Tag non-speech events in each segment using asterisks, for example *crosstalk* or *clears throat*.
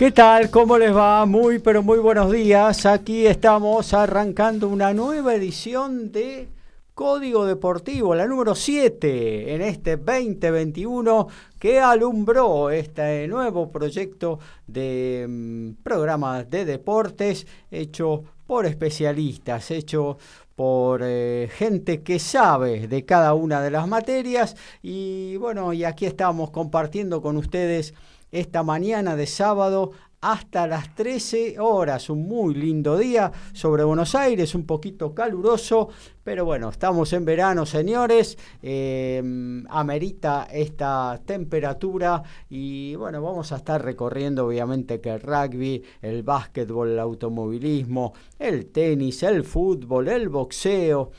¿Qué tal? ¿Cómo les va? Muy, pero muy buenos días. Aquí estamos arrancando una nueva edición de Código Deportivo, la número 7 en este 2021 que alumbró este nuevo proyecto de mm, programas de deportes hecho por especialistas, hecho por eh, gente que sabe de cada una de las materias y bueno, y aquí estamos compartiendo con ustedes esta mañana de sábado hasta las 13 horas. Un muy lindo día sobre Buenos Aires, un poquito caluroso, pero bueno, estamos en verano, señores. Eh, amerita esta temperatura y bueno, vamos a estar recorriendo obviamente que el rugby, el básquetbol, el automovilismo, el tenis, el fútbol, el boxeo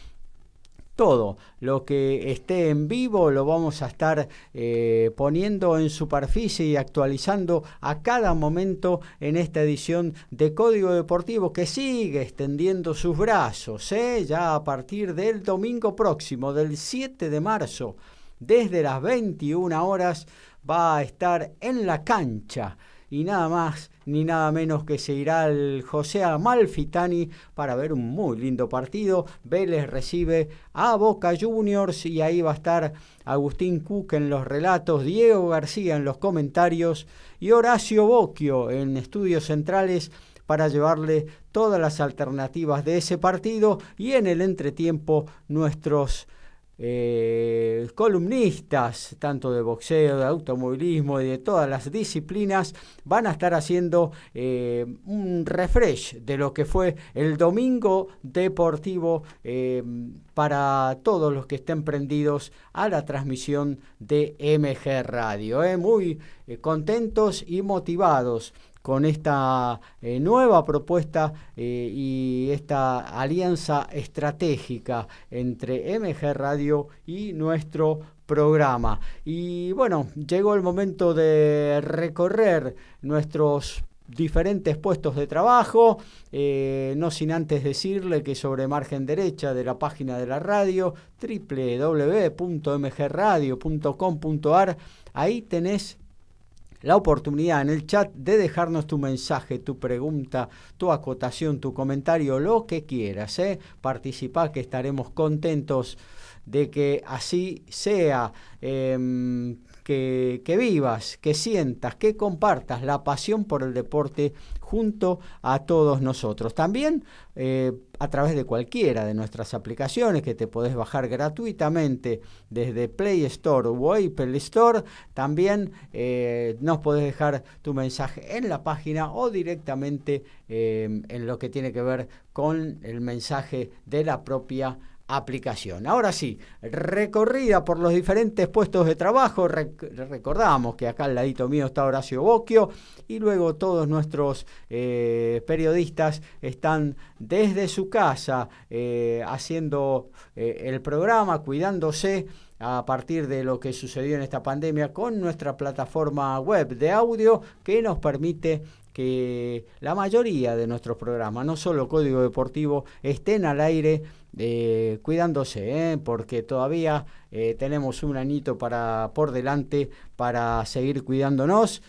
todo lo que esté en vivo lo vamos a estar eh, poniendo en superficie y actualizando a cada momento en esta edición de Código Deportivo que sigue extendiendo sus brazos, ¿eh? ya a partir del domingo próximo, del 7 de marzo, desde las 21 horas, va a estar en la cancha y nada más ni nada menos que se irá el José Amalfitani para ver un muy lindo partido. Vélez recibe a Boca Juniors y ahí va a estar Agustín Cook en los relatos, Diego García en los comentarios y Horacio Bocchio en estudios centrales para llevarle todas las alternativas de ese partido y en el entretiempo nuestros eh, columnistas, tanto de boxeo, de automovilismo y de todas las disciplinas, van a estar haciendo eh, un refresh de lo que fue el domingo deportivo eh, para todos los que estén prendidos a la transmisión de MG Radio. Muy contentos y motivados con esta eh, nueva propuesta eh, y esta alianza estratégica entre MG Radio y nuestro programa. Y bueno, llegó el momento de recorrer nuestros diferentes puestos de trabajo, eh, no sin antes decirle que sobre margen derecha de la página de la radio, www.mgradio.com.ar, ahí tenés la oportunidad en el chat de dejarnos tu mensaje, tu pregunta, tu acotación, tu comentario, lo que quieras. ¿eh? Participa que estaremos contentos de que así sea. Em, que, vivas, que sientas, que compartas la pasión por el deporte junto a todos nosotros. También eh, a través de cualquiera de nuestras aplicaciones que te podés bajar gratuitamente desde Play Store o Apple Store. También eh, nos podés dejar tu mensaje en la página o directamente eh, en lo que tiene que ver con el mensaje de la propia aplicación. Ahora sí, recorrida por los diferentes puestos de trabajo, recordamos que acá al ladito mío está Horacio Bocchio y luego todos nuestros eh, periodistas están desde su casa eh, haciendo eh, el programa, cuidándose a partir de lo que sucedió en esta pandemia con nuestra plataforma web de audio que nos permite que la mayoría de nuestros programas, no solo Código Deportivo, estén al aire eh, cuidándose, ¿eh? porque todavía eh, tenemos un añito para, por delante para seguir cuidándonos,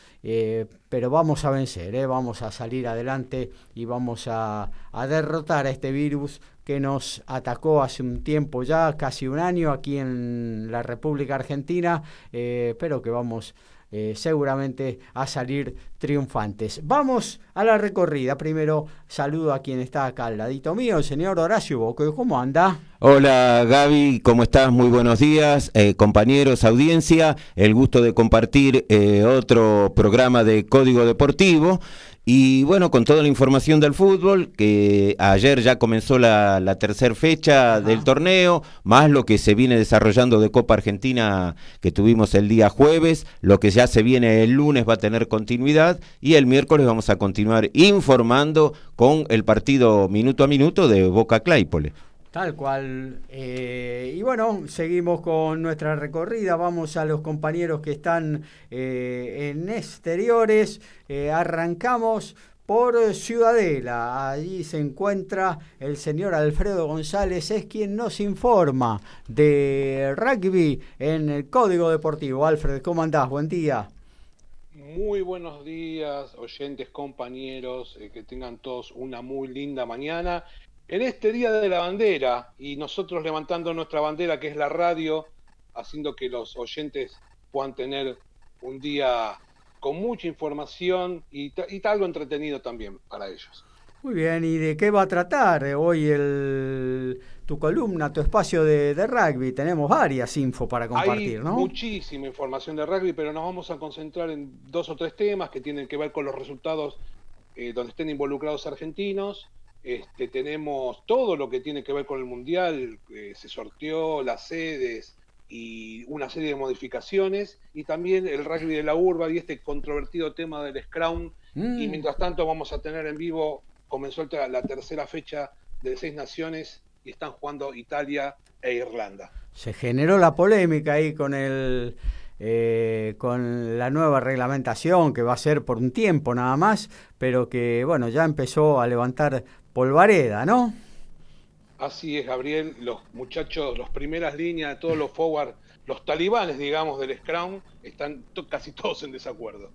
pero vamos a vencer, vamos a salir adelante y vamos a, derrotar a este virus que nos atacó hace un tiempo ya, casi un año aquí en la República Argentina, pero que vamos eh, seguramente a salir triunfantes. Vamos a la recorrida. Primero saludo a quien está acá al ladito mío, el señor Horacio Boco. ¿Cómo anda? Hola Gaby, ¿cómo estás? Muy buenos días, eh, compañeros, audiencia. El gusto de compartir eh, otro programa de Código Deportivo. Y bueno, con toda la información del fútbol, que ayer ya comenzó la, la tercera fecha del torneo, más lo que se viene desarrollando de Copa Argentina que tuvimos el día jueves, lo que ya se viene el lunes va a tener continuidad y el miércoles vamos a continuar informando con el partido minuto a minuto de Boca Claypole. Tal cual. Eh, y bueno, seguimos con nuestra recorrida. Vamos a los compañeros que están eh, en exteriores. Eh, arrancamos por Ciudadela. Allí se encuentra el señor Alfredo González, es quien nos informa de rugby en el Código Deportivo. Alfred, ¿cómo andás? Buen día. Muy buenos días, oyentes, compañeros, que tengan todos una muy linda mañana en este Día de la Bandera y nosotros levantando nuestra bandera que es la radio, haciendo que los oyentes puedan tener un día con mucha información y, y algo entretenido también para ellos. Muy bien, ¿y de qué va a tratar hoy el, tu columna, tu espacio de, rugby? Tenemos varias info para compartir, Hay ¿no? Muchísima información de rugby, pero nos vamos a concentrar en dos o tres temas que tienen que ver con los resultados eh, donde estén involucrados argentinos este, tenemos todo lo que tiene que ver con el Mundial, eh, se sorteó las sedes y una serie de modificaciones, y también el rugby de la urba y este controvertido tema del Scrum. Y mm. mientras tanto vamos a tener en vivo, comenzó la tercera fecha de seis naciones y están jugando Italia e Irlanda. Se generó la polémica ahí con el eh, con la nueva reglamentación que va a ser por un tiempo nada más, pero que bueno, ya empezó a levantar polvareda, ¿no? Así es, Gabriel, los muchachos, las primeras líneas, todos los forward, los talibanes, digamos, del Scrum, están casi todos en desacuerdo.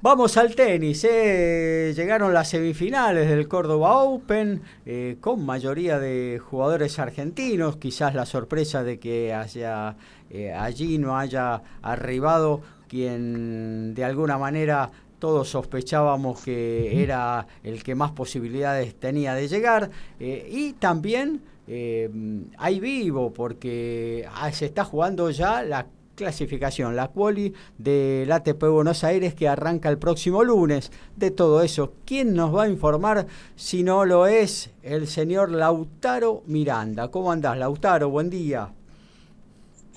Vamos al tenis, ¿eh? llegaron las semifinales del Córdoba Open eh, con mayoría de jugadores argentinos, quizás la sorpresa de que haya, eh, allí no haya arribado quien de alguna manera todos sospechábamos que era el que más posibilidades tenía de llegar y también hay vivo porque ah, se está jugando ya la clasificación, la quali del ATP Buenos Aires que arranca el próximo lunes. De todo eso, ¿quién nos va a informar si no lo es el señor Lautaro Miranda? ¿Cómo andás, Lautaro? Buen día.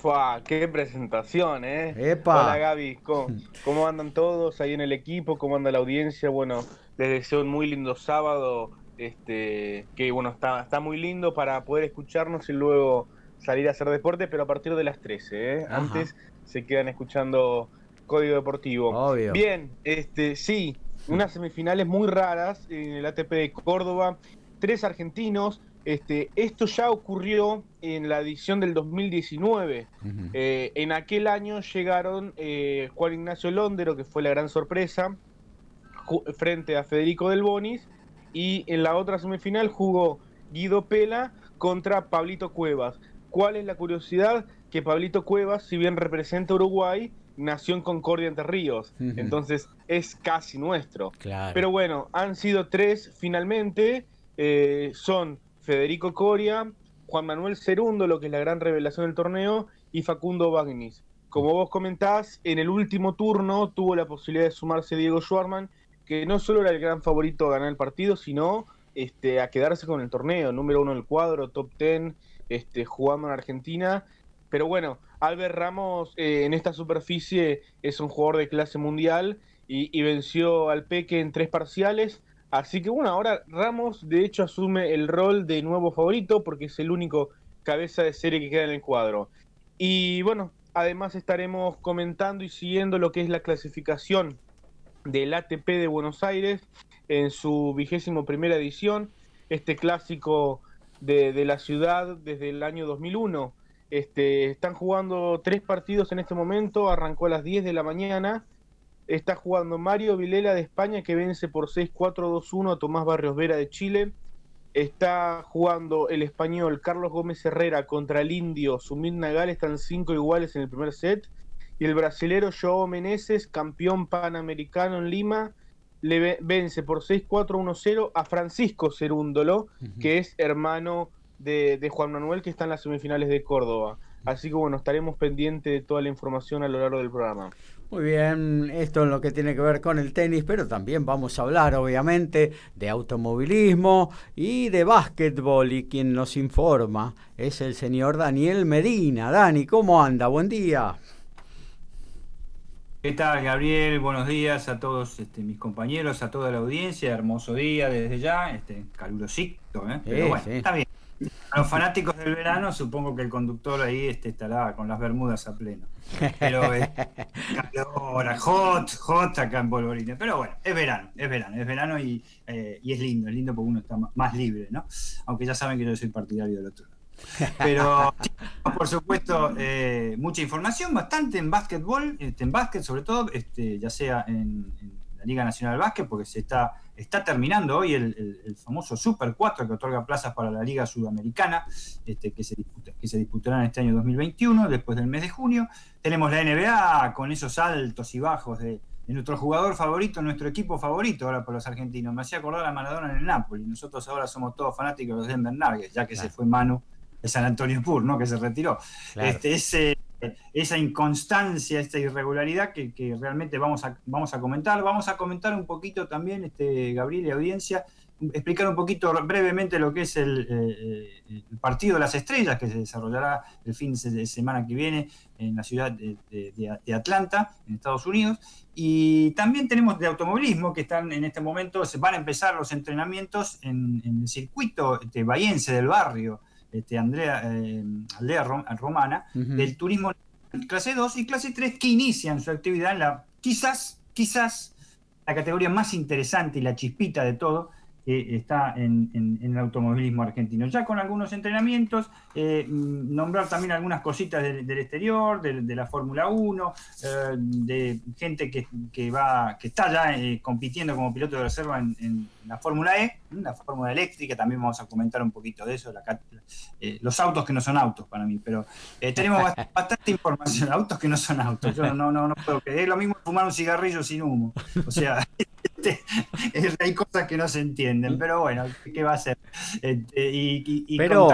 Fua, qué presentación, ¿eh? Hola Gaby, *laughs* ¿Cómo, andan todos ahí en el equipo? ¿Cómo anda la audiencia? Bueno, les deseo un muy lindo sábado, este, que bueno, está, está muy lindo para poder escucharnos y luego salir a hacer deporte, pero a partir de las 13. ¿eh? Antes se quedan escuchando Código Deportivo. Bien, este, sí, unas semifinales muy raras en el ATP de Córdoba. Tres argentinos. Este, esto ya ocurrió en la edición del 2019. Eh, en aquel año llegaron eh, Juan Ignacio Londero, que fue la gran sorpresa, frente a Federico Del Bonis. Y en la otra semifinal jugó Guido Pela contra Pablito Cuevas. ¿Cuál es la curiosidad? Que Pablito Cuevas, si bien representa Uruguay, nació en Concordia entre Ríos. Entonces es casi nuestro. Pero bueno, han sido tres finalmente. Eh, son Federico Coria, Juan Manuel Cerundo, lo que es la gran revelación del torneo, y Facundo Bagnis. Como vos comentás, en el último turno tuvo la posibilidad de sumarse Diego Schwarman, que no solo era el gran favorito a ganar el partido, sino este, a quedarse con el torneo, número uno del cuadro, top ten, este, jugando en Argentina. Pero bueno, Albert Ramos eh, en esta superficie es un jugador de clase mundial y, venció al Peque en tres parciales. Así que bueno, ahora Ramos de hecho asume el rol de nuevo favorito porque es el único cabeza de serie que queda en el cuadro. Y bueno, además estaremos comentando y siguiendo lo que es la clasificación del ATP de Buenos Aires en su vigésimo primera edición. Este clásico de, la ciudad desde el año 2001. Este, están jugando tres partidos en este momento, arrancó a las 10 de la mañana. Está jugando Mario Vilela de España que vence por 6-4-2-1 a Tomás Barrios Vera de Chile. Está jugando el español Carlos Gómez Herrera contra el indio Sumit Nagal, están cinco iguales en el primer set. Y el brasilero Joao Meneses, campeón panamericano en Lima, le vence por 6-4-1-0 a Francisco Cerúndolo, que es hermano de, Juan Manuel que está en las semifinales de Córdoba. Así que bueno, estaremos pendientes de toda la información a lo largo del programa. Muy bien, esto es lo que tiene que ver con el tenis, pero también vamos a hablar obviamente de automovilismo y de básquetbol y quien nos informa es el señor Daniel Medina. Dani, ¿cómo anda? Buen día. ¿Qué tal, Gabriel? Buenos días a todos este, mis compañeros, a toda la audiencia. Hermoso día desde ya, este, calurosito, ¿eh? Pero bueno, está bien. A los fanáticos del verano, supongo que el conductor ahí este, estará con las bermudas a pleno. Pero *laughs* es calor, hot, hot acá en Polvorines. Pero bueno, es verano, es verano, es verano y, eh, y, es lindo, es lindo porque uno está más libre, ¿no? Aunque ya saben que yo soy partidario del otro. Pero, *laughs* por supuesto, eh, mucha información, bastante en básquetbol, este, en básquet sobre todo, este, ya sea en, la Liga Nacional de Básquet, porque se está, está terminando hoy el, famoso Super 4 que otorga plazas para la Liga Sudamericana, este, que, se disputa, que se disputarán este año 2021, después del mes de junio. Tenemos la NBA con esos altos y bajos de, nuestro jugador favorito, nuestro equipo favorito ahora por los argentinos. Me hacía acordar a Maradona en el Napoli. Nosotros ahora somos todos fanáticos de los Denver Nuggets, ya que se fue Manu de San Antonio Pur, ¿no? que se retiró. Este, ese, esa inconstancia, esta irregularidad que, realmente vamos a, vamos a comentar. Vamos a comentar un poquito también, este, Gabriel y audiencia, explicar un poquito brevemente lo que es el, eh, partido de las estrellas que se desarrollará el fin de semana que viene en la ciudad de, Atlanta, en Estados Unidos. Y también tenemos de automovilismo que están en este momento, se van a empezar los entrenamientos en, el circuito bahiense del barrio este, Andrea, eh, aldea romana, del turismo clase 2 y clase 3 que inician su actividad en la, quizás, quizás, la categoría más interesante y la chispita de todo, que está en, el automovilismo argentino. Ya con algunos entrenamientos, eh, nombrar también algunas cositas del, exterior, de, la Fórmula 1, eh, de gente que, va, que está ya eh, compitiendo como piloto de reserva en, la Fórmula E, la Fórmula eléctrica, también vamos a comentar un poquito de eso, los autos que no son autos para mí, pero tenemos *laughs* bastante información, autos que no son autos, yo no, no, no puedo creer, es lo mismo fumar un cigarrillo sin humo, o sea... *laughs* Este, hay cosas que no se entienden, pero bueno, ¿qué va a ser? Este, y, pero,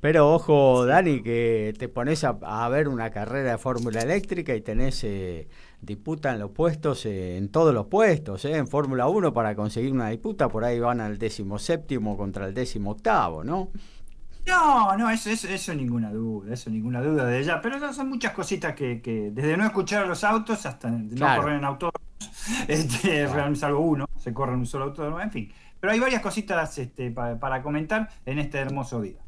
pero ojo, Dani, que te pones a, ver una carrera de fórmula eléctrica y tenés, eh, disputan los puestos eh, en todos los puestos, eh, en Fórmula 1 para conseguir una disputa, por ahí van al décimo séptimo contra el décimo octavo, ¿no? No, no, eso, eso, eso, ninguna duda, eso ninguna duda de ella, pero son muchas cositas que, que desde no escuchar los autos hasta no correr en autos, *laughs* este, salvo uno, se corre en un solo autódromo, en fin. Pero hay varias cositas este, para, comentar en este hermoso día.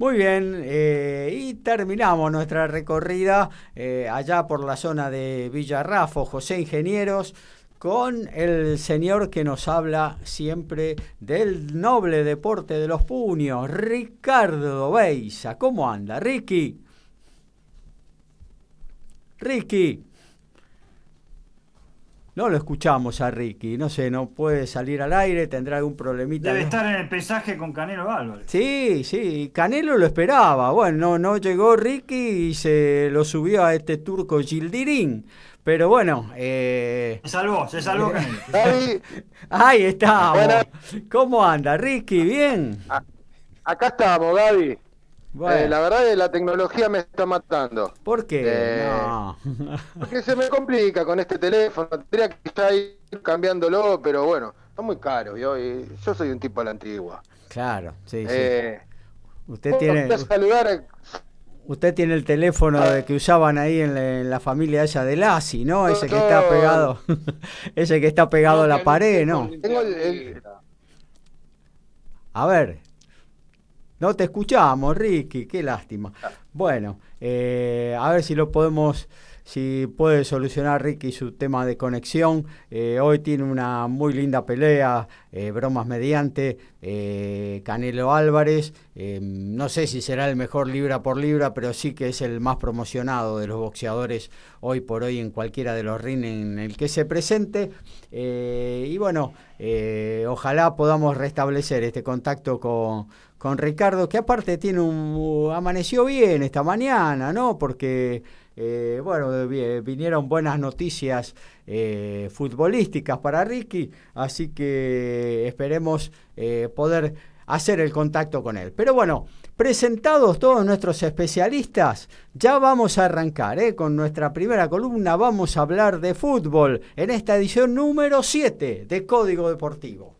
Muy bien, eh, y terminamos nuestra recorrida eh, allá por la zona de Villarrafo, José Ingenieros con el señor que nos habla siempre del noble deporte de los puños, Ricardo Beisa. ¿Cómo anda, Ricky? Ricky. No lo escuchamos a Ricky, no sé, no puede salir al aire, tendrá algún problemita. Debe estar en el pesaje con Canelo Álvarez. Sí, sí, Canelo lo esperaba. Bueno, no, llegó Ricky y se lo subió a este turco Gildirín. Pero bueno. Eh... Se salvó, se salvó. *laughs* Ahí estamos. ¿Cómo anda, Ricky? ¿Bien? acá estamos, Gaby. Eh, la verdad es que la tecnología me está matando. ¿Por qué? Eh, *laughs* porque se me complica con este teléfono. Tendría que estar ahí cambiándolo, pero bueno, está muy caro. Yo, yo soy un tipo a la antigua. Claro, sí, sí. Eh, Usted tiene. saludar Usted tiene el teléfono de que usaban ahí en la, familia esa de Lassi, ¿no? *laughs* Ese que está pegado, ese que está pegado a la pared, ¿no? A ver, no te escuchamos, Ricky, qué lástima. Ah. Bueno, eh, a ver si lo podemos si puede solucionar Ricky su tema de conexión. Eh, hoy tiene una muy linda pelea, eh, bromas mediante, Canelo Álvarez. no sé si será el mejor libra por libra, pero sí que es el más promocionado de los boxeadores hoy por hoy en cualquiera de los rings en el que se presente. y bueno, ojalá podamos restablecer este contacto con con Ricardo, que aparte tiene un amaneció bien esta mañana, ¿no? Porque eh, bueno, vinieron buenas noticias eh, futbolísticas para Ricky, así que esperemos eh, poder hacer el contacto con él. Pero bueno, presentados todos nuestros especialistas, ya vamos a arrancar con nuestra primera columna. Vamos a hablar de fútbol en esta edición número 7 de Código Deportivo.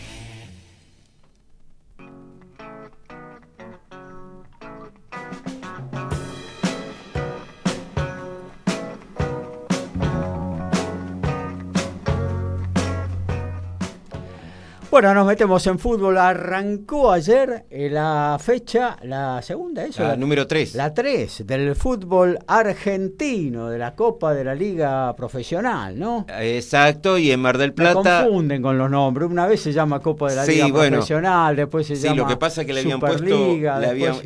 Bueno, nos metemos en fútbol. Arrancó ayer eh, la fecha, la segunda, ¿eso? La, número 3. La 3 del fútbol argentino, de la Copa de la Liga Profesional, ¿no? Exacto, y en Mar del Plata. Me confunden con los nombres. Una vez se llama Copa de la Liga Profesional, después se llama. Sí, lo que pasa es que le habían puesto.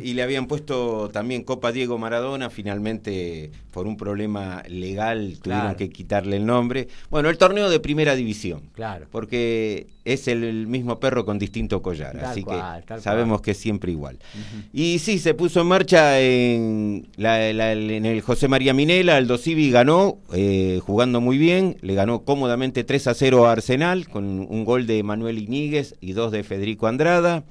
y le habían puesto también Copa Diego Maradona, finalmente por un problema legal tuvieron que quitarle el nombre. Bueno, el torneo de primera división. Claro. Porque es el mismo perro con distinto collar, así que sabemos que es siempre igual. Y sí, se puso en marcha en, en el José María Minela, Aldo Civi ganó, eh, jugando muy bien, le ganó cómodamente 3 a 0 a Arsenal, con un gol de Manuel Iñiguez y dos de Federico Andrada.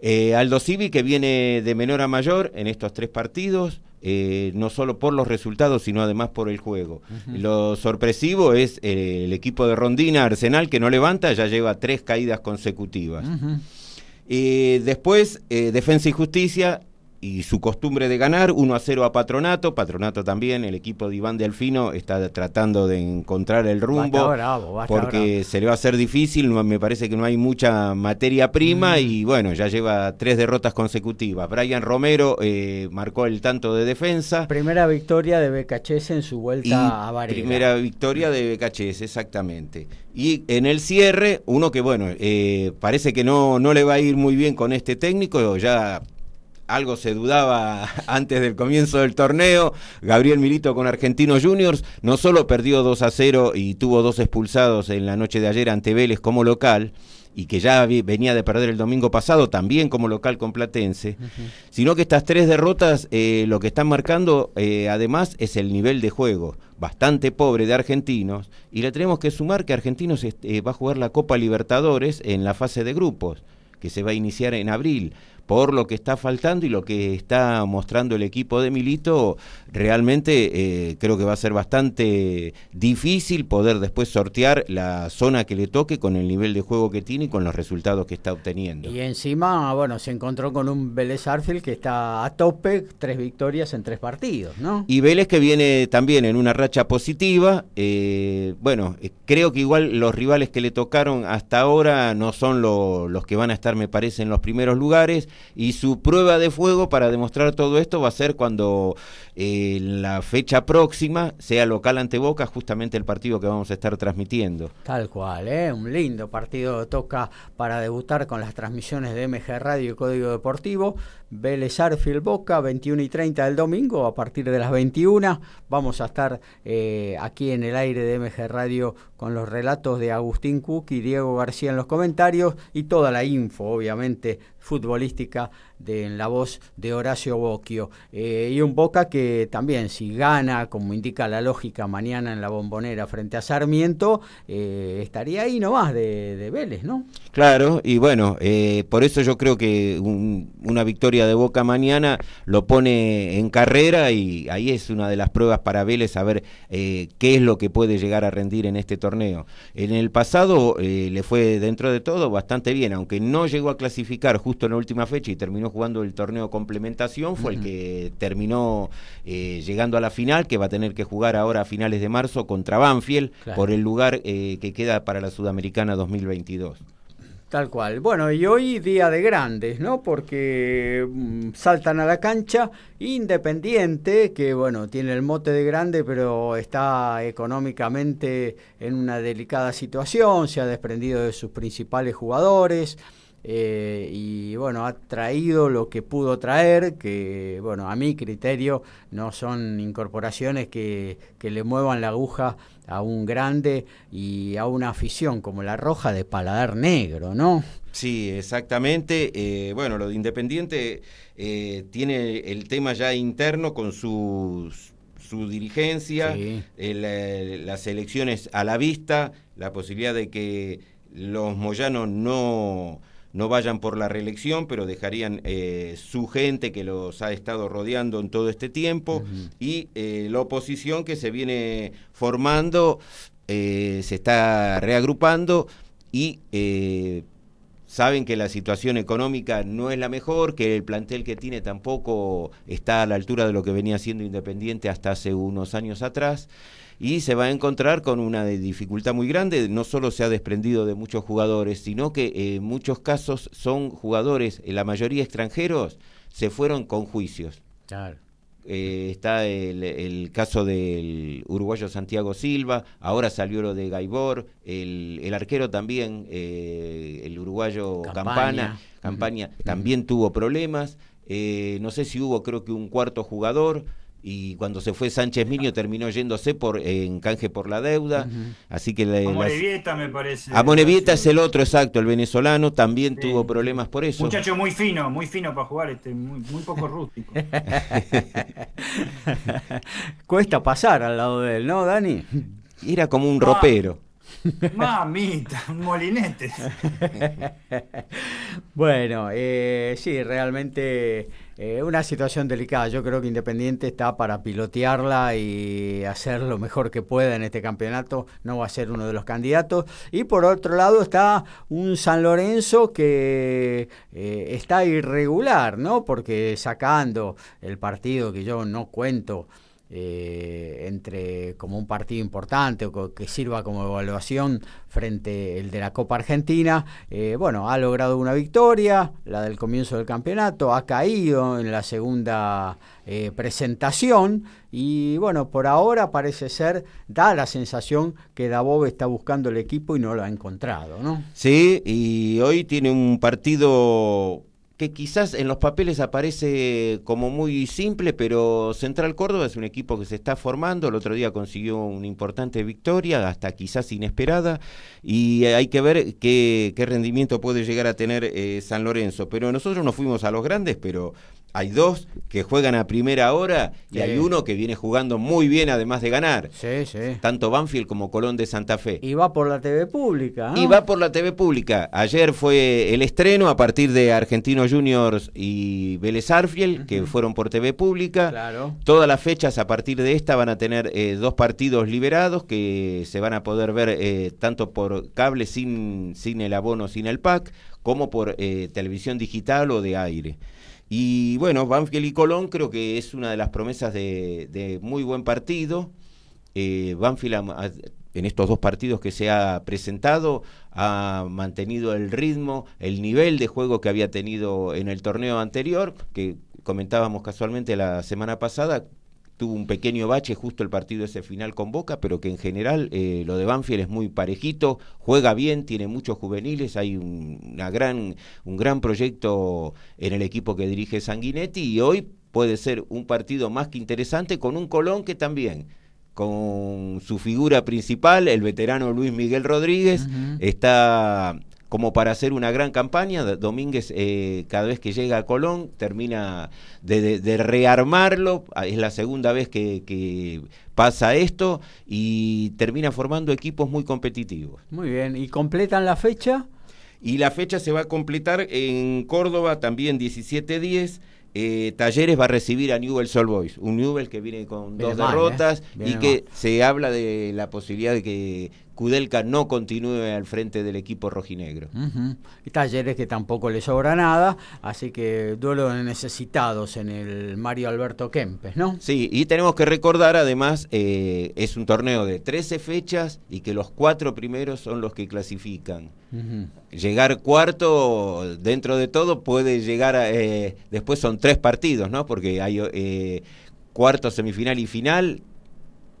Eh, Aldo Civi, que viene de menor a mayor en estos tres partidos, eh, no solo por los resultados, sino además por el juego. Lo sorpresivo es eh, el equipo de Rondina, Arsenal, que no levanta, ya lleva tres caídas consecutivas. después, Defensa y Justicia y su costumbre de ganar, 1 a 0 a Patronato, Patronato también, el equipo de Iván Delfino está tratando de encontrar el rumbo, porque se le va a hacer difícil, me parece que no hay mucha materia prima mm. y bueno, ya lleva tres derrotas consecutivas. Brian Romero eh, marcó el tanto de defensa. Primera victoria de Becachese en su vuelta a Varela. Primera victoria de Becachese, exactamente. Y en el cierre, uno que bueno, eh, parece que no, no le va a ir muy bien con este técnico, ya algo se dudaba *laughs* antes del comienzo del torneo. Gabriel Milito con Argentinos Juniors no solo perdió 2 a 0 y tuvo dos expulsados en la noche de ayer ante Vélez como local, y que ya venía de perder el domingo pasado también como local con Platense, sino que estas tres derrotas eh, lo que están marcando eh, además es el nivel de juego bastante pobre de argentinos y le tenemos que sumar que Argentinos este, va a jugar la Copa Libertadores en la fase de grupos que se va a iniciar en abril por lo que está faltando y lo que está mostrando el equipo de Milito, realmente eh, creo que va a ser bastante difícil poder después sortear la zona que le toque con el nivel de juego que tiene y con los resultados que está obteniendo. Y encima, bueno, se encontró con un Vélez Arfield que está a tope, tres victorias en tres partidos, ¿no? Y Vélez que viene también en una racha positiva, eh, bueno, eh, creo que igual los rivales que le tocaron hasta ahora no son los que van a estar, me parece, en los primeros lugares y su prueba de fuego para demostrar todo esto va a ser cuando eh, la fecha próxima sea local ante Boca, justamente el partido que vamos a estar transmitiendo. Tal cual, ¿eh? un lindo partido toca para debutar con las transmisiones de MG Radio y Código Deportivo. Vélez Arfield Boca, 21 y 30 del domingo, a partir de las 21. Vamos a estar eh, aquí en el aire de MG Radio con los relatos de Agustín Cook y Diego García en los comentarios y toda la info, obviamente, futbolística de, en la voz de Horacio Bocchio. Eh, y un Boca que también, si gana, como indica la lógica, mañana en la bombonera frente a Sarmiento, eh, estaría ahí nomás de, de Vélez, ¿no? Claro, y bueno, eh, por eso yo creo que una victoria de Boca mañana lo pone en carrera y ahí es una de las pruebas para Vélez a ver qué es lo que puede llegar a rendir en este torneo. En el pasado le fue dentro de todo bastante bien, aunque no llegó a clasificar justo en la última fecha y terminó jugando el torneo complementación, fue el que terminó eh, llegando a la final, que va a tener que jugar ahora a finales de marzo contra Banfield por el lugar eh, que queda para la Sudamericana 2022. Tal cual. Bueno, y hoy día de grandes, ¿no? Porque mm, saltan a la cancha Independiente, que bueno, tiene el mote de grande, pero está económicamente en una delicada situación, se ha desprendido de sus principales jugadores. Eh, y bueno, ha traído lo que pudo traer, que bueno, a mi criterio no son incorporaciones que, que le muevan la aguja a un grande y a una afición como la roja de paladar negro, ¿no? Sí, exactamente. Eh, bueno, lo de Independiente eh, tiene el tema ya interno con sus su dirigencia, las elecciones a la vista, la posibilidad de que los moyanos no no vayan por la reelección, pero dejarían eh, su gente que los ha estado rodeando en todo este tiempo y eh, la oposición que se viene formando, eh, se está reagrupando y saben que la situación económica no es la mejor, que el plantel que tiene tampoco está a la altura de lo que venía siendo Independiente hasta hace unos años atrás y se va a encontrar con una dificultad muy grande. No solo se ha desprendido de muchos jugadores, sino que en muchos casos son jugadores, la mayoría extranjeros, se fueron con juicios. Claro. Eh, está el, caso del uruguayo Santiago Silva, ahora salió lo de Gaibor, el, arquero también, eh, el uruguayo Campana, Campaña, también tuvo problemas. Eh, no sé si hubo, creo que un cuarto jugador y cuando se fue Sánchez Miño terminó yéndose por en canje por la deuda. Así que a Monevieta me parece. A Monevieta es el otro, exacto, el venezolano también tuvo problemas por eso. Muchacho muy fino, muy fino para jugar, este, muy, muy poco rústico. *laughs* Cuesta pasar al lado de él, ¿no, Dani? Era como un ropero. *laughs* Mamita, un molinete. *laughs* bueno, eh, sí, realmente eh, una situación delicada. Yo creo que Independiente está para pilotearla y hacer lo mejor que pueda en este campeonato. No va a ser uno de los candidatos. Y por otro lado está un San Lorenzo que eh, está irregular, ¿no? Porque sacando el partido que yo no cuento eh, entre como un partido importante o que sirva como evaluación frente el de la Copa Argentina. Eh, bueno, ha logrado una victoria, la del comienzo del campeonato, ha caído en la segunda eh, presentación y bueno, por ahora parece ser, da la sensación que Dabov está buscando el equipo y no lo ha encontrado, ¿no? Sí, y hoy tiene un partido que quizás en los papeles aparece como muy simple, pero Central Córdoba es un equipo que se está formando, el otro día consiguió una importante victoria, hasta quizás inesperada, y hay que ver qué, qué rendimiento puede llegar a tener eh, San Lorenzo. Pero nosotros nos fuimos a los grandes, pero hay dos que juegan a primera hora y hay uno que viene jugando muy bien además de ganar. Sí, sí. Tanto Banfield como Colón de Santa Fe. Y va por la TV pública. Y va por la TV pública. Ayer fue el estreno a partir de Argentinos Juniors y Vélez Arfiel, que fueron por TV pública. Claro. Todas las fechas a partir de esta van a tener eh, dos partidos liberados que se van a poder ver eh, tanto por cable sin, sin el abono, sin el pack, como por eh, televisión digital o de aire. Y bueno, Banfield y Colón creo que es una de las promesas de, muy buen partido. Eh, Banfield en estos dos partidos que se ha presentado ha mantenido el ritmo, el nivel de juego que había tenido en el torneo anterior, que comentábamos casualmente la semana pasada, tuvo un pequeño bache justo el partido ese final con Boca, pero que en general eh, lo de Banfield es muy parejito, juega bien, tiene muchos juveniles, hay un, una gran, un gran proyecto en el equipo que dirige Sanguinetti y hoy puede ser un partido más que interesante con un Colón que también con su figura principal, el veterano Luis Miguel Rodríguez, está como para hacer una gran campaña. Domínguez, eh, cada vez que llega a Colón, termina de, rearmarlo. Ah, es la segunda vez que, pasa esto y termina formando equipos muy competitivos. Muy bien, ¿y completan la fecha? Y la fecha se va a completar en Córdoba también 17-10. Eh, Talleres va a recibir a Newell's Old Boys, un Newell's que viene con dos derrotas ¿eh? y que se habla de la posibilidad de que Kudelka no continúe al frente del equipo rojinegro. y talleres que tampoco le sobra nada, así que duelo de necesitados en el Mario Alberto Kempes, ¿no? Sí, y tenemos que recordar además, eh, es un torneo de 13 fechas y que los cuatro primeros son los que clasifican. Llegar cuarto, dentro de todo, puede llegar a... Eh, después son tres partidos, ¿no? Porque hay eh, cuarto, semifinal y final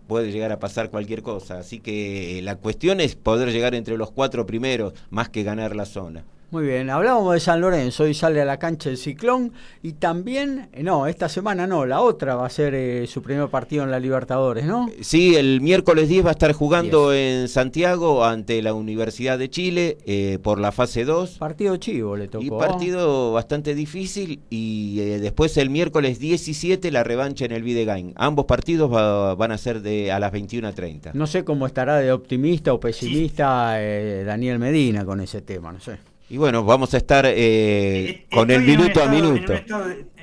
puede llegar a pasar cualquier cosa. Así que la cuestión es poder llegar entre los cuatro primeros más que ganar la zona. Muy bien, hablábamos de San Lorenzo, hoy sale a la cancha el Ciclón y también, eh, no, esta semana no, la otra va a ser eh, su primer partido en la Libertadores, ¿no? Eh, sí, el miércoles 10 va a estar jugando en Santiago ante la Universidad de Chile por la fase 2. Partido chivo le tocó. Y partido bastante difícil y después el miércoles 17 la revancha en el Videgain. Ambos partidos van a ser de a las 21.30. No sé cómo estará de optimista o pesimista Daniel Medina con ese tema, no sé. Y bueno, vamos a estar eh, con el minuto a minuto. En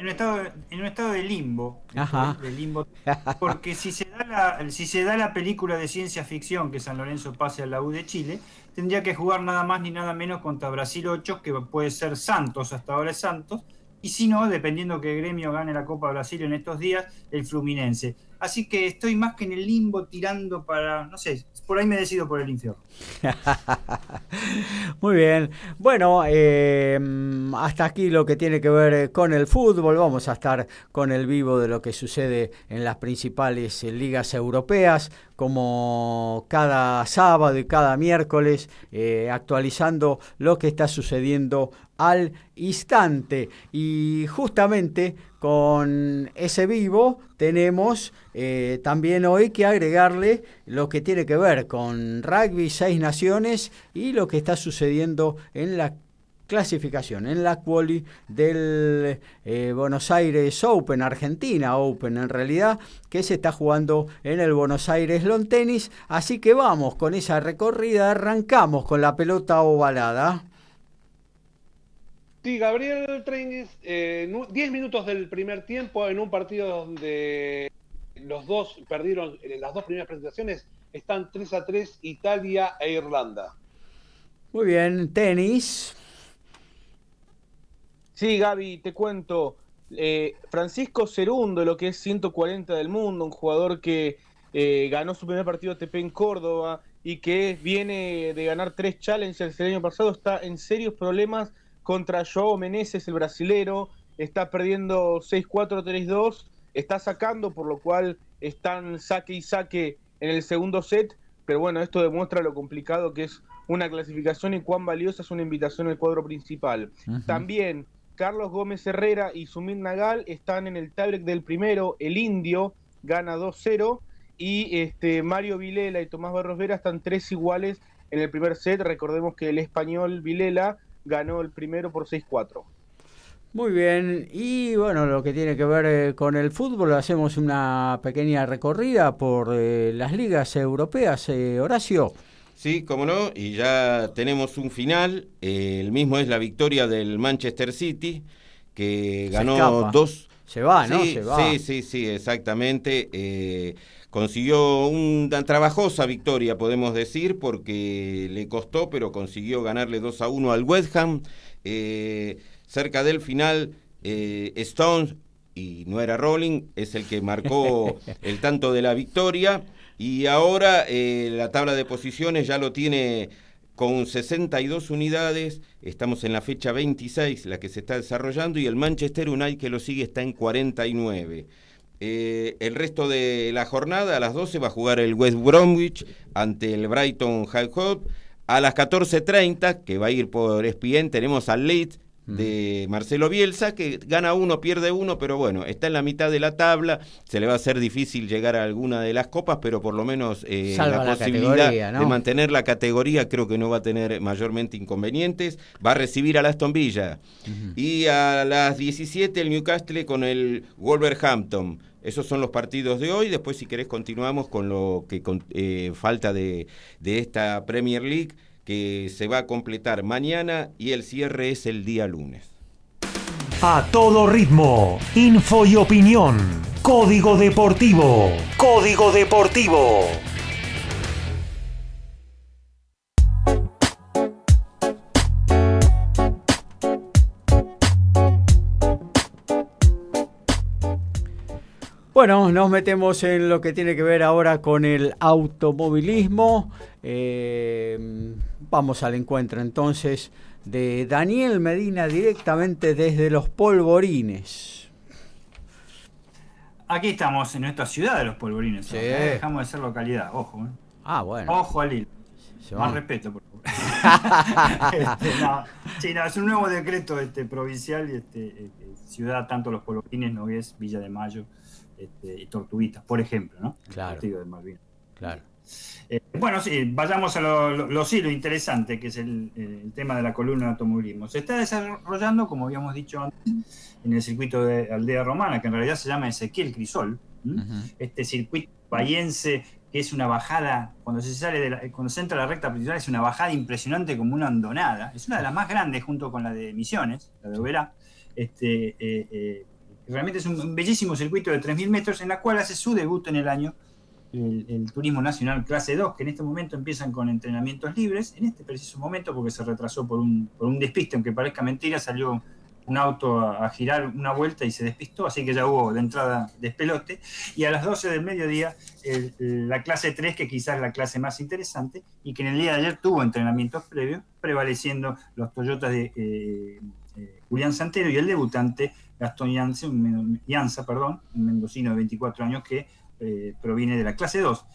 un, estado de, limbo. De limbo porque si se, da la, si se da la película de ciencia ficción que San Lorenzo pase a la U de Chile, tendría que jugar nada más ni nada menos contra Brasil 8, que puede ser Santos, hasta ahora es Santos, y si no, dependiendo que Gremio gane la Copa Brasil en estos días, el Fluminense. Así que estoy más que en el limbo tirando para, no sé, por ahí me decido por el infierno. *laughs* Muy bien. Bueno, eh, hasta aquí lo que tiene que ver con el fútbol. Vamos a estar con el vivo de lo que sucede en las principales ligas europeas, como cada sábado y cada miércoles, eh, actualizando lo que está sucediendo al instante. Y justamente con ese vivo tenemos eh, también hoy que agregarle lo que tiene que ver con rugby, seis naciones y lo que está sucediendo en la clasificación, en la quali del eh, Buenos Aires Open, Argentina Open en realidad, que se está jugando en el Buenos Aires Lawn Tennis. Así que vamos con esa recorrida, arrancamos con la pelota ovalada. Sí, Gabriel Trenis, 10 eh, minutos del primer tiempo en un partido donde los dos perdieron en las dos primeras presentaciones, están 3 a 3 Italia e Irlanda. Muy bien, tenis. Sí, Gaby, te cuento. Eh, Francisco Cerundo, lo que es 140 del mundo, un jugador que eh, ganó su primer partido ATP en Córdoba y que viene de ganar tres challenges el año pasado, está en serios problemas contra Joao Meneses, el brasilero, está perdiendo 6-4, 3-2, está sacando, por lo cual están saque y saque en el segundo set, pero bueno, esto demuestra lo complicado que es una clasificación y cuán valiosa es una invitación al cuadro principal. También Carlos Gómez Herrera y Sumit Nagal están en el tiebreak del primero, el indio gana 2-0 y este Mario Vilela y Tomás Barros Vera están tres iguales en el primer set. Recordemos que el español Vilela ganó el primero por 6-4. Muy bien, y bueno, lo que tiene que ver eh, con el fútbol, hacemos una pequeña recorrida por eh, las ligas europeas, eh, Horacio. Sí, cómo no, y ya tenemos un final, el mismo es la victoria del Manchester City, que ganó dos... Se va, ¿no? Se va. sí, sí, sí, exactamente. consiguió una trabajosa victoria, podemos decir, porque le costó, pero consiguió ganarle 2 a 1 al West Ham. cerca del final, eh, Stones, y no era Rolling, es el que marcó *laughs* el tanto de la victoria. Y ahora eh, la tabla de posiciones ya lo tiene con 62 unidades, estamos en la fecha 26, la que se está desarrollando, y el Manchester United que lo sigue está en 49. Eh, el resto de la jornada, a las 12, va a jugar el West Bromwich ante el Brighton High Hope. A las 14.30, que va a ir por ESPN, tenemos al Leeds de Marcelo Bielsa, que gana uno, pierde uno, pero bueno, está en la mitad de la tabla, se le va a hacer difícil llegar a alguna de las copas, pero por lo menos eh, la, posibilidad de mantener la categoría creo que no va a tener mayormente inconvenientes. Va a recibir a Aston Villa. Y a las 17 el Newcastle con el Wolverhampton. Esos son los partidos de hoy. Después, si querés, continuamos con lo que eh, falta de, de esta Premier League que se va a completar mañana y el cierre es el día lunes. A todo ritmo, info y opinión. Código Deportivo. Código Deportivo. Bueno, nos metemos en lo que tiene que ver ahora con el automovilismo. Eh, vamos al encuentro entonces de Daniel Medina directamente desde los polvorines. Aquí estamos en nuestra ciudad de los polvorines. Dejamos de ser localidad, ojo. ¿eh? Ah, bueno. Ojo al Más respeto, por favor. *laughs* Este, no, es un nuevo decreto este, provincial y este, eh, ciudad, tanto los Polopines, Nogués, Villa de Mayo este, y Tortuguitas, por ejemplo, ¿no? Claro. partido de Malvinas. Claro. Eh, bueno, sí, vayamos a lo, lo, sí, lo interesante, que es el, el, tema de la columna de automovilismo. Se está desarrollando, como habíamos dicho antes, en el circuito de Aldea Romana, que en realidad se llama Ezequiel Crisol. Este circuito bayense que es una bajada, cuando se sale de la, cuando se entra a la recta principal, es una bajada impresionante como una andonada. Es una de las más grandes junto con la de Misiones, la de Oberá. Este, eh, eh, realmente es un bellísimo circuito de 3.000 metros en la cual hace su debut en el año el, Turismo Nacional Clase 2, que en este momento empiezan con entrenamientos libres, en este preciso momento, porque se retrasó por un, por un despiste, aunque parezca mentira, salió un auto a, girar una vuelta y se despistó, así que ya hubo de entrada despelote. Y a las 12 del mediodía, la clase 3, que quizás es la clase más interesante, y que en el día de ayer tuvo entrenamientos previos, prevaleciendo los Toyotas de eh, eh, Julián Santero y el debutante Gastón Yanza, perdón, un mendocino de 24 años que eh, proviene de la clase 2,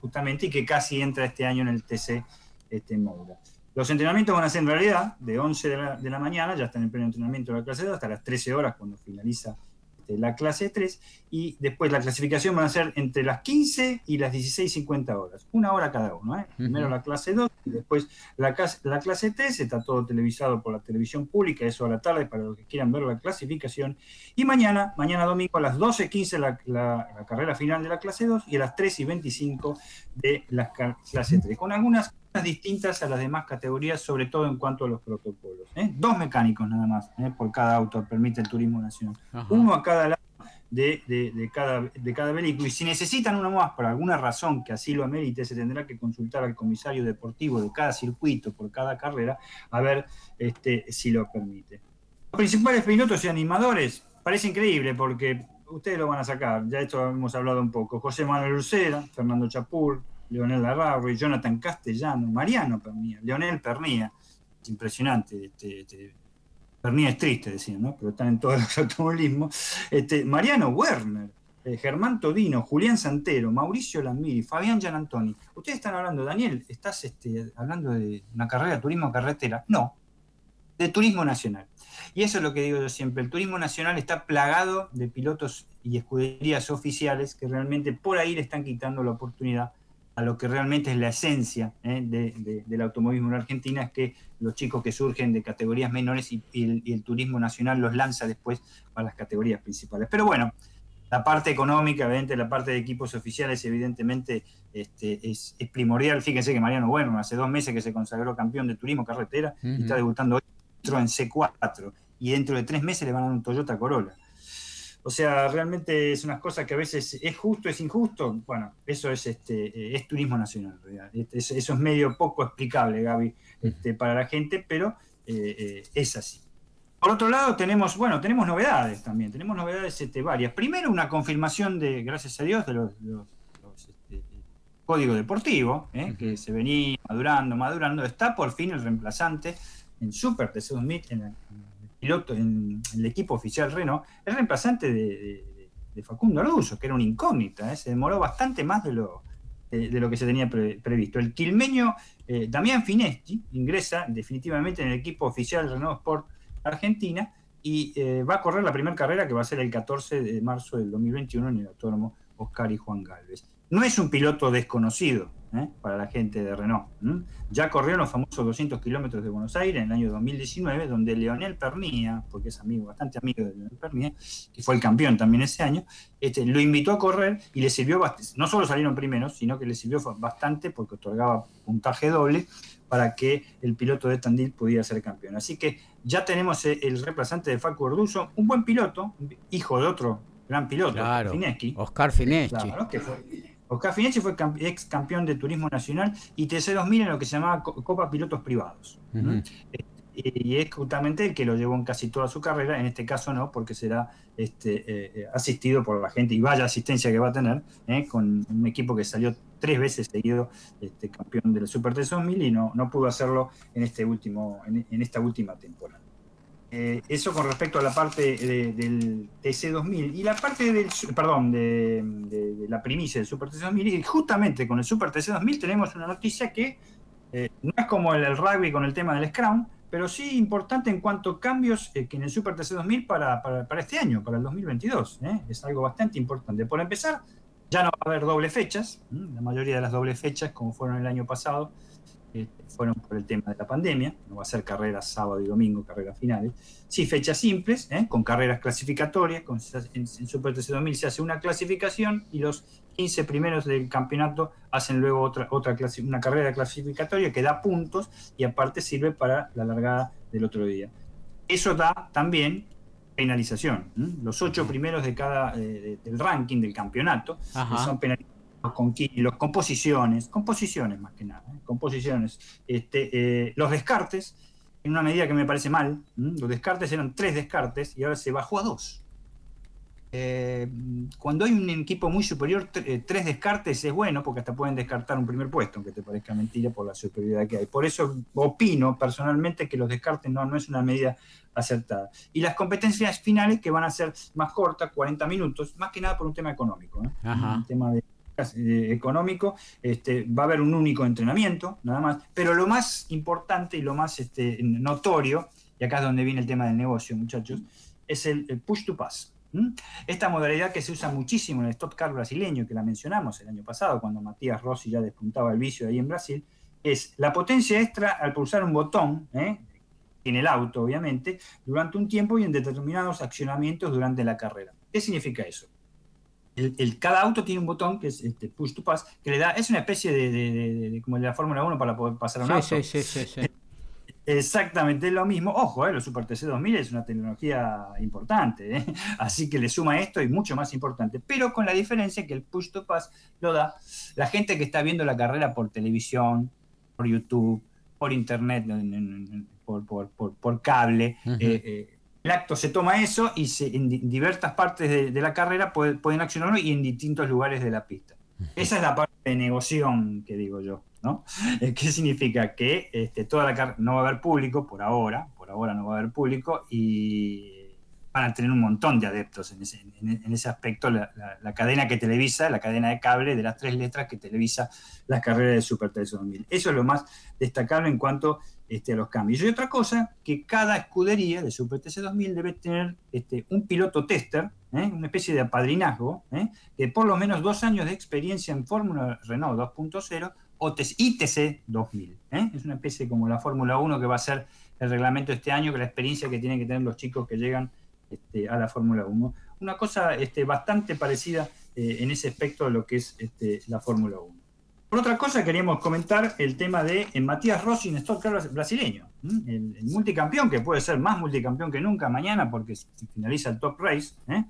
justamente, y que casi entra este año en el TC este, Moura. Los entrenamientos van a ser en realidad de 11 de la, mañana, ya está en pleno entrenamiento de la clase 2, hasta las 13 horas cuando finaliza este, la clase 3, y después la clasificación van a ser entre las 15 y las 16.50 horas, una hora cada uno. ¿eh? Primero la clase 2 y después la, la, clase 3, está todo televisado por la televisión pública, eso a la tarde para los que quieran ver la clasificación, y mañana, mañana domingo a las 12.15 la, la, carrera final de la clase 2 y a las 3 y 25 de la clase 3, con algunas distintas a las demás categorías, sobre todo en cuanto a los protocolos. ¿eh? Dos mecánicos nada más ¿eh? por cada auto permite el turismo nacional. Uno a cada lado de, de, cada, de cada vehículo. Y si necesitan uno más por alguna razón que así lo amerite, se tendrá que consultar al comisario deportivo de cada circuito, por cada carrera, a ver este, si lo permite. Los principales pilotos y animadores, parece increíble porque ustedes lo van a sacar, ya esto hemos hablado un poco. José Manuel Lucera, Fernando Chapur, Leonel Larrauri, Jonathan Castellano, Mariano Pernía, Leonel Pernía, es impresionante, este, este, Pernía es triste, decían, ¿no? pero están en todos *laughs* los automovilismos, este, Mariano Werner, eh, Germán Todino, Julián Santero, Mauricio Lamiri, Fabián Gianantoni. Ustedes están hablando, Daniel, ¿estás este, hablando de una carrera turismo carretera? No, de turismo nacional. Y eso es lo que digo yo siempre, el turismo nacional está plagado de pilotos y escuderías oficiales que realmente por ahí le están quitando la oportunidad a lo que realmente es la esencia ¿eh? del automovilismo en Argentina, es que los chicos que surgen de categorías menores y, el, turismo nacional los lanza después a las categorías principales. Pero bueno, la parte económica, evidentemente, la parte de equipos oficiales, evidentemente, este, es, primordial. Fíjense que Mariano Bueno, hace dos meses que se consagró campeón de turismo carretera, y está debutando hoy en C4, y dentro de tres meses le van a dar un Toyota Corolla. O sea, realmente es una cosa que a veces es justo, es injusto. Bueno, eso es este es turismo nacional. Este, eso es medio poco explicable, Gaby, este, para la gente, pero eh, eh, es así. Por otro lado, tenemos, bueno, tenemos novedades también, tenemos novedades este, varias. Primero, una confirmación de, gracias a Dios, de los, este, código deportivo, ¿eh? que se venía madurando, madurando. Está por fin el reemplazante en Super TC2000, en, en piloto en el equipo oficial Renault, es reemplazante de, Facundo Arduzo, que era una incógnita, ¿eh? se demoró bastante más de lo, de, lo que se tenía previsto. El quilmeño eh, Damián Finesti ingresa definitivamente en el equipo oficial Renault Sport Argentina y eh, va a correr la primera carrera que va a ser el 14 de marzo del 2021 en el autónomo Oscar y Juan Galvez. No es un piloto desconocido, ¿eh? para la gente de Renault. Ya corrió los famosos 200 kilómetros de Buenos Aires en el año 2019, donde Leonel Pernía, porque es amigo, bastante amigo de Leonel Pernía, que fue el campeón también ese año, este, lo invitó a correr y le sirvió bastante. No solo salieron primeros, sino que le sirvió bastante porque otorgaba puntaje doble para que el piloto de Tandil pudiera ser campeón. Así que ya tenemos el reemplazante de Falco Orduzo, un buen piloto, hijo de otro gran piloto, claro, Oscar Fineschi. que fue, Oscar Fineschi fue ex campeón de turismo nacional y TC2000 en lo que se llamaba Copa Pilotos Privados. Eh, y es justamente el que lo llevó en casi toda su carrera, en este caso no, porque será este, eh, eh, asistido por la gente y vaya asistencia que va a tener, con un equipo que salió tres veces seguido este, campeón del Super TC2000 y no, no pudo hacerlo en, este último, en esta última temporada. Eh, eso con respecto a la parte del TC2000 y la parte del, perdón, de, la primicia del Super TC2000 y justamente con el Super TC2000 tenemos una noticia que Eh, no es como el, rugby con el tema del Scrum, pero sí importante en cuanto a cambios que en el Super TC 2000 para, para, este año, para el 2022. Es algo bastante importante. Por empezar, ya no va a haber doble fechas, la mayoría de las dobles fechas, como fueron el año pasado, fueron por el tema de la pandemia, no va a ser carreras sábado y domingo, carreras finales, sí fechas simples, ¿eh? con carreras clasificatorias, con, en, Super TC 2000 se hace una clasificación y los 15 primeros del campeonato hacen luego otra, otra una carrera clasificatoria que da puntos y aparte sirve para la largada del otro día. Eso da también penalización. Los ocho primeros de cada del ranking del campeonato son penalizados con kilos, composiciones, composiciones más que nada, ¿eh? composiciones. Este, eh, los descartes, en una medida que me parece mal, los descartes eran tres descartes y ahora se bajó a dos. Eh, cuando hay un equipo muy superior, tres descartes es bueno porque hasta pueden descartar un primer puesto, aunque te parezca mentira por la superioridad que hay. Por eso opino personalmente que los descartes no, no es una medida acertada. Y las competencias finales que van a ser más cortas, 40 minutos, más que nada por un tema económico, un tema de eh, económico, este, va a haber un único entrenamiento, nada más. Pero lo más importante y lo más este, notorio, y acá es donde viene el tema del negocio, muchachos, es el, push to pass. Esta modalidad que se usa muchísimo en el Stock Car brasileño, que la mencionamos el año pasado, cuando Matías Rossi ya despuntaba el vicio ahí en Brasil, es la potencia extra al pulsar un botón, ¿eh? en el auto obviamente, durante un tiempo y en determinados accionamientos durante la carrera. ¿Qué significa eso? El, cada auto tiene un botón que es este, push to pass, que le da, es una especie de, como el de la Fórmula 1 para poder pasar a un auto. Sí, sí, sí, Exactamente lo mismo. Ojo, eh, los Super TC 2000 es una tecnología importante, eh, así que le suma esto y mucho más importante. Pero con la diferencia que el push to pass lo da la gente que está viendo la carrera por televisión, por YouTube, por internet, por, por, por, cable. eh, el acto se toma eso y en diversas partes de, la carrera pueden accionarlo y en distintos lugares de la pista. Esa es la parte de negociación que digo yo, ¿no? *laughs* ¿Qué significa? Que este, toda la carrera no va a haber público por ahora, por ahora no va a haber público y van a tener un montón de adeptos en ese, en, ese aspecto. La, cadena que televisa, la cadena de cable de las tres letras que televisa las carreras de Super 2000. Eso es lo más destacable en cuanto este, los cambios. Y otra cosa, que cada escudería de Super TC 2000 debe tener este, un piloto tester, ¿eh? una especie de apadrinazgo, ¿eh? de por lo menos dos años de experiencia en Fórmula Renault 2.0 o ITC 2000. ¿eh? Es una especie como la Fórmula 1 que va a ser el reglamento este año, que la experiencia que tienen que tener los chicos que llegan este, a la Fórmula 1. Una cosa este, bastante parecida eh, en ese aspecto a lo que es este, la Fórmula 1. Por otra cosa, queríamos comentar el tema de Matías Rossi en Stock brasileño, el, multicampeón, que puede ser más multicampeón que nunca mañana porque finaliza el top race, ¿eh?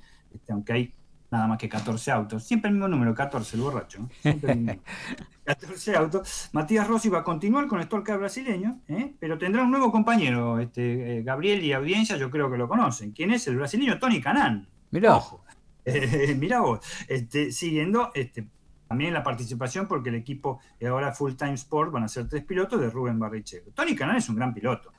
aunque hay nada más que 14 autos. Siempre el mismo número, 14, el borracho. 14 *laughs* autos. Matías Rossi va a continuar con el Storcar brasileño, ¿eh? pero tendrá un nuevo compañero, este, eh, Gabriel y audiencia, yo creo que lo conocen. ¿Quién es? El brasileño Tony Canan. Mirá. Ojo. *laughs* Eh, mirá vos, este, siguiendo este, también la participación, porque el equipo ahora Full Time Sport van a ser tres pilotos de Rubén Barrichello. Tony Canan es un gran piloto.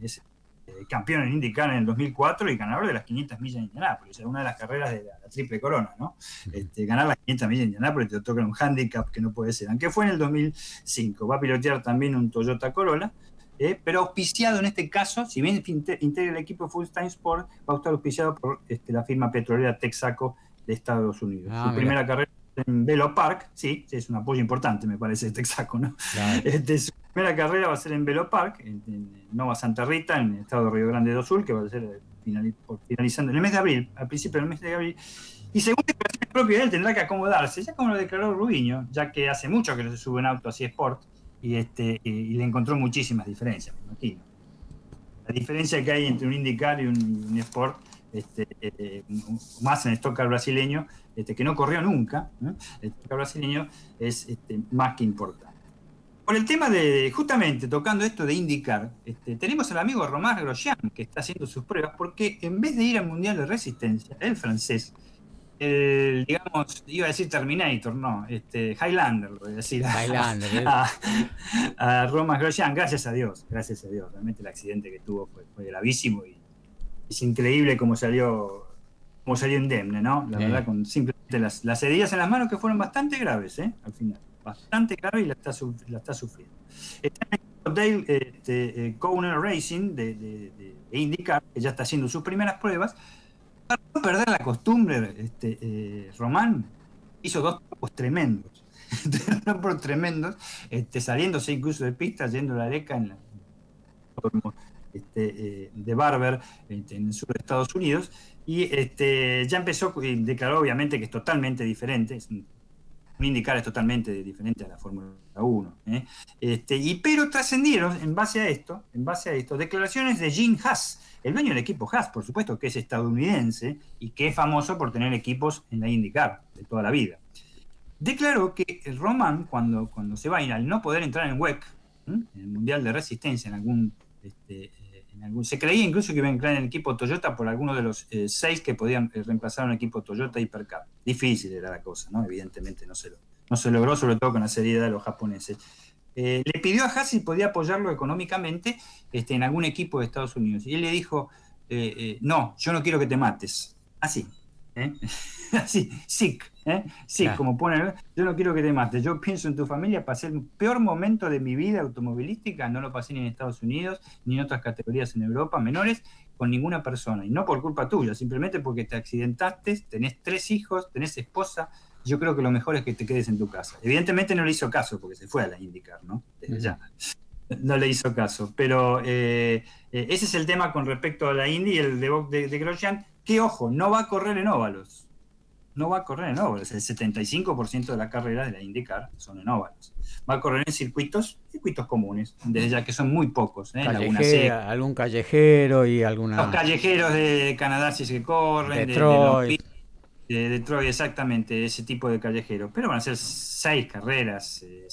Es, eh, campeón en IndyCar en el 2004 y ganador de las 500 millas de Indianápolis, es una de las carreras de la, triple corona, ¿no? Este, ganar las 500 millas de Indianápolis te toca un handicap que no puede ser, aunque fue en el 2005. Va a pilotear también un Toyota Corolla, eh, pero auspiciado en este caso, si bien integra el equipo Full Time Sport, va a estar auspiciado por este, la firma petrolera Texaco de Estados Unidos. Ah, Su primera carrera en Velo Park, sí, es un apoyo importante, me parece, Texaco, ¿no? *laughs* Este, su primera carrera va a ser en Velo Park, en, Nova Santa Rita, en el estado de Río Grande do Sul, que va a ser eh, finalizando en el mes de abril, al principio del mes de abril. Y según declaración propia de él, tendrá que acomodarse, ya como lo declaró Rubiño, ya que hace mucho que no se sube en auto así Sport, y, este, y, le encontró muchísimas diferencias, me imagino. La diferencia que hay entre un IndyCar y un, Sport, este, eh, más en el stock brasileño, este, que no corrió nunca, el brasileño es este, más que importante. Por el tema de, justamente tocando esto de indicar, este, tenemos al amigo Román Grosjean que está haciendo sus pruebas, porque en vez de ir al Mundial de Resistencia, el francés, el, digamos, iba a decir Terminator, no, este, Highlander, lo voy a decir. Highlander, ¿eh? a, Román Grosjean, gracias a Dios, gracias a Dios. Realmente el accidente que tuvo fue, gravísimo y es increíble cómo salió salió indemne, ¿no? La verdad, con simplemente las, heridas en las manos que fueron bastante graves, ¿eh? Al final, bastante grave y la está, la está sufriendo. Está en el Dale este, eh, Racing de, de, de, IndyCar, que ya está haciendo sus primeras pruebas. Para no perder la costumbre, este, eh, Román hizo dos tiempos tremendos. por tremendos, este, saliéndose incluso de pista, yendo a la leca en la, este, eh, de Barber en el sur de Estados Unidos. Y este, ya empezó, declaró obviamente que es totalmente diferente, es un, indicar es totalmente diferente a la Fórmula 1. ¿eh? Este, y, pero trascendieron en base a esto, en base a esto, declaraciones de Jim Haas, el dueño del equipo Haas, por supuesto, que es estadounidense y que es famoso por tener equipos en la IndyCar de toda la vida. Declaró que el Roman, cuando, cuando se va al no poder entrar en WEC, en el Mundial de Resistencia, en algún este, se creía incluso que iba a entrar en el equipo Toyota por alguno de los eh, seis que podían eh, reemplazar a un equipo Toyota Hypercar. Difícil era la cosa, ¿no? Evidentemente no se, lo, no se logró, sobre todo con la seriedad de los japoneses. Eh, le pidió a Haas si podía apoyarlo económicamente este, en algún equipo de Estados Unidos. Y él le dijo, no, yo no quiero que te mates. Así, ¿eh? *laughs* Así, sick, ¿eh? sick, como pone. Yo no quiero que te mates. Yo pienso en tu familia. Pasé el peor momento de mi vida automovilística. No lo pasé ni en Estados Unidos, ni en otras categorías en Europa menores, con ninguna persona. Y no por culpa tuya, simplemente porque te accidentaste, tenés tres hijos, tenés esposa. Yo creo que lo mejor es que te quedes en tu casa. Evidentemente no le hizo caso porque se fue a la indicar, ¿no? ya. *laughs* No le hizo caso. Pero eh, eh, ese es el tema con respecto a la Indy y el de, de, de Grosjean que ojo, no va a correr en óvalos. No va a correr en óvalos. El 75% de la carrera de la IndyCar son en óvalos. Va a correr en circuitos, circuitos comunes, desde ya que son muy pocos. ¿eh? algún callejero y alguna. Los callejeros de Canadá sí que corren. Detroit. De, Detroit, exactamente, ese tipo de callejeros. Pero van a ser seis carreras, eh,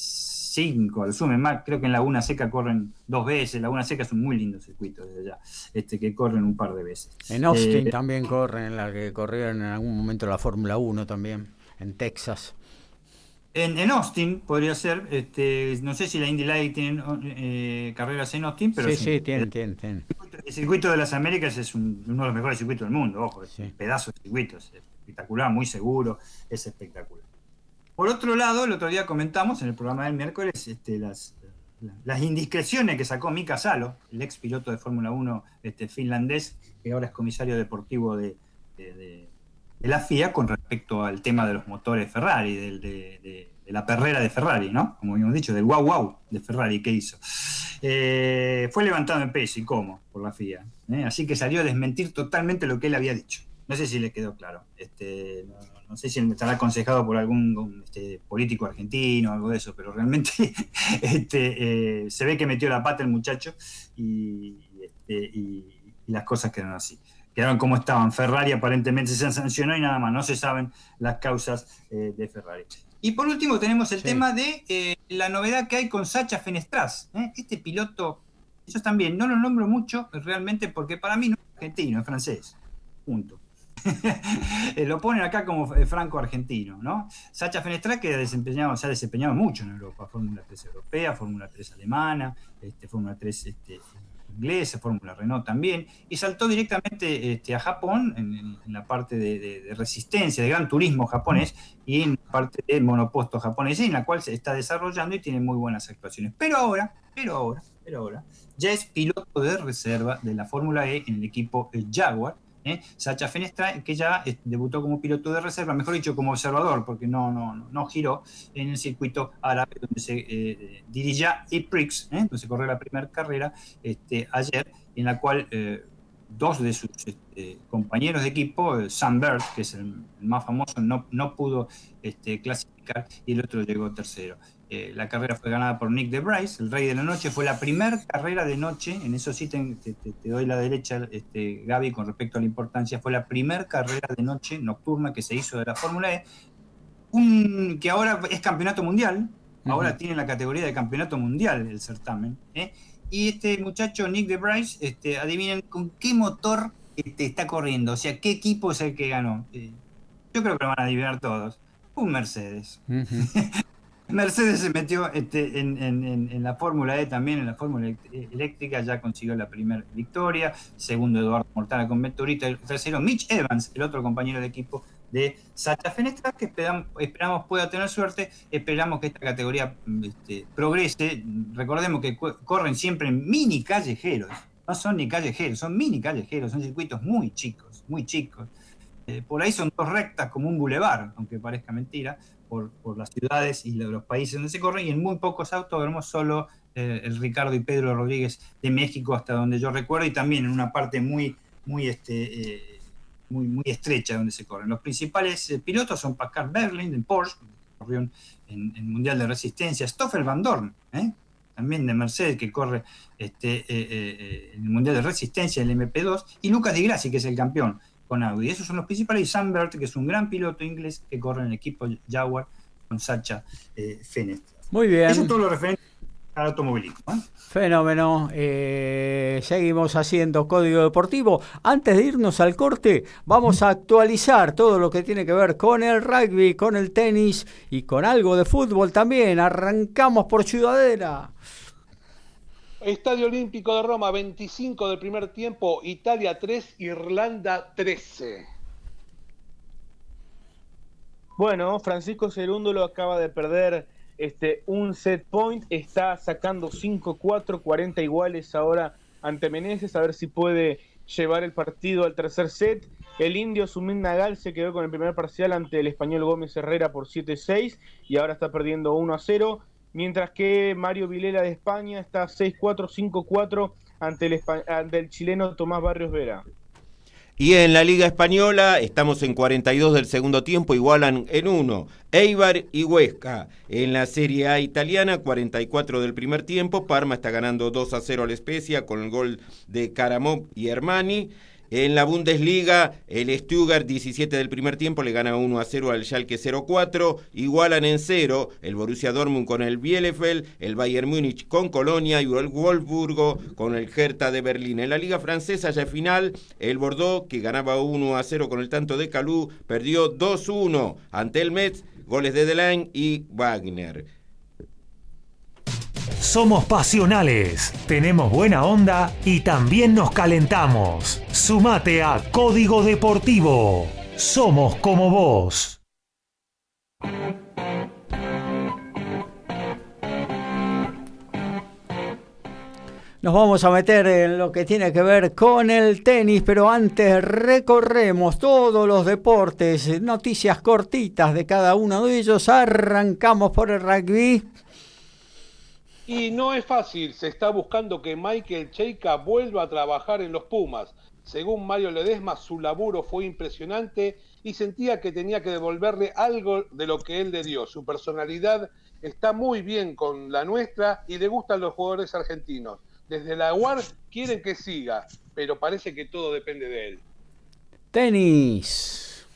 cinco, al sumen más, creo que en Laguna Seca corren dos veces, Laguna Seca es un muy lindo circuito desde allá, este, que corren un par de veces. En Austin eh, también corren, en la que corrieron en algún momento la Fórmula 1 también, en Texas. En, Austin podría ser, este, no sé si la Indy Light tiene eh, carreras en Austin, pero... Sí, sí, tienen, tienen, El circuito de las Américas es uno de los mejores circuitos del mundo, ojo, es un pedazo de circuito, es espectacular, muy seguro, es espectacular. Por otro lado, el otro día comentamos en el programa del miércoles este, las, indiscreciones que sacó Mika Salo, el ex piloto de Fórmula 1 este, finlandés, que ahora es comisario deportivo de, la FIA, con respecto al tema de los motores Ferrari, de, la perrera de Ferrari, ¿no? Como habíamos dicho, del wow wow de Ferrari que hizo. Eh, fue levantado en peso y cómo por la FIA. ¿eh? Así que salió a desmentir totalmente lo que él había dicho. No sé si le quedó claro. Este, no sé si estará aconsejado por algún este, político argentino o algo de eso, pero realmente *laughs* este, eh, se ve que metió la pata el muchacho y, este, las cosas quedaron así. Quedaron como estaban. Ferrari aparentemente se sancionó y nada más, no se saben las causas eh, de Ferrari. Y por último tenemos el tema de eh, la novedad que hay con Sacha Fenestras. Este piloto, eso también, no lo nombro mucho realmente porque para mí no es argentino, es francés. Punto. *laughs* Eh, lo ponen acá como eh, franco-argentino, ¿no? Sacha Fenestra que desempeñado, se ha desempeñado mucho en Europa, Fórmula 3 europea, Fórmula 3 alemana, este, Fórmula 3 este, inglesa, Fórmula Renault también, y saltó directamente este, a Japón en, la parte de, resistencia, de gran turismo japonés, y en la parte de monoposto japonés, en la cual se está desarrollando y tiene muy buenas actuaciones. Pero ahora, pero ahora, pero ahora, ya es piloto de reserva de la Fórmula E en el equipo Jaguar, ¿eh? Sacha Fenestra, que ya eh, debutó como piloto de reserva, mejor dicho, como observador, porque no, no, no giró en el circuito árabe donde se eh, dirigía E-Prix, donde se corrió la primera carrera este, ayer, en la cual dos de sus este, compañeros de equipo, Sam Bird, que es el, más famoso, no, no pudo este, clasificar y el otro llegó tercero. Eh, la carrera fue ganada por Nick de Bryce, el rey de la noche. Fue la primera carrera de noche, en eso sí te, doy la derecha, este, Gaby, con respecto a la importancia. Fue la primera carrera de noche nocturna que se hizo de la Fórmula E, un, que ahora es campeonato mundial, ahora tiene la categoría de campeonato mundial el certamen. ¿eh? Y este muchacho, Nick de Bryce, este, adivinen con qué motor este, está corriendo, o sea, qué equipo es el que ganó. Eh, yo creo que lo van a adivinar todos. Un Mercedes. *laughs* Mercedes se metió este, en, la Fórmula E también, en la Fórmula eléctrica, ya consiguió la primera victoria. Segundo, Eduardo Mortara con Venturita. El tercero, Mitch Evans, el otro compañero de equipo de Sacha Fenestra, que esperamos, pueda tener suerte, esperamos que esta categoría este, progrese. Recordemos que corren siempre mini callejeros, no son ni callejeros, son mini callejeros, son circuitos muy chicos, muy chicos. Eh, por ahí son dos rectas como un bulevar, aunque parezca mentira, por, las ciudades y los países donde se corren, y en muy pocos autódromos, solo eh, el Ricardo y Pedro Rodríguez de México, hasta donde yo recuerdo, y también en una parte muy, muy, este, eh, muy, muy estrecha donde se corren. Los principales pilotos son Pascal Berlin en Porsche, que corrió en, el Mundial de Resistencia, Stoffel Van Dorn, también de Mercedes, que corre este, en el Mundial de Resistencia, el MP2, y Lucas Di Grassi, que es el campeón con Audi. Esos son los principales. Y Sam Bert, que es un gran piloto inglés que corre en el equipo Jaguar con Sacha eh, Muy bien. Eso es todo lo referente al automovilismo. ¿eh? Fenómeno. Eh, seguimos haciendo código deportivo. Antes de irnos al corte, vamos a actualizar todo lo que tiene que ver con el rugby, con el tenis y con algo de fútbol también. Arrancamos por Ciudadela. Estadio Olímpico de Roma, 25 del primer tiempo, Italia 3, Irlanda 13. Bueno, Francisco Cerúndolo acaba de perder este, un set point, está sacando 5-4, 40 iguales ahora ante Meneses, a ver si puede llevar el partido al tercer set. El indio Sumin Nagal se quedó con el primer parcial ante el español Gómez Herrera por 7-6 y ahora está perdiendo 1-0 mientras que Mario Vilela de España está 6-4-5-4 ante el, chileno Tomás Barrios Vera. Y en la Liga Española estamos en 42 del segundo tiempo, igualan en uno Eibar y Huesca. En la Serie A italiana, 44 del primer tiempo, Parma está ganando 2 a 0 a la Especia con el gol de Caramop y Hermani. En la Bundesliga, el Stuttgart 17 del primer tiempo le gana 1 a 0 al Schalke 04, igualan en 0 el Borussia Dortmund con el Bielefeld, el Bayern Múnich con Colonia y el Wolfsburgo con el Hertha de Berlín. En la Liga Francesa ya final, el Bordeaux que ganaba 1 a 0 con el tanto de Calú, perdió 2-1 ante el Metz, goles de Delain y Wagner. Somos pasionales, tenemos buena onda y también nos calentamos. Sumate a Código Deportivo. Somos como vos. Nos vamos a meter en lo que tiene que ver con el tenis, pero antes recorremos todos los deportes, noticias cortitas de cada uno de ellos. Arrancamos por el rugby. Y no es fácil, se está buscando que Michael Cheika vuelva a trabajar en los Pumas. Según Mario Ledesma, su laburo fue impresionante y sentía que tenía que devolverle algo de lo que él le dio. Su personalidad está muy bien con la nuestra y le gustan los jugadores argentinos. Desde la UAR quieren que siga, pero parece que todo depende de él. Tenis.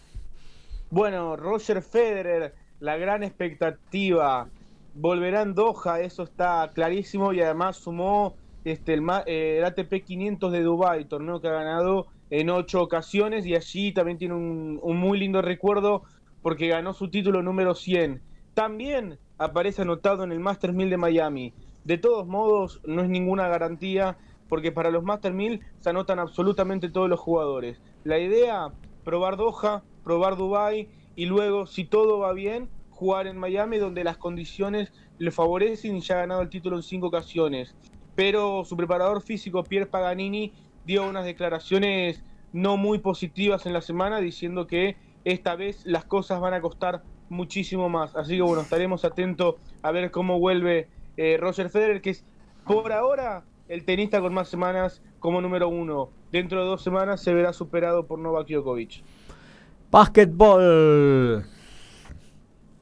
Bueno, Roger Federer, la gran expectativa volverá en Doha, eso está clarísimo, y además sumó este, el, eh, ATP 500 de Dubai, torneo que ha ganado en ocho ocasiones, y allí también tiene un, muy lindo recuerdo porque ganó su título número 100. También aparece anotado en el Master 1000 de Miami. De todos modos, no es ninguna garantía porque para los Master 1000 se anotan absolutamente todos los jugadores. La idea, probar Doha, probar Dubai y luego, si todo va bien, jugar en Miami, donde las condiciones le favorecen y ya ha ganado el título en cinco ocasiones. Pero su preparador físico, Pierre Paganini, dio unas declaraciones no muy positivas en la semana, diciendo que esta vez las cosas van a costar muchísimo más. Así que bueno, estaremos atentos a ver cómo vuelve eh, Roger Federer, que es por ahora el tenista con más semanas como número uno. Dentro de dos semanas se verá superado por Novak Djokovic. Basketball.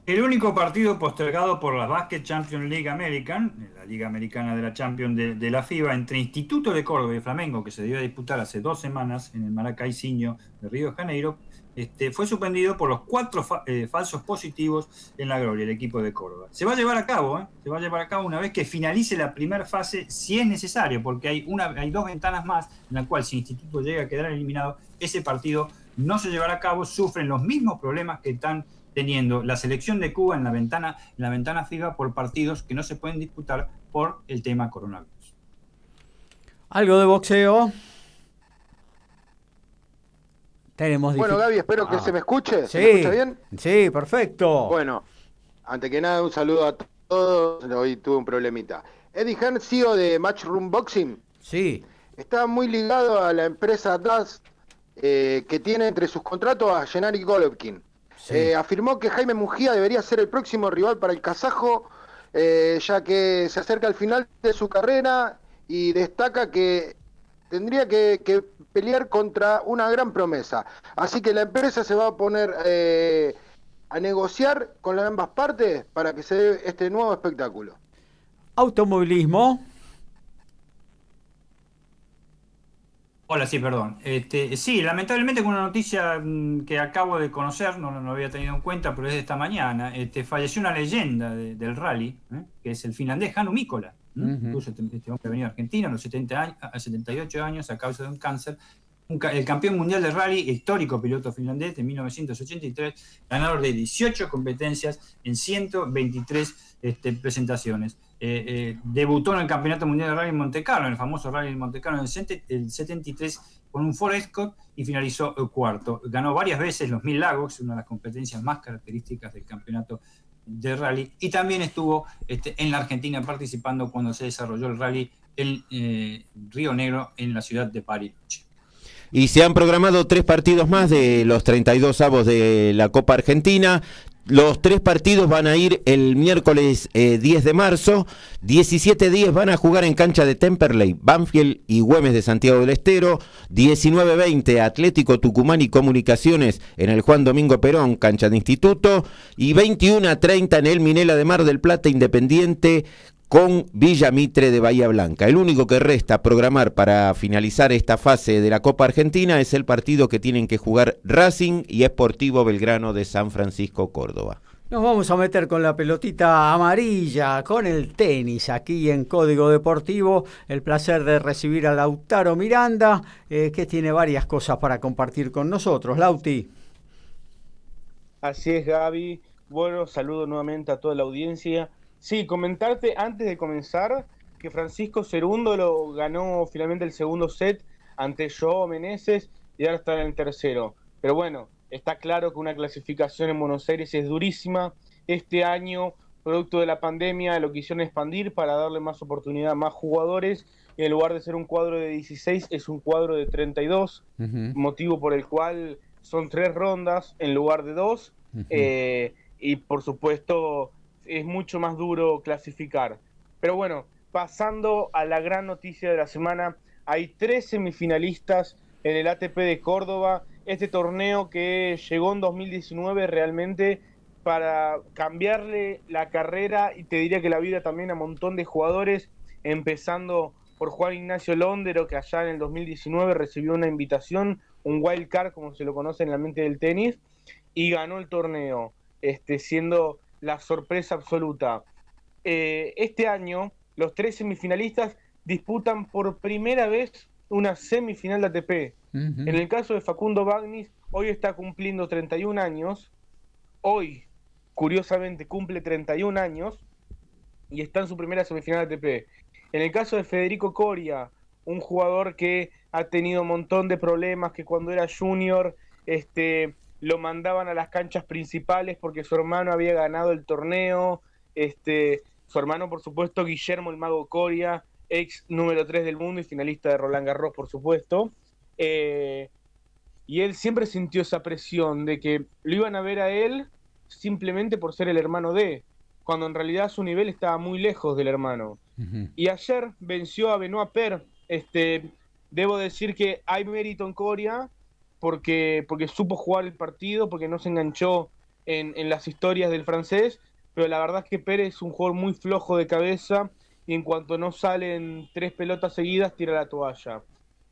El único partido postergado por la Basket Champions League American, la Liga Americana de la Champions de, la FIBA, entre Instituto de Córdoba y Flamengo, que se a disputar hace dos semanas en el Maracaicinho de Río de Janeiro, este, fue suspendido por los cuatro eh, falsos positivos en la Gloria, el equipo de Córdoba. Se va a llevar a cabo, ¿eh? se va a llevar a cabo una vez que finalice la primera fase, si es necesario, porque hay, una, hay dos ventanas más en la cual si Instituto llega a quedar eliminado, ese partido no se llevará a cabo, sufren los mismos problemas que están teniendo la selección de Cuba en la ventana, en la ventana FIBA por partidos que no se pueden disputar por el tema coronavirus. ¿Algo de boxeo? Tenemos bueno, Gaby, espero que ah. se me escuche. ¿Se me escucha bien? Sí, perfecto. Bueno, antes que nada, un saludo a todos. Hoy tuve un problemita. Eddie Hearn, CEO de Matchroom Boxing. Sí. Está muy ligado a la empresa DAS eh, que tiene entre sus contratos a Gennady Golovkin. Eh, afirmó que Jaime Mujía debería ser el próximo rival para el kazajo, eh, ya que se acerca al final de su carrera y destaca que tendría que, pelear contra una gran promesa. Así que la empresa se va a poner eh, a negociar con las ambas partes para que se dé este nuevo espectáculo. Automovilismo. Hola, sí, perdón. Este, sí, lamentablemente con una noticia mm, que acabo de conocer, no lo había tenido en cuenta, pero es de esta mañana, este, falleció una leyenda del rally, ¿eh? que es el finlandés Hannu Mikola. Incluso este, este, hombre venía a Argentina a los 70 años, a 78 años a causa de un cáncer. el campeón mundial de rally, histórico piloto finlandés de 1983, ganador de 18 competencias en 123 este, presentaciones. Eh, eh, debutó en el Campeonato Mundial de Rally en Monte Carlo, en el famoso Rally de Monte Carlo en el, 73 con un Ford Escort y finalizó cuarto. Ganó varias veces los Mil Lagos, una de las competencias más características del campeonato de rally y también estuvo este, en la Argentina participando cuando se desarrolló el rally en eh, Río Negro en la ciudad de París. Y se han programado tres partidos más de los 32 avos de la Copa Argentina. Los tres partidos van a ir el miércoles 10 eh, de marzo. 17 días van a jugar en cancha de Temperley, Banfield y Güemes de Santiago del Estero. 19-20 Atlético Tucumán y Comunicaciones en el Juan Domingo Perón, cancha de Instituto. Y 21-30 en el Minela de Mar del Plata Independiente con Villa Mitre de Bahía Blanca. El único que resta programar para finalizar esta fase de la Copa Argentina es el partido que tienen que jugar Racing y Esportivo Belgrano de San Francisco, Córdoba. Nos vamos a meter con la pelotita amarilla, con el tenis, aquí en Código Deportivo. El placer de recibir a Lautaro Miranda, eh, que tiene varias cosas para compartir con nosotros. Lauti. Así es, Gaby. Bueno, saludo nuevamente a toda la audiencia. Sí, comentarte antes de comenzar que Francisco Cerundo ganó finalmente el segundo set ante Joao Meneses y ahora está en el tercero. Pero bueno, está claro que una clasificación en Buenos Aires es durísima. Este año, producto de la pandemia, lo quisieron expandir para darle más oportunidad a más jugadores. Y en lugar de ser un cuadro de 16, es un cuadro de 32, motivo por el cual son tres rondas en lugar de dos. Eh, y por supuesto, es mucho más duro clasificar. Pero bueno, pasando a la gran noticia de la semana, hay tres semifinalistas en el ATP de Córdoba, este torneo que llegó en 2019 realmente para cambiarle la carrera y te diría que la vida también a un montón de jugadores, empezando por Juan Ignacio Londero, que allá en el 2019 recibió una invitación, un wild card como se lo conoce en la mente del tenis, y ganó el torneo, este, siendo la sorpresa absoluta. Eh, este año, los tres semifinalistas disputan por primera vez una semifinal de ATP. En el caso de Facundo Bagnis, hoy está cumpliendo 31 años. Hoy, curiosamente, cumple 31 años y está en su primera semifinal de ATP. En el caso de Federico Coria, un jugador que ha tenido un montón de problemas, que cuando era junior este, lo mandaban a las canchas principales porque su hermano había ganado el torneo, este, su hermano por supuesto Guillermo el Mago Coria, ex número 3 del mundo y finalista de Roland Garros por supuesto, eh, y él siempre sintió esa presión de que lo iban a ver a él simplemente por ser el hermano de, cuando en realidad su nivel estaba muy lejos del hermano. Y ayer venció a Benoit Per, este, debo decir que hay mérito en Coria, porque, porque supo jugar el partido, porque no se enganchó en, en, las historias del francés, pero la verdad es que Pérez es un jugador muy flojo de cabeza y en cuanto no salen tres pelotas seguidas, tira la toalla.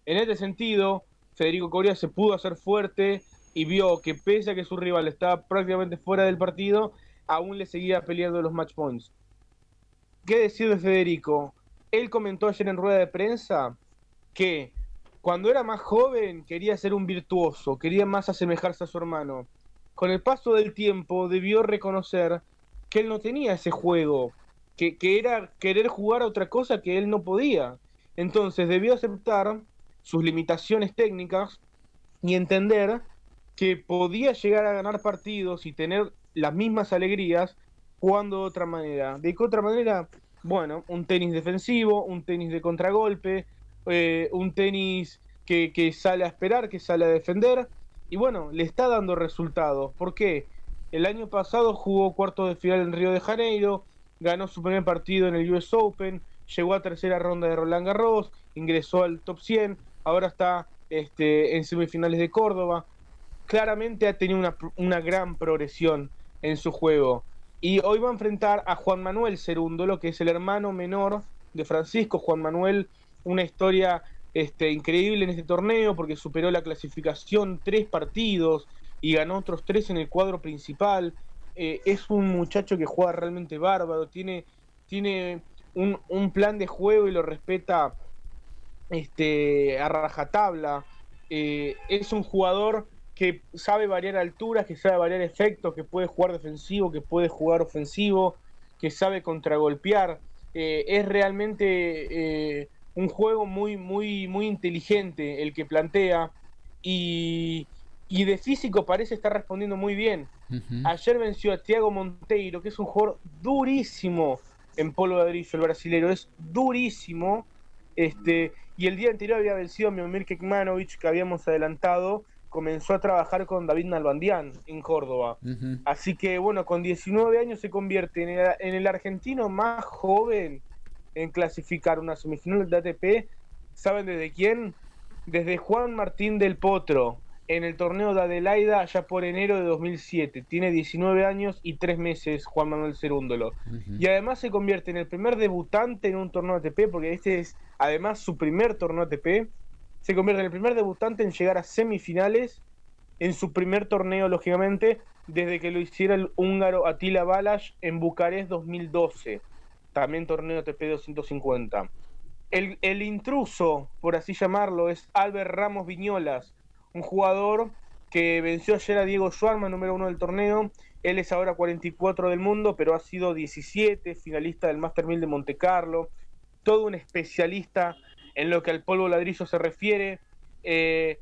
En este sentido, Federico Coria se pudo hacer fuerte y vio que pese a que su rival estaba prácticamente fuera del partido, aún le seguía peleando los match points. ¿Qué decir de Federico? Él comentó ayer en rueda de prensa que cuando era más joven quería ser un virtuoso, quería más asemejarse a su hermano. Con el paso del tiempo debió reconocer que él no tenía ese juego, que, era querer jugar a otra cosa que él no podía. Entonces debió aceptar sus limitaciones técnicas y entender que podía llegar a ganar partidos y tener las mismas alegrías jugando de otra manera. ¿De qué otra manera? Bueno, un tenis defensivo, un tenis de contragolpe, eh, un tenis que, sale a esperar, que sale a defender. Y bueno, le está dando resultados. ¿Por qué? El año pasado jugó cuarto de final en Río de Janeiro, ganó su primer partido en el US Open, llegó a tercera ronda de Roland Garros, ingresó al top 100, ahora está este, en semifinales de Córdoba. Claramente ha tenido una, una gran progresión en su juego. Y hoy va a enfrentar a Juan Manuel Cerúndolo, que es el hermano menor de Francisco. Juan Manuel, una historia este, increíble en este torneo porque superó la clasificación tres partidos y ganó otros tres en el cuadro principal. Eh, es un muchacho que juega realmente bárbaro, tiene, tiene un, plan de juego y lo respeta este, a rajatabla. Eh, es un jugador que sabe variar alturas, que sabe variar efectos, que puede jugar defensivo, que puede jugar ofensivo, que sabe contragolpear. Eh, es realmente un juego muy, muy, muy inteligente el que plantea y, y de físico parece estar respondiendo muy bien. Ayer venció a Thiago Monteiro, que es un jugador durísimo en polo ladrillo, el brasilero, es durísimo. Este, y el día anterior había vencido a Miomir Kekmanovic, que habíamos adelantado, comenzó a trabajar con David Nalbandián en Córdoba. Así que bueno, con 19 años se convierte en el, argentino más joven en clasificar una semifinal de ATP. ¿Saben desde quién? Desde Juan Martín del Potro, en el torneo de Adelaida allá por enero de 2007. Tiene 19 años y 3 meses Juan Manuel Cerúndolo. Y además se convierte en el primer debutante en un torneo ATP, porque este es además su primer torneo ATP se convierte en el primer debutante en llegar a semifinales en su primer torneo, lógicamente, desde que lo hiciera el húngaro Attila Balas en Bucarest 2012, también torneo TP 250. El, el intruso, por así llamarlo, es Albert Ramos Viñolas, un jugador que venció ayer a Diego Schwarman, número uno del torneo. Él es ahora 44 del mundo, pero ha sido 17, finalista del Master 1000 de Monte Carlo, todo un especialista en lo que al polvo ladrillo se refiere. Eh,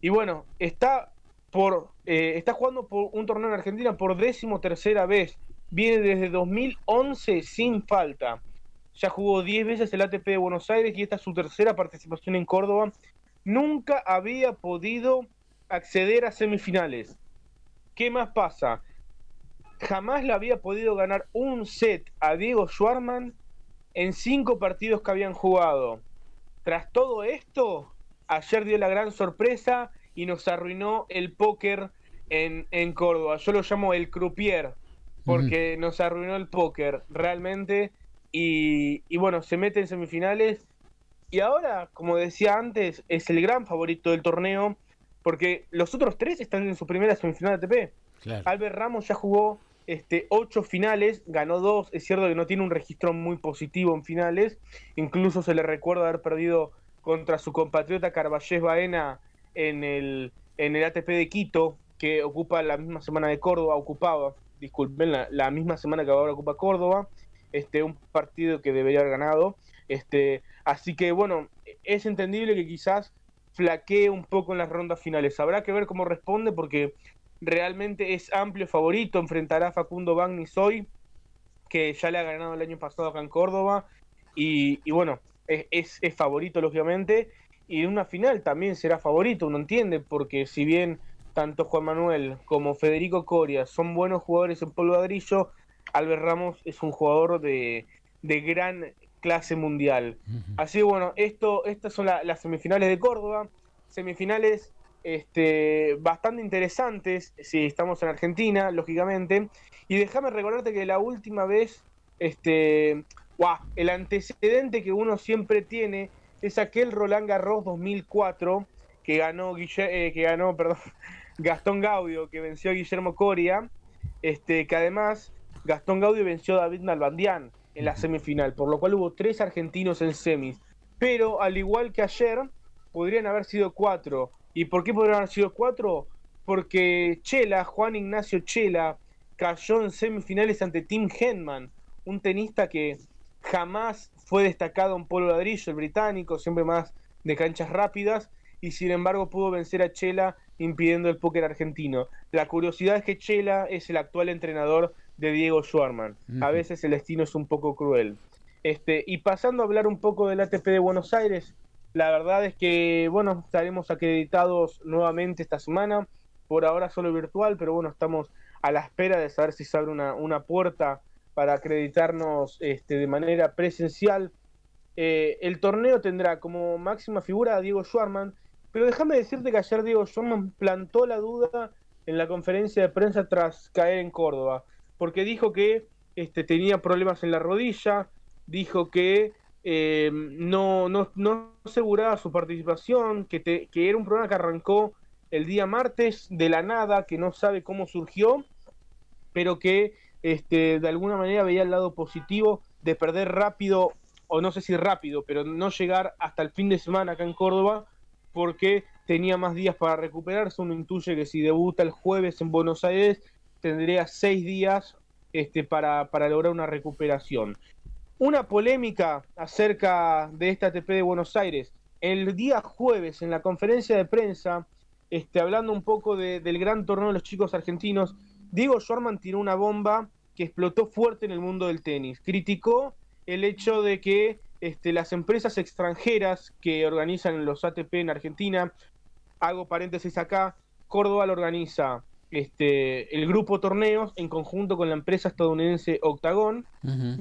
y bueno, está por eh, está jugando por un torneo en Argentina por décimo tercera vez. Viene desde 2011 sin falta. Ya jugó 10 veces el ATP de Buenos Aires y esta es su tercera participación en Córdoba. Nunca había podido acceder a semifinales. ¿Qué más pasa? Jamás le había podido ganar un set a Diego Schwarman en cinco partidos que habían jugado. Tras todo esto, ayer dio la gran sorpresa y nos arruinó el póker en, en Córdoba. Yo lo llamo el croupier, porque nos arruinó el póker realmente. Y, y, bueno, se mete en semifinales. Y ahora, como decía antes, es el gran favorito del torneo, porque los otros tres están en su primera semifinal de ATP. Albert Ramos ya jugó este, ocho finales, ganó dos, es cierto que no tiene un registro muy positivo en finales, incluso se le recuerda haber perdido contra su compatriota Carballés Baena en el, en el ATP de Quito, que ocupa la misma semana de Córdoba, ocupaba, disculpen, la, misma semana que ahora ocupa Córdoba, este, un partido que debería haber ganado, este, así que bueno, es entendible que quizás flaquee un poco en las rondas finales, habrá que ver cómo responde porque realmente es amplio favorito, enfrentará a Facundo Bagnis hoy, que ya le ha ganado el año pasado acá en Córdoba, y, bueno, es, es, favorito lógicamente, y en una final también será favorito, uno entiende, porque si bien tanto Juan Manuel como Federico Coria son buenos jugadores en polvo ladrillo, Albert Ramos es un jugador de, de gran clase mundial. Así que bueno, esto, estas son las semifinales de Córdoba, semifinales este, bastante interesantes si estamos en Argentina, lógicamente. Y déjame recordarte que la última vez, este, el antecedente que uno siempre tiene es aquel Roland Garros 2004 que ganó, eh, que ganó *laughs* perdón, Gastón Gaudio, que venció a Guillermo Coria, este, que además Gastón Gaudio venció a David Nalbandián en la semifinal, por lo cual hubo tres argentinos en semis. Pero al igual que ayer, podrían haber sido cuatro ¿Y por qué podrían haber sido cuatro? Porque Chela, Juan Ignacio Chela, cayó en semifinales ante Tim Henman, un tenista que jamás fue destacado en polo ladrillo, el británico, siempre más de canchas rápidas, y sin embargo pudo vencer a Chela impidiendo el póker argentino. La curiosidad es que Chela es el actual entrenador de Diego Schwarman. A veces el destino es un poco cruel. Este, y pasando a hablar un poco del ATP de Buenos Aires, la verdad es que, bueno, estaremos acreditados nuevamente esta semana, por ahora solo virtual, pero bueno, estamos a la espera de saber si se abre una, una puerta para acreditarnos este, de manera presencial. Eh, el torneo tendrá como máxima figura a Diego Schwarman, pero déjame decirte que ayer Diego Schwarman plantó la duda en la conferencia de prensa tras caer en Córdoba, porque dijo que este, tenía problemas en la rodilla, dijo que eh, no, no, no, aseguraba su participación, que, que era un problema que arrancó el día martes de la nada, que no sabe cómo surgió, pero que este, de alguna manera veía el lado positivo de perder rápido, o no sé si rápido, pero no llegar hasta el fin de semana acá en Córdoba, porque tenía más días para recuperarse. Uno intuye que si debuta el jueves en Buenos Aires, tendría seis días este, para, lograr una recuperación. Una polémica acerca de esta ATP de Buenos Aires. El día jueves, en la conferencia de prensa, este, hablando un poco del gran torneo de los chicos argentinos, Diego Schwarman tiró una bomba que explotó fuerte en el mundo del tenis. Criticó el hecho de que este, las empresas extranjeras que organizan los ATP en Argentina, hago paréntesis acá, Córdoba lo organiza este, el grupo torneos en conjunto con la empresa estadounidense Octagon,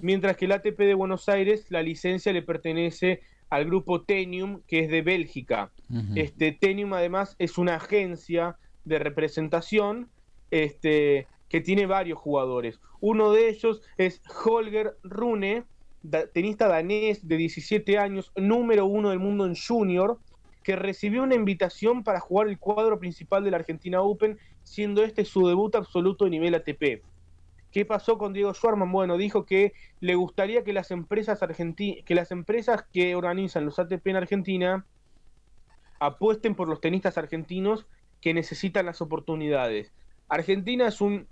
mientras que el ATP de Buenos Aires, la licencia le pertenece al grupo Tenium, que es de Bélgica. este, Tenium además es una agencia de representación este, que tiene varios jugadores. Uno de ellos es Holger Rune, tenista danés de 17 años, número uno del mundo en junior, que recibió una invitación para jugar el cuadro principal de la Argentina Open, siendo este su debut absoluto a nivel ATP. ¿Qué pasó con Diego Schwarman? Bueno, dijo que le gustaría que las empresas que las empresas que organizan los ATP en Argentina apuesten por los tenistas argentinos que necesitan las oportunidades. Argentina es un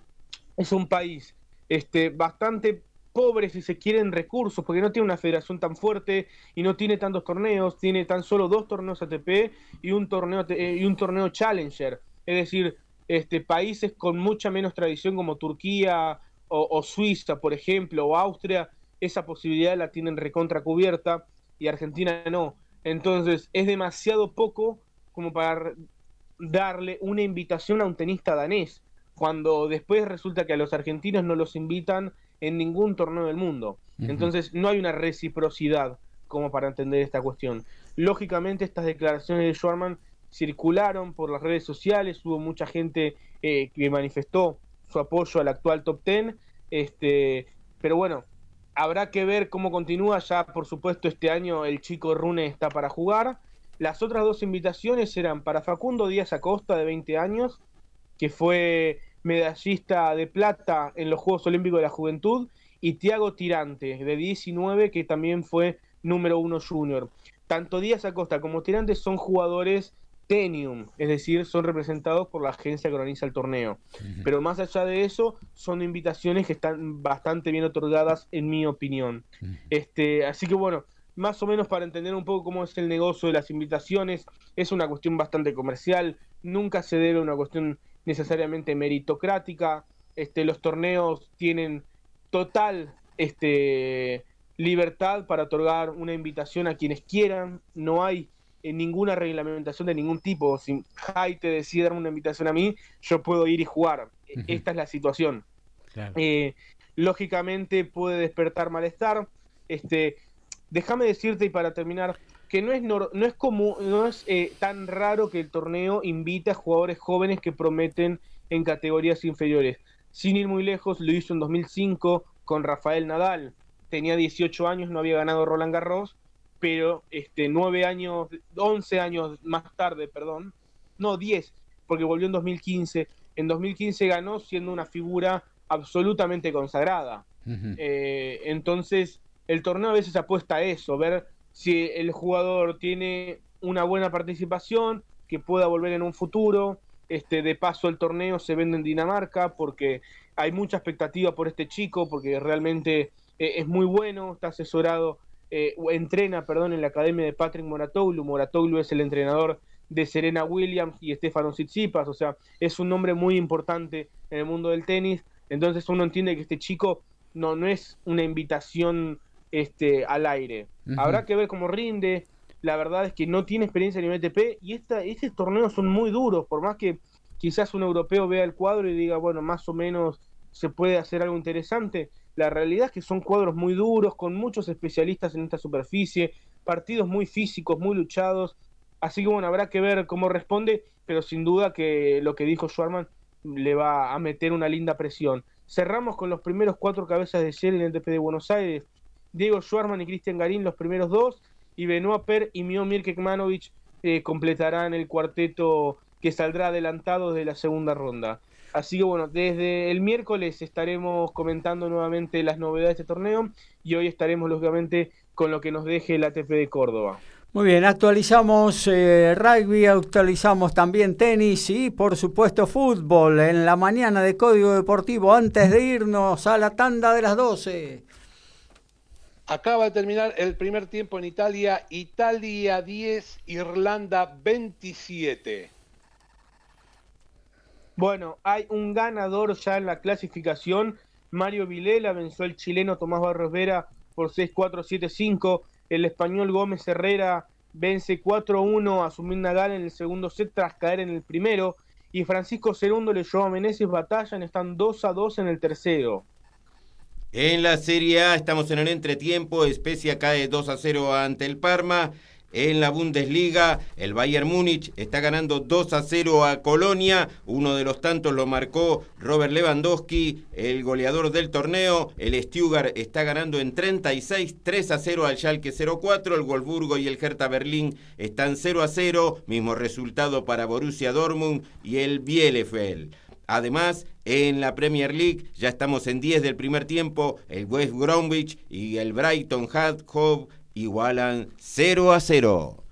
es un país este bastante pobre si se quieren recursos, porque no tiene una federación tan fuerte y no tiene tantos torneos, tiene tan solo dos torneos ATP y un torneo eh, y un torneo Challenger, es decir, este países con mucha menos tradición como Turquía o, Suiza, por ejemplo, o Austria, esa posibilidad la tienen recontra cubierta y Argentina no. Entonces es demasiado poco como para darle una invitación a un tenista danés, cuando después resulta que a los argentinos no los invitan en ningún torneo del mundo. Entonces no hay una reciprocidad como para entender esta cuestión. Lógicamente estas declaraciones de Schwarman circularon por las redes sociales, hubo mucha gente eh, que manifestó su apoyo al actual top ten, este, pero bueno, habrá que ver cómo continúa, ya por supuesto este año el chico Rune está para jugar. Las otras dos invitaciones eran para Facundo Díaz Acosta de 20 años, que fue medallista de plata en los Juegos Olímpicos de la Juventud, y Tiago Tirante, de 19, que también fue número uno junior. Tanto Díaz Acosta como Tirante son jugadores Tenium, es decir, son representados por la agencia que organiza el torneo. Pero más allá de eso, son invitaciones que están bastante bien otorgadas, en mi opinión. este, así que bueno, más o menos para entender un poco cómo es el negocio de las invitaciones, es una cuestión bastante comercial, nunca se debe a una cuestión necesariamente meritocrática. Este, los torneos tienen total este, libertad para otorgar una invitación a quienes quieran. No hay eh, ninguna reglamentación de ningún tipo. Si Jai te decide dar una invitación a mí, yo puedo ir y jugar. Esta es la situación. Eh, lógicamente puede despertar malestar. Este, déjame decirte y para terminar, que no es, no, es, común, no es eh, tan raro que el torneo invite a jugadores jóvenes que prometen en categorías inferiores. Sin ir muy lejos, lo hizo en 2005 con Rafael Nadal. Tenía 18 años, no había ganado Roland Garros, pero este, 9 años, 11 años más tarde, perdón, no, 10, porque volvió en 2015. En 2015 ganó siendo una figura absolutamente consagrada. Eh, entonces, el torneo a veces apuesta a eso, ver si el jugador tiene una buena participación, que pueda volver en un futuro. Este, de paso el torneo se vende en Dinamarca porque hay mucha expectativa por este chico, porque realmente eh, es muy bueno, está asesorado, eh, entrena, perdón, en la academia de Patrick Moratoglu. Moratoglu es el entrenador de Serena Williams y Stefano Tsitsipas, o sea, es un nombre muy importante en el mundo del tenis, entonces uno entiende que este chico no, no es una invitación este, al aire. Habrá que ver cómo rinde, la verdad es que no tiene experiencia en nivel ATP y esta, estos torneos son muy duros, por más que quizás un europeo vea el cuadro y diga, bueno, más o menos se puede hacer algo interesante. La realidad es que son cuadros muy duros, con muchos especialistas en esta superficie, partidos muy físicos, muy luchados. Así que bueno, habrá que ver cómo responde, pero sin duda que lo que dijo Schwarman le va a meter una linda presión. Cerramos con los primeros cuatro cabezas de serie en el TP de Buenos Aires. Diego Schwarman y Cristian Garín los primeros dos, y Benoit Per y Miomir Kekmanovic eh, completarán el cuarteto que saldrá adelantado de la segunda ronda. Así que bueno, desde el miércoles estaremos comentando nuevamente las novedades de este torneo y hoy estaremos lógicamente con lo que nos deje el ATP de Córdoba. Muy bien, actualizamos eh, rugby, actualizamos también tenis y por supuesto fútbol en la mañana de Código Deportivo antes de irnos a la tanda de las 12. Acaba de terminar el primer tiempo en Italia, Italia 10, Irlanda 27. Bueno, hay un ganador ya en la clasificación. Mario Vilela venció al chileno Tomás Barros Vera por 6-4-7-5. El español Gómez Herrera vence 4-1 a Sumir Nagal en el segundo set tras caer en el primero. Y Francisco Cerundo le llevó a Meneses batalla, están 2 2 en el tercero. En la Serie A estamos en el entretiempo, Especia cae 2 a 0 ante el Parma. En la Bundesliga, el Bayern Múnich está ganando 2 a 0 a Colonia. Uno de los tantos lo marcó Robert Lewandowski, el goleador del torneo. El Stuttgart está ganando en 36, 3 a 0 al Schalke 04. El Wolfsburgo y el Hertha Berlín están 0 a 0. Mismo resultado para Borussia Dortmund y el Bielefeld. Además, en la Premier League ya estamos en 10 del primer tiempo. El West Bromwich y el Brighton Hove igualan 0 a 0.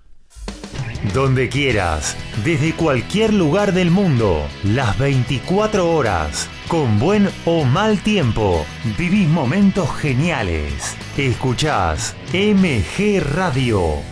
Donde quieras, desde cualquier lugar del mundo, las 24 horas, con buen o mal tiempo, vivís momentos geniales. Escuchás MG Radio.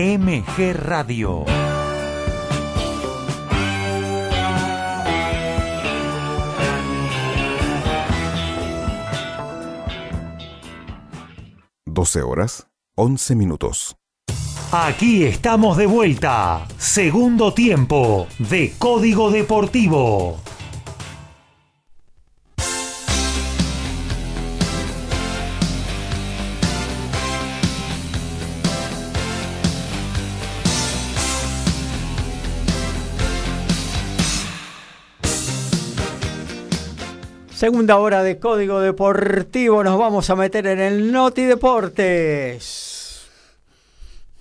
MG Radio. Doce horas, once minutos. Aquí estamos de vuelta. Segundo tiempo de Código Deportivo. Segunda hora de Código Deportivo, nos vamos a meter en el Noti Deportes.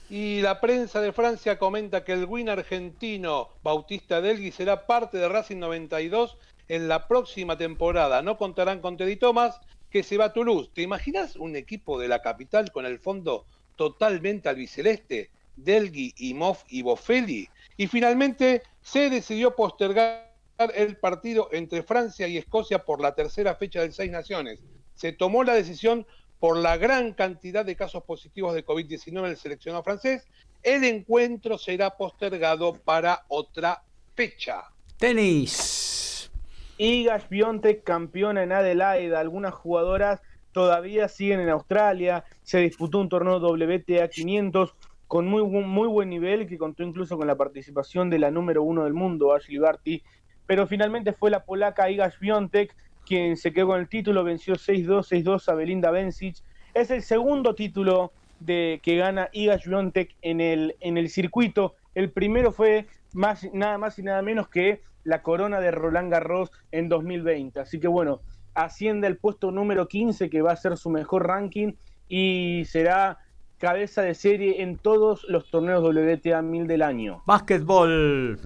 Y la prensa de Francia comenta que el win argentino Bautista Delgui será parte de Racing 92 en la próxima temporada. No contarán con Teddy Thomas, que se va a Toulouse. ¿Te imaginas un equipo de la capital con el fondo totalmente albiceleste? Delgui, Moff y Bofelli. Y finalmente se decidió postergar el partido entre Francia y Escocia por la tercera fecha del Seis Naciones. Se tomó la decisión por la gran cantidad de casos positivos de COVID-19 en el seleccionado francés. El encuentro será postergado para otra fecha. Tenis. Iga Biontek, campeona en Adelaide. Algunas jugadoras todavía siguen en Australia. Se disputó un torneo WTA 500 con muy, muy buen nivel que contó incluso con la participación de la número uno del mundo, Ashley Barty, pero finalmente fue la polaca Iga Świątek quien se quedó con el título, venció 6-2, 6-2 a Belinda Bencic. Es el segundo título de que gana Iga Świątek en el, en el circuito. El primero fue más, nada más y nada menos que la corona de Roland Garros en 2020. Así que bueno, asciende al puesto número 15, que va a ser su mejor ranking y será cabeza de serie en todos los torneos WTA 1000 del año. Básquetbol.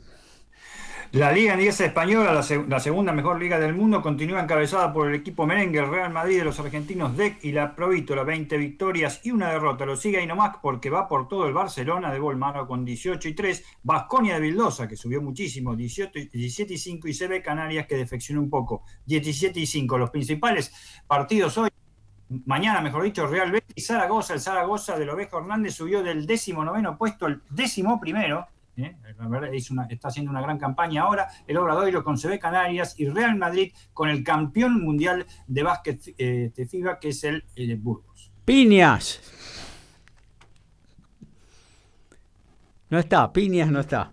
La Liga Inglesa Española, la, segunda mejor liga del mundo, continúa encabezada por el equipo merengue, el Real Madrid de los argentinos DEC y la Provítola, 20 victorias y una derrota. Lo sigue ahí nomás porque va por todo el Barcelona de Bolmaro con 18 y 3. Vasconia de Vildosa, que subió muchísimo, 17 y 5. Y CB Canarias, que defeccionó un poco, 17 y 5. Los principales partidos hoy mañana, mejor dicho, Real Betis, Zaragoza, el Zaragoza de Oveja Hernández subió del décimo noveno puesto al décimo primero, ¿eh? está haciendo una gran campaña ahora, el Obradoiro con CB Canarias y Real Madrid con el campeón mundial de básquet eh, de FIBA, que es el, Burgos. Piñas. No está, Piñas no está.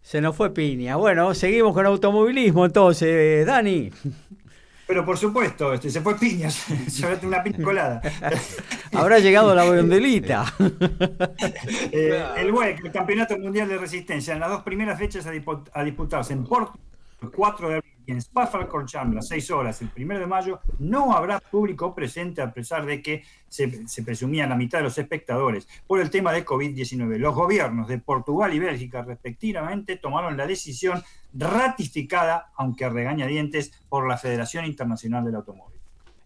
Se nos fue Piña. Bueno, seguimos con automovilismo entonces, Dani. Pero por supuesto, este, se fue piñas, *laughs* una piña colada. *laughs* Habrá llegado la bondelita. *laughs* eh, el WEC, el Campeonato Mundial de Resistencia, en las dos primeras fechas a, disputarse en Porto, el 4 de abril, y en Spa-Francorchamps, 6 horas, el 1 de mayo, no habrá público presente a pesar de que se, se presumía la mitad de los espectadores por el tema de COVID-19. Los gobiernos de Portugal y Bélgica, respectivamente, tomaron la decisión ratificada, aunque a regañadientes, por la Federación Internacional del Automóvil.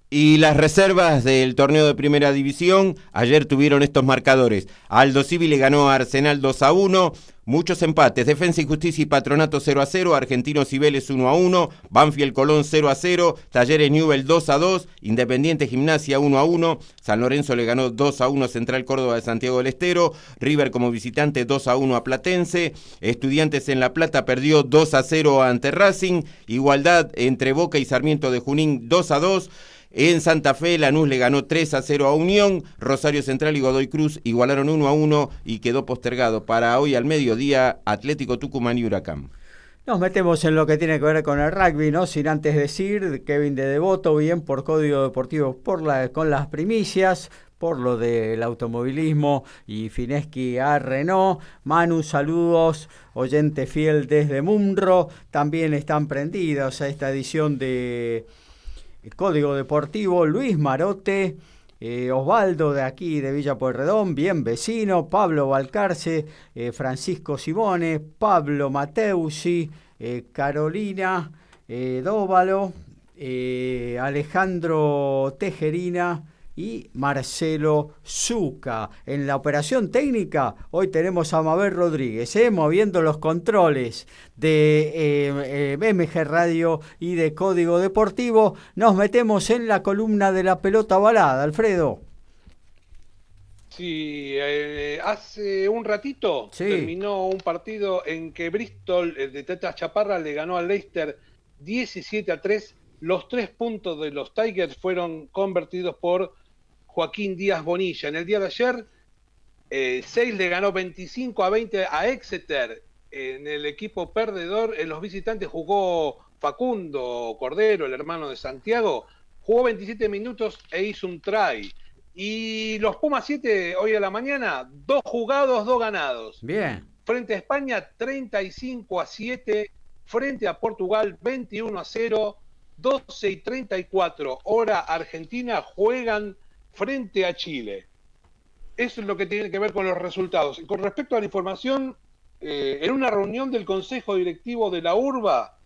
Y las reservas del torneo de primera división ayer tuvieron estos marcadores. Aldo Civil le ganó a Arsenal 2 a 1. Muchos empates. Defensa y Justicia y Patronato 0 a 0. Argentinos y Vélez 1 a 1. Banfield Colón 0 a 0. Talleres Newell 2 a 2. Independiente Gimnasia 1 a 1. San Lorenzo le ganó 2 a 1 Central Córdoba de Santiago del Estero. River como visitante 2 a 1 a Platense. Estudiantes en La Plata perdió 2 a 0 ante Racing. Igualdad entre Boca y Sarmiento de Junín 2 a 2. En Santa Fe, Lanús le ganó 3 a 0 a Unión, Rosario Central y Godoy Cruz igualaron 1 a 1 y quedó postergado para hoy al mediodía Atlético Tucumán y Huracán. Nos metemos en lo que tiene que ver con el rugby, ¿no? Sin antes decir, Kevin de Devoto, bien por Código Deportivo por la, con las primicias, por lo del automovilismo y Fineski a Renault. Manu, saludos, oyente fiel desde Mumro. También están prendidos a esta edición de Código Deportivo. Luis Marote. Eh, Osvaldo de aquí de Villa Pueyrredón, bien vecino, Pablo Valcarce, eh, Francisco Simone, Pablo Mateusi, eh, Carolina Dóvalo, Alejandro Tejerina, y Marcelo Zuca. En la operación técnica, hoy tenemos a Mabel Rodríguez, ¿eh? moviendo los controles de eh, eh, MG Radio y de Código Deportivo. Nos metemos en la columna de la pelota balada, Alfredo. Sí, hace un ratito terminó un partido en que Bristol de Teta Chaparra le ganó al Leicester 17 a 3. Los tres puntos de los Tigers fueron convertidos por Joaquín Díaz Bonilla. En el día de ayer, eh, 6 le ganó 25 a 20 a Exeter. En el equipo perdedor, en los visitantes jugó Facundo Cordero, el hermano de Santiago. Jugó 27 minutos e hizo un try. Y los Pumas 7 hoy a la mañana, dos jugados, dos ganados. Bien. Frente a España, 35 a 7. Frente a Portugal, 21 a 0. 12 y 34 hora Argentina juegan frente a Chile. Eso es lo que tiene que ver con los resultados. con respecto a la información, eh, en una reunión del Consejo Directivo de la URBA,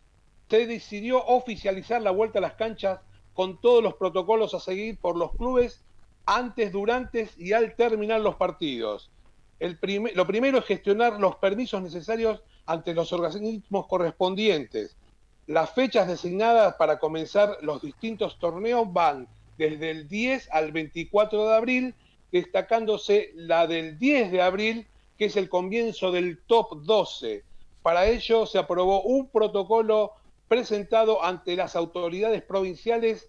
se decidió oficializar la vuelta a las canchas con todos los protocolos a seguir por los clubes antes, durante y al terminar los partidos. Lo primero es gestionar los permisos necesarios ante los organismos correspondientes. Las fechas designadas para comenzar los distintos torneos van desde el 10 al 24 de abril, destacándose la del 10 de abril, que es el comienzo del top 12. Para ello se aprobó un protocolo presentado ante las autoridades provinciales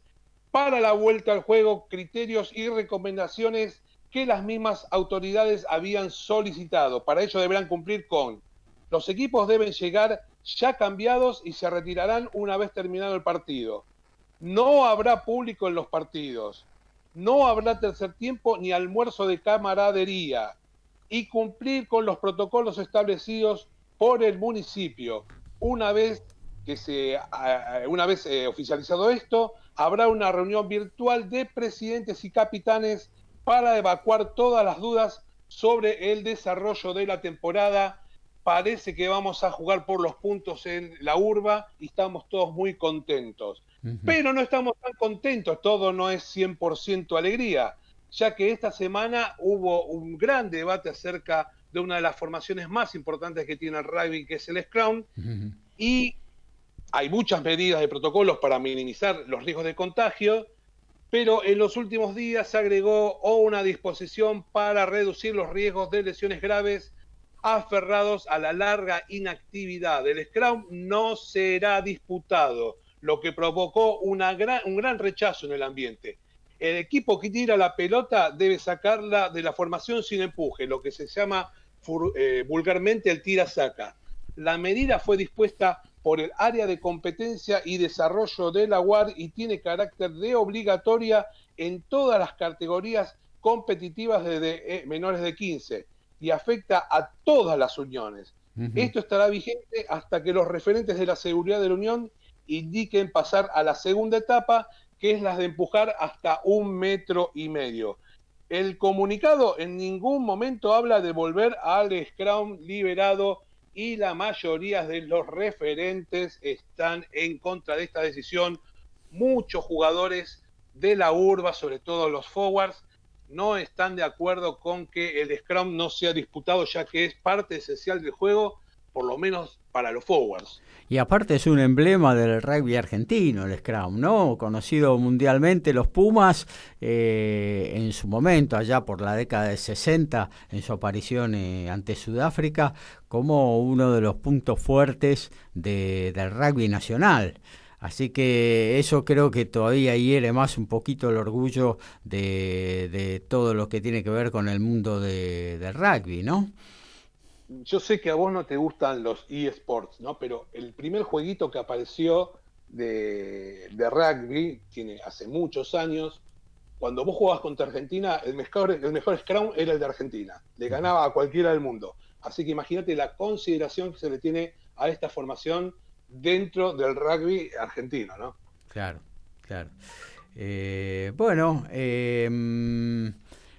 para la vuelta al juego, criterios y recomendaciones que las mismas autoridades habían solicitado. Para ello deberán cumplir con los equipos deben llegar ya cambiados y se retirarán una vez terminado el partido. No habrá público en los partidos. No habrá tercer tiempo ni almuerzo de camaradería. Y cumplir con los protocolos establecidos por el municipio. Una vez que se, una vez eh, oficializado esto, habrá una reunión virtual de presidentes y capitanes para evacuar todas las dudas sobre el desarrollo de la temporada. Parece que vamos a jugar por los puntos en la urba y estamos todos muy contentos. Pero no estamos tan contentos, todo no es 100% alegría, ya que esta semana hubo un gran debate acerca de una de las formaciones más importantes que tiene el rugby, que es el Scrum, y hay muchas medidas de protocolos para minimizar los riesgos de contagio, pero en los últimos días se agregó una disposición para reducir los riesgos de lesiones graves aferrados a la larga inactividad. El Scrum no será disputado lo que provocó una gran, un gran rechazo en el ambiente. El equipo que tira la pelota debe sacarla de la formación sin empuje, lo que se llama eh, vulgarmente el tira-saca. La medida fue dispuesta por el área de competencia y desarrollo de la UAR y tiene carácter de obligatoria en todas las categorías competitivas de eh, menores de 15 y afecta a todas las uniones. Esto estará vigente hasta que los referentes de la seguridad de la Unión indiquen pasar a la segunda etapa, que es la de empujar hasta un metro y medio. El comunicado en ningún momento habla de volver al Scrum liberado y la mayoría de los referentes están en contra de esta decisión. Muchos jugadores de la urba, sobre todo los forwards, no están de acuerdo con que el Scrum no sea disputado, ya que es parte esencial del juego, por lo menos para los forwards. Y aparte es un emblema del rugby argentino, el Scrum, ¿no? Conocido mundialmente, los Pumas, eh, en su momento, allá por la década de 60, en su aparición eh, ante Sudáfrica, como uno de los puntos fuertes del rugby nacional. Así que eso creo que todavía hiere más un poquito el orgullo de, de todo lo que tiene que ver con el mundo de, del rugby, ¿no? Yo sé que a vos no te gustan los eSports, ¿no? Pero el primer jueguito que apareció de, de rugby tiene hace muchos años. Cuando vos jugabas contra Argentina, el mejor, el mejor Scrum era el de Argentina. Le ganaba a cualquiera del mundo. Así que imagínate la consideración que se le tiene a esta formación dentro del rugby argentino, ¿no? Claro, claro. Eh, bueno, em,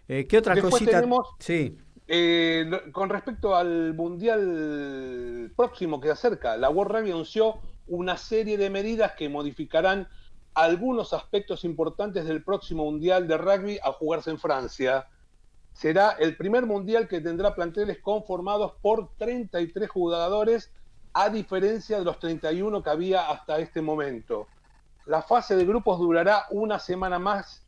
eh, ¿qué otra cosita? Tenemos, sí. Eh, con respecto al mundial próximo que se acerca, la World Rugby anunció una serie de medidas que modificarán algunos aspectos importantes del próximo mundial de rugby a jugarse en Francia. Será el primer mundial que tendrá planteles conformados por 33 jugadores a diferencia de los 31 que había hasta este momento. La fase de grupos durará una semana más,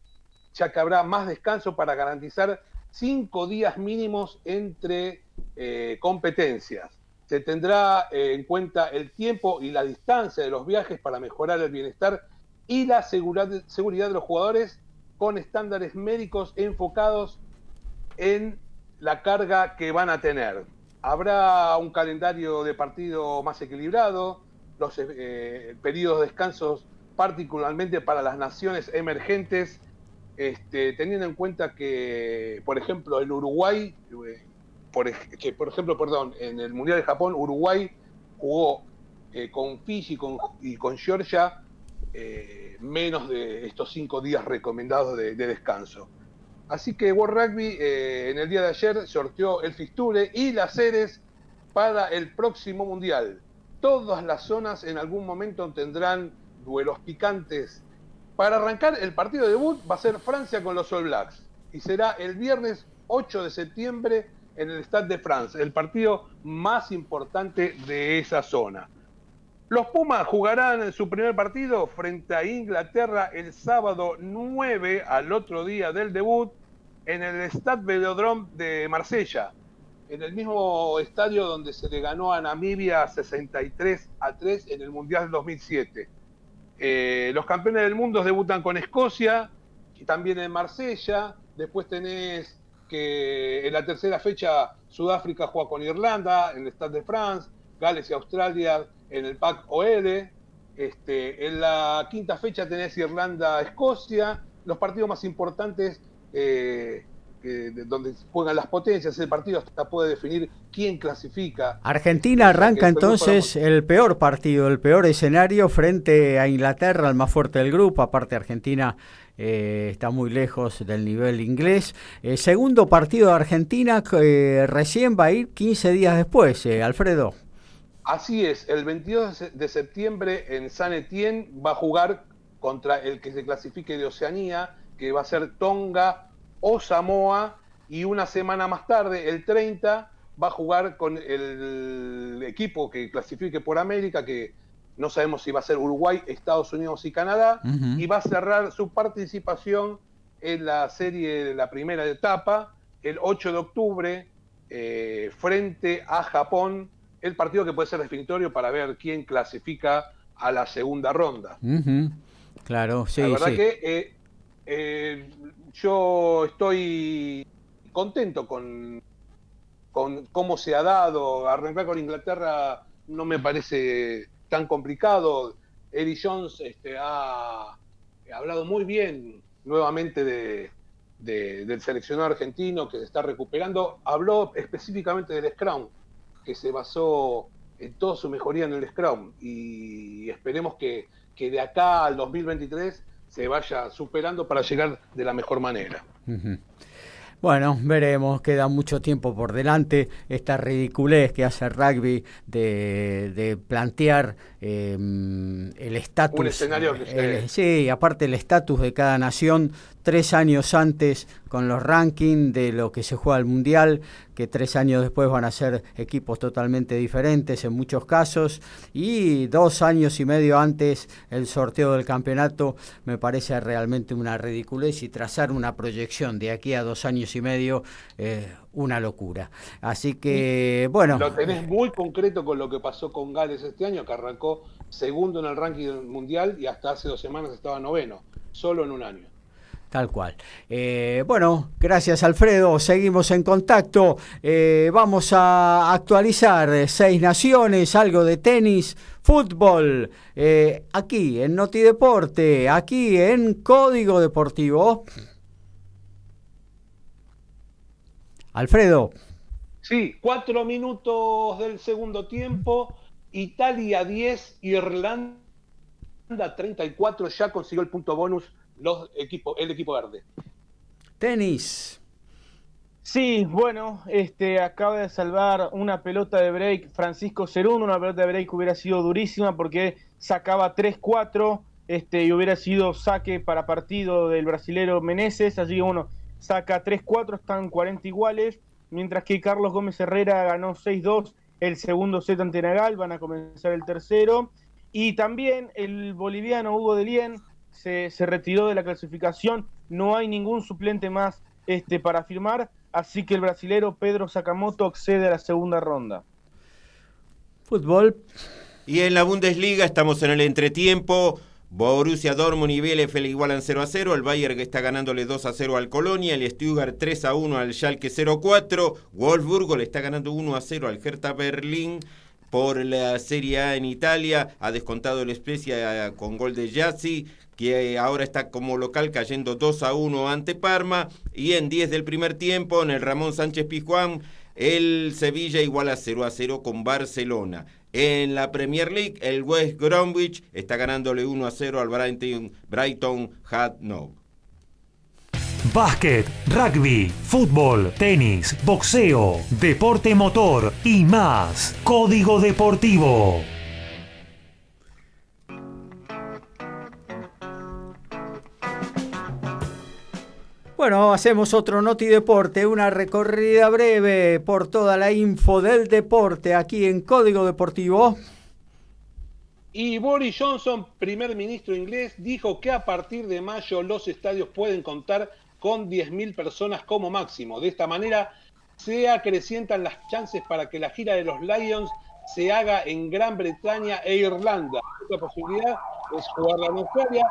ya que habrá más descanso para garantizar cinco días mínimos entre eh, competencias. Se tendrá eh, en cuenta el tiempo y la distancia de los viajes para mejorar el bienestar y la seguridad de los jugadores con estándares médicos enfocados en la carga que van a tener. Habrá un calendario de partido más equilibrado, los eh, periodos de descansos particularmente para las naciones emergentes, este, teniendo en cuenta que, por ejemplo, en Uruguay, eh, por, que por ejemplo, perdón, en el Mundial de Japón, Uruguay jugó eh, con Fiji y con Georgia menos de estos cinco días recomendados de descanso. Así que World Rugby eh, en el día de ayer sorteó el fixture y las sedes para el próximo mundial. Todas las zonas en algún momento tendrán duelos picantes. Para arrancar el partido de debut va a ser Francia con los All Blacks y será el viernes 8 de septiembre en el Stade de France, el partido más importante de esa zona. Los Pumas jugarán su primer partido frente a Inglaterra el sábado 9 al otro día del debut en el Stade Velodrome de Marsella, en el mismo estadio donde se le ganó a Namibia 63 a 3 en el Mundial 2007. Eh, los campeones del mundo debutan con Escocia, y también en Marsella. Después tenés que en la tercera fecha Sudáfrica juega con Irlanda en el Stade de France, Gales y Australia en el PAC OL. Este, en la quinta fecha tenés Irlanda-Escocia. Los partidos más importantes eh, donde juegan las potencias, el partido hasta puede definir quién clasifica. Argentina arranca entonces el peor partido, el peor escenario frente a Inglaterra, el más fuerte del grupo, aparte Argentina eh, está muy lejos del nivel inglés. Eh, segundo partido de Argentina recién va a ir 15 días después, Alfredo. Así es, el 22 de septiembre en San Etienne va a jugar contra el que se clasifique de Oceanía, que va a ser Tonga o Samoa, y una semana más tarde, el 30, va a jugar con el equipo que clasifique por América, que no sabemos si va a ser Uruguay, Estados Unidos y Canadá, y va a cerrar su participación en la serie de la primera etapa el 8 de octubre eh, frente a Japón el partido que puede ser definitorio para ver quién clasifica a la segunda ronda. Claro, sí. La verdad que eh, eh, yo estoy contento con, con cómo se ha dado. Arrancar con Inglaterra no me parece tan complicado. Eddie Jones este, ha, hablado muy bien nuevamente de, del seleccionado argentino que se está recuperando. Habló específicamente del Scrum que se basó en toda su mejoría en el Scrum y esperemos que, de acá al 2023 se vaya superando para llegar de la mejor manera. Bueno, veremos, queda mucho tiempo por delante. Esta ridiculez que hace el rugby de, plantear em, el estatus. Un escenario que Sí, aparte el estatus de cada nación tres años antes con los rankings de lo que se juega al Mundial, que tres años después van a ser equipos totalmente diferentes en muchos casos, y dos años y medio antes el sorteo del campeonato, me parece realmente una ridiculez y trazar una proyección de aquí a dos años y medio. Eh, una locura. Así que, bueno. Lo tenés muy concreto con lo que pasó con Gales este año, que arrancó segundo en el ranking mundial y hasta hace dos semanas estaba noveno, solo en un año. Tal cual. Eh, bueno, gracias Alfredo, seguimos en contacto. Eh, vamos a actualizar eh, seis naciones, algo de tenis, fútbol, aquí en Noti Deporte, aquí en Código Deportivo. Alfredo. Sí, cuatro minutos del segundo tiempo, Italia 10, Irlanda 34, ya consiguió el punto bonus los equipos, el equipo verde. Tenis. Sí, bueno, este acaba de salvar una pelota de break Francisco Cerún, una pelota de break hubiera sido durísima porque sacaba 3-4 este, y hubiera sido saque para partido del brasilero Meneses, así que bueno, saca 3-4, están 40 iguales, mientras que Carlos Gómez Herrera ganó 6-2 el segundo set ante Nagal, van a comenzar el tercero, y también el boliviano Hugo Delien se, retiró de la clasificación, no hay ningún suplente más este, para firmar, así que el brasilero Pedro Sakamoto accede a la segunda ronda. Fútbol. Y en la Bundesliga estamos en el entretiempo. Borussia Dortmund y Bielefeld igualan 0 a 0, el Bayern está ganándole 2 a 0 al Colonia, el Stuttgart 3 a 1 al Schalke 04, Wolfsburgo le está ganando 1 a 0 al Hertha Berlín, por la Serie A en Italia, ha descontado el Spezia con gol de Yazzi, que ahora está como local cayendo 2 a 1 ante Parma. Y en 10 del primer tiempo, en el Ramón Sánchez Pizjuán, el Sevilla iguala 0 a 0 con Barcelona. En la Premier League, el West Bromwich está ganándole 1 a 0 al Brighton, Brighton No. Básquet, rugby, fútbol, tenis, boxeo, deporte motor y más. Código Deportivo. Bueno, hacemos otro Noti Deporte, una recorrida breve por toda la info del deporte aquí en Código Deportivo. Y Boris Johnson, primer ministro inglés, dijo que a partir de mayo los estadios pueden contar con 10.000 personas como máximo. De esta manera se acrecientan las chances para que la gira de los Lions se haga en Gran Bretaña e Irlanda. Otra posibilidad es jugarla en Australia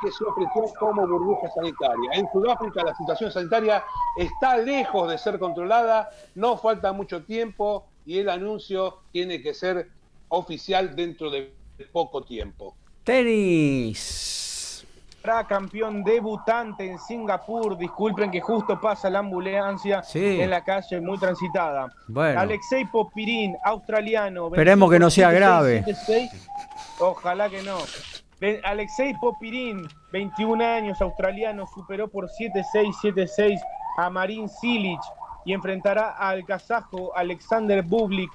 que se ofreció como burbuja sanitaria. En Sudáfrica la situación sanitaria está lejos de ser controlada, no falta mucho tiempo y el anuncio tiene que ser oficial dentro de poco tiempo. Tenis. Campeón debutante en Singapur. Disculpen que justo pasa la ambulancia en la calle muy transitada. Alexei Popirín, australiano. Esperemos que no sea grave. Ojalá que no. Alexei Popirín, 21 años, australiano, superó por 7-6, 7-6 a Marin Silic y enfrentará al kazajo Alexander Bublik,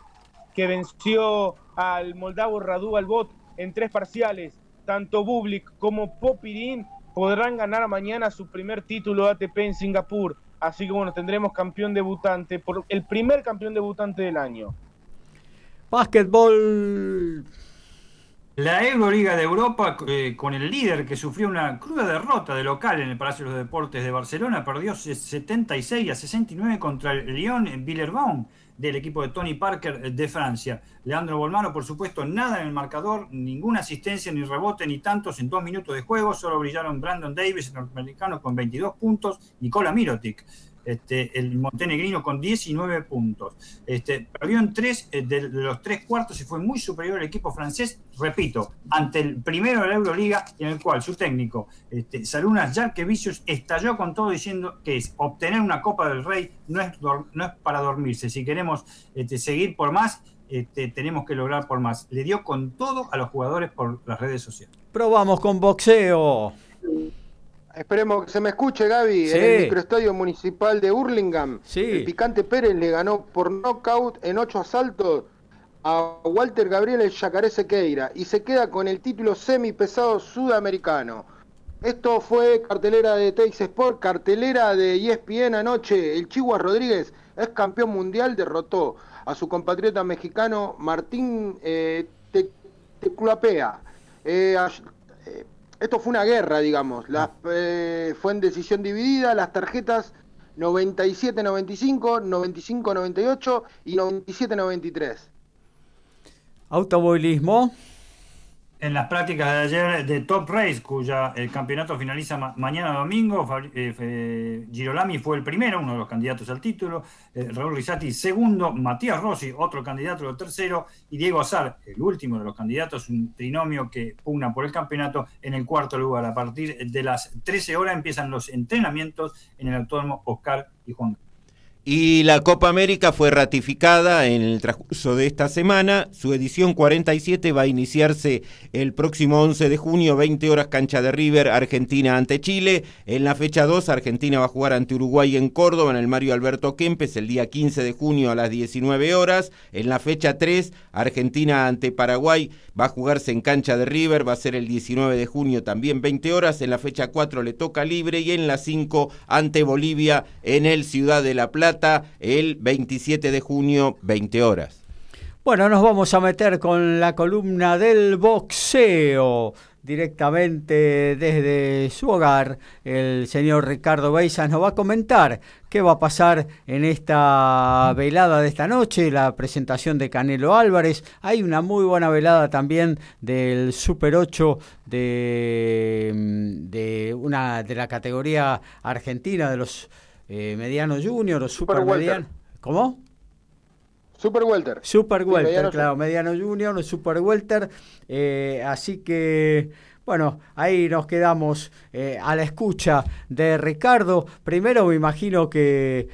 que venció al moldavo Radu Albot en tres parciales. Tanto Bublik como Popirín podrán ganar mañana su primer título ATP en Singapur. Así que bueno, tendremos campeón debutante, por el primer campeón debutante del año. Básquetbol la Euroliga de Europa, eh, con el líder que sufrió una cruda derrota de local en el Palacio de los Deportes de Barcelona, perdió 76 a 69 contra el Lyon en del equipo de Tony Parker de Francia. Leandro Bolmano, por supuesto, nada en el marcador, ninguna asistencia ni rebote ni tantos en dos minutos de juego, solo brillaron Brandon Davis, el norteamericano, con 22 puntos, Nicola Mirotic este, el montenegrino con 19 puntos. Este, perdió en tres eh, de los tres cuartos y fue muy superior al equipo francés, repito, ante el primero de la Euroliga, en el cual su técnico, este, Salunas Jarkevicius, estalló con todo diciendo que es obtener una Copa del Rey no es, no es para dormirse. Si queremos este, seguir por más, este, tenemos que lograr por más. Le dio con todo a los jugadores por las redes sociales. Probamos con boxeo. Esperemos que se me escuche, Gaby. En el microestadio municipal de Hurlingham, el Picante Pérez le ganó por nocaut en ocho asaltos a Walter Gabriel el Yacaré Sequeira y se queda con el título semipesado sudamericano. Esto fue cartelera de Tex Sport, cartelera de ESPN anoche. El Chihuahua Rodríguez es campeón mundial, derrotó a su compatriota mexicano Martín eh, Teclapea. Eh, esto fue una guerra, digamos. Ah. Eh, fue en decisión dividida, las tarjetas 97-95, 95-98 y 97-93. Automovilismo en las prácticas de ayer de Top Race, cuya el campeonato finaliza mañana domingo, eh, Girolami fue el primero, uno de los candidatos al título, eh, Raúl Risati segundo, Matías Rossi, otro candidato el tercero, y Diego Azar, el último de los candidatos, un trinomio que pugna por el campeonato en el cuarto lugar. A partir de las 13 horas empiezan los entrenamientos en el autónomo Oscar y Juan y la Copa América fue ratificada en el transcurso de esta semana. Su edición 47 va a iniciarse el próximo 11 de junio, 20 horas cancha de River, Argentina ante Chile. En la fecha 2, Argentina va a jugar ante Uruguay en Córdoba, en el Mario Alberto Kempes, el día 15 de junio a las 19 horas. En la fecha 3, Argentina ante Paraguay va a jugarse en cancha de River, va a ser el 19 de junio también 20 horas. En la fecha 4 le toca libre y en la 5 ante Bolivia en el Ciudad de la Plata el 27 de junio, 20 horas. Bueno, nos vamos a meter con la columna del boxeo. Directamente desde su hogar, el señor Ricardo Beizas nos va a comentar qué va a pasar en esta velada de esta noche, la presentación de Canelo Álvarez. Hay una muy buena velada también del Super 8 de, de, una, de la categoría argentina de los eh, mediano junior o super, mediano. ¿Cómo? Super welter. Super welter, claro, mediano junior o super welter. Eh, así que, bueno, ahí nos quedamos eh, a la escucha de Ricardo. Primero me imagino que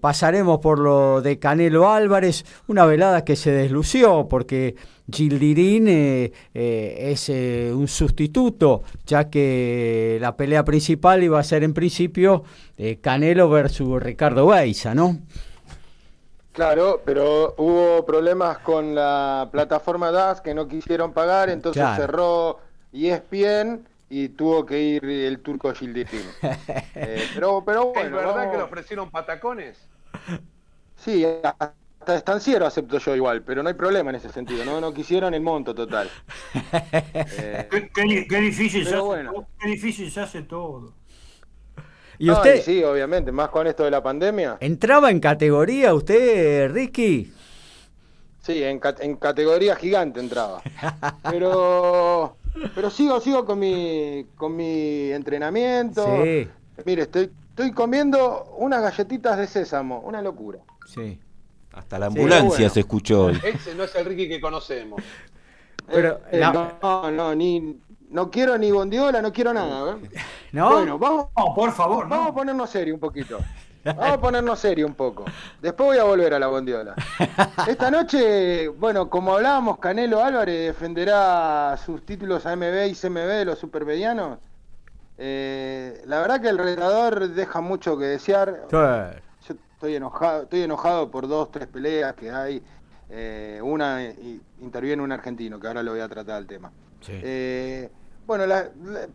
pasaremos por lo de Canelo Álvarez, una velada que se deslució porque Gildirín eh, eh, es eh, un sustituto, ya que la pelea principal iba a ser en principio Canelo versus Ricardo Beiza, ¿no? Claro, pero hubo problemas con la plataforma DAS que no quisieron pagar, entonces cerró ESPN y tuvo que ir el turco Gildirín. *laughs* pero, pero bueno, ¿Es verdad que le ofrecieron patacones? Sí, hasta estanciero acepto yo igual, pero no hay problema en ese sentido, no, no quisieron el monto total. *laughs* Eh, qué, difícil se hace, qué difícil se hace todo. ¿Y usted? sí, obviamente, más con esto de la pandemia. ¿Entraba en categoría usted, Ricky? Sí, en, en categoría gigante entraba. Pero pero sigo, sigo con mi, con mi entrenamiento. Sí. Mire, estoy, estoy comiendo unas galletitas de sésamo, una locura. Sí. Hasta la ambulancia se escuchó hoy. Ese no es el Ricky que conocemos. Pero, eh, no, no, ni, no quiero ni bondiola, no quiero nada. ¿eh? *laughs* ¿No? Bueno, vamos, por favor. Vamos a ponernos serio un poquito. *laughs* Vamos a ponernos serio un poco. Después voy a volver a la bondiola. Esta noche, bueno, como hablábamos, Canelo Álvarez defenderá sus títulos AMB y CMB de los supermedianos. Eh, la verdad que el retador deja mucho que desear estoy enojado, estoy enojado por dos, tres peleas que hay. Eh, una interviene un argentino, que ahora lo voy a tratar el tema. Eh, bueno,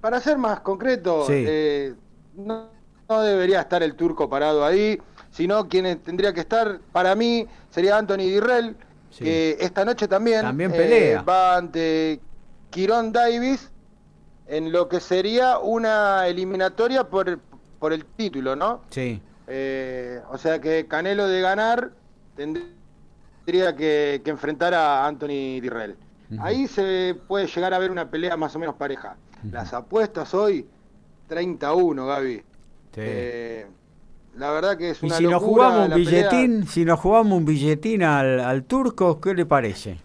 para ser más concreto, eh, no, debería estar el turco parado ahí, sino quien tendría que estar, para mí, sería Anthony Dirrell, que esta noche también, también pelea. va ante Quirón Davis en lo que sería una eliminatoria por, por el título, ¿no? Sí. Eh, o sea que Canelo de ganar tendría que, enfrentar a Anthony Dirrell. Ahí se puede llegar a ver una pelea más o menos pareja. Las apuestas hoy, 31, Gaby. Eh, la verdad que es una ¿Y si nos jugamos un billetín, si nos jugamos un billetín al, turco, ¿qué le parece?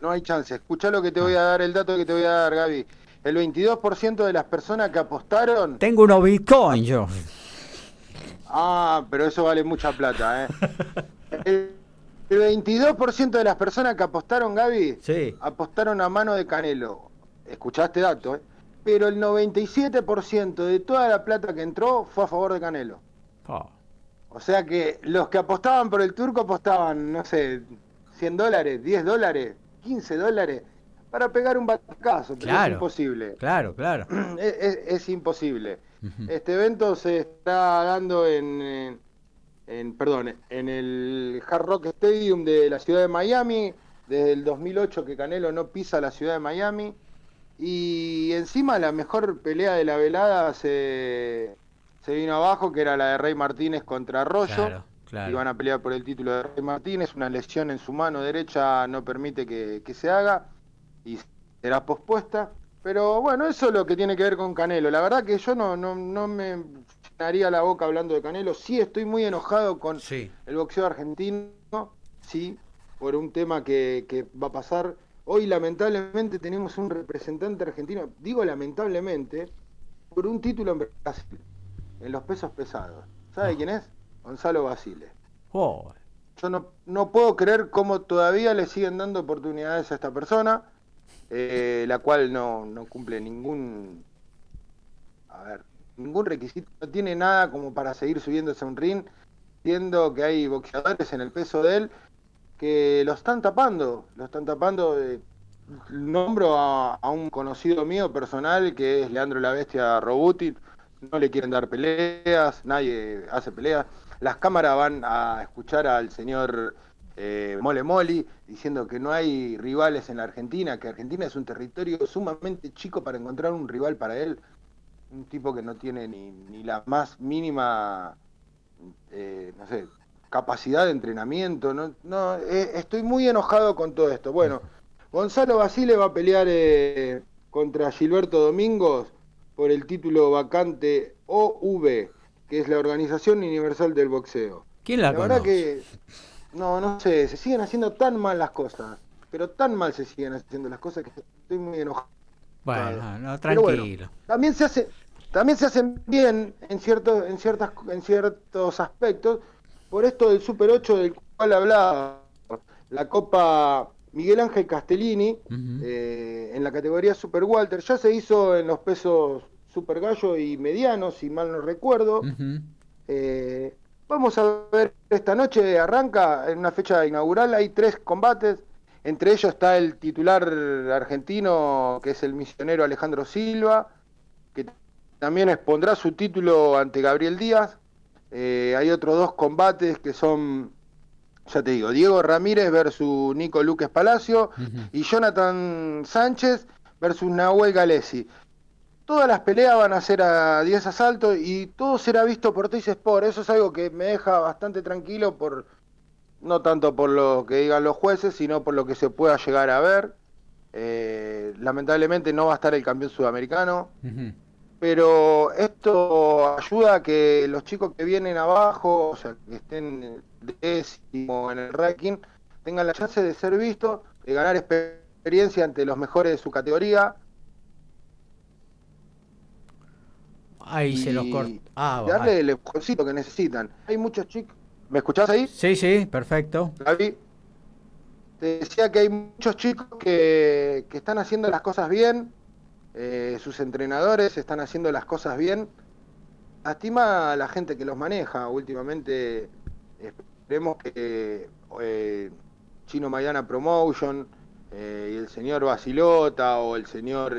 No hay chance. Escucha lo que te voy a dar, el dato que te voy a dar, Gaby. El 22% de las personas que apostaron... Tengo unos bitcoins yo. Ah, pero eso vale mucha plata, ¿eh? *laughs* El, 22% de las personas que apostaron, Gaby, apostaron a mano de Canelo. Escuchaste dato, ¿eh? Pero el 97% de toda la plata que entró fue a favor de Canelo. Ah. O sea que los que apostaban por el turco apostaban, no sé, 100 dólares, 10 dólares, 15 dólares para pegar un batacazo, pero es imposible. Claro, claro. *clears throat* es imposible. Este evento se está dando en, en, perdón, en el Hard Rock Stadium de la ciudad de Miami, desde el 2008 que Canelo no pisa la ciudad de Miami. Y encima la mejor pelea de la velada se, se vino abajo, que era la de Rey Martínez contra Arroyo. Claro, Iban a pelear por el título de Rey Martínez. Una lesión en su mano derecha no permite que, que se haga y será pospuesta. Pero bueno, eso es lo que tiene que ver con Canelo. La verdad que yo no, no, no me llenaría la boca hablando de Canelo. Sí estoy muy enojado con el boxeo argentino, sí, por un tema que, que va a pasar. Hoy lamentablemente tenemos un representante argentino, digo lamentablemente, por un título en Brasil, en los pesos pesados. ¿Sabe ah. quién es? Gonzalo Basile. Yo no, no puedo creer cómo todavía le siguen dando oportunidades a esta persona eh, la cual no, no cumple ningún, a ver, ningún requisito, no tiene nada como para seguir subiéndose a un ring, siendo que hay boxeadores en el peso de él que lo están tapando, lo están tapando. Eh, nombro a, un conocido mío personal que es Leandro la Bestia Robuti, no le quieren dar peleas, nadie hace peleas. Las cámaras van a escuchar al señor eh, Mole Moli, diciendo que no hay rivales en la Argentina, que Argentina es un territorio sumamente chico para encontrar un rival para él, un tipo que no tiene ni, la más mínima, eh, no sé, capacidad de entrenamiento, no, no eh, estoy muy enojado con todo esto. Bueno, Gonzalo Basile va a pelear contra Gilberto Domingos por el título vacante OV, que es la Organización Universal del Boxeo. ¿Quién la, la verdad que no, no sé, se siguen haciendo tan mal las cosas, pero tan mal se siguen haciendo las cosas que estoy muy enojado. Bueno, no, tranquilo. también se hace, también se hacen bien en ciertos, en ciertas, en ciertos aspectos, por esto del Super 8 del cual hablaba, la Copa Miguel Ángel Castellini, eh, en la categoría Super Walter, ya se hizo en los pesos Super Gallo y medianos, si mal no recuerdo. eh, Vamos a ver, esta noche arranca en una fecha inaugural, hay tres combates, entre ellos está el titular argentino, que es el misionero Alejandro Silva, que también expondrá su título ante Gabriel Díaz. Eh, hay otros dos combates que son, ya te digo, Diego Ramírez versus Nico Luques Palacio y Jonathan Sánchez versus Nahuel Galesi todas las peleas van a ser a 10 asaltos y todo será visto por Teis Sport. Eso es algo que me deja bastante tranquilo por no tanto por lo que digan los jueces, sino por lo que se pueda llegar a ver. Eh, lamentablemente no va a estar el campeón sudamericano, pero esto ayuda a que los chicos que vienen abajo, o sea, que estén décimo en el ranking, tengan la chance de ser vistos, de ganar experiencia ante los mejores de su categoría Ahí se los corta. Ah, darle el empujoncito que necesitan. Hay muchos chicos. ¿Me escuchás ahí? Sí, sí, perfecto. Gaby, te decía que hay muchos chicos que, que están haciendo las cosas bien. Eh, sus entrenadores están haciendo las cosas bien. Lastima a la gente que los maneja. Últimamente esperemos que eh, Chino Maidana Promotion eh, y el señor Basilota o el señor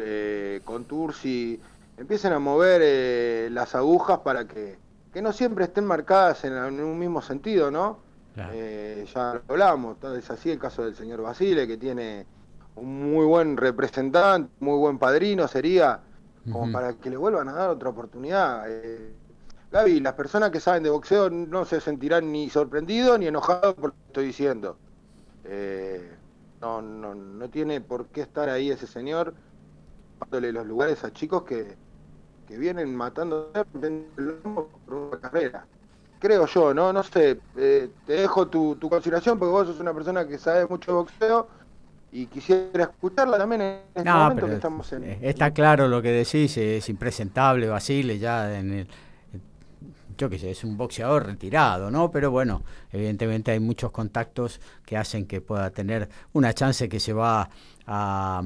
Contursi empiecen a mover eh, las agujas para que, no siempre estén marcadas en, un mismo sentido, ¿no? Eh, ya lo hablamos, es así el caso del señor Basile, que tiene un muy buen representante, muy buen padrino sería, como para que le vuelvan a dar otra oportunidad. Eh, Gaby, las personas que saben de boxeo no se sentirán ni sorprendidos ni enojados por lo que estoy diciendo. Eh, no, no, no tiene por qué estar ahí ese señor dándole los lugares a chicos que, que vienen matando por una carrera. Creo yo, ¿no? No sé, eh, te dejo tu, tu consideración porque vos sos una persona que sabe mucho de boxeo y quisiera escucharla también en este momento que estamos en... Está claro lo que decís, es impresentable Basile ya en el yo qué sé, es un boxeador retirado, ¿no? Pero bueno, evidentemente hay muchos contactos que hacen que pueda tener una chance que se va a,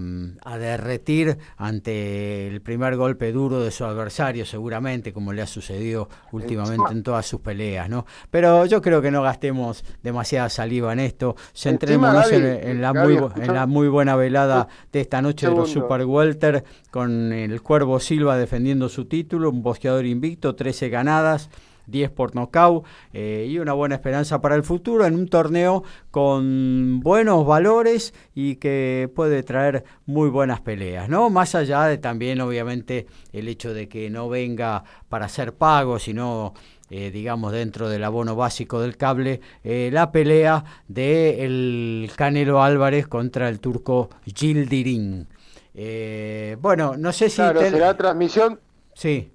derretir ante el primer golpe duro de su adversario, seguramente, como le ha sucedido últimamente en todas sus peleas, ¿no? Pero yo creo que no gastemos demasiada saliva en esto, centrémonos en, la muy, en la muy buena velada de esta noche de los Super Welter, con el Cuervo Silva defendiendo su título, un boxeador invicto, 13 ganadas, 10 por nocaut eh, y una buena esperanza para el futuro en un torneo con buenos valores y que puede traer muy buenas peleas, ¿no? Más allá de también, obviamente, el hecho de que no venga para hacer pago, sino eh, digamos, dentro del abono básico del cable, eh, la pelea de el Canelo Álvarez contra el turco Gildirin. Eh, bueno, no sé si... Claro, será transmisión... Sí.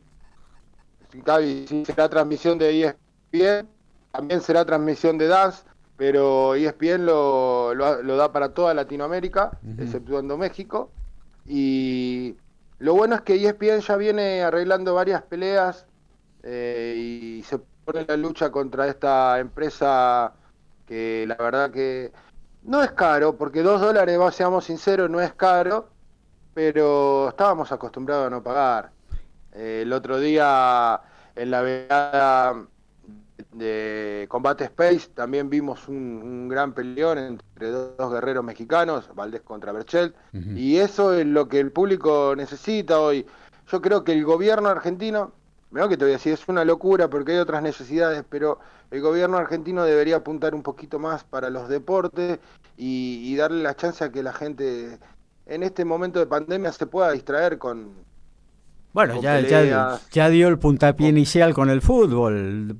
Gaby, sí, será transmisión de ESPN, también será transmisión de DAS, pero ESPN lo, lo, da para toda Latinoamérica, exceptuando México. Y lo bueno es que ESPN ya viene arreglando varias peleas eh, y se pone la lucha contra esta empresa que la verdad que no es caro, porque dos dólares, seamos sinceros, no es caro, pero estábamos acostumbrados a no pagar. Eh, el otro día en la velada de Combate Space también vimos un, gran peleón entre dos, guerreros mexicanos, Valdés contra Berchelt, y eso es lo que el público necesita hoy. Yo creo que el gobierno argentino Mira que te voy a decir, es una locura porque hay otras necesidades, pero el gobierno argentino debería apuntar un poquito más para los deportes y, darle la chance a que la gente en este momento de pandemia se pueda distraer con, bueno, ya, ya, dio el puntapié inicial con el fútbol.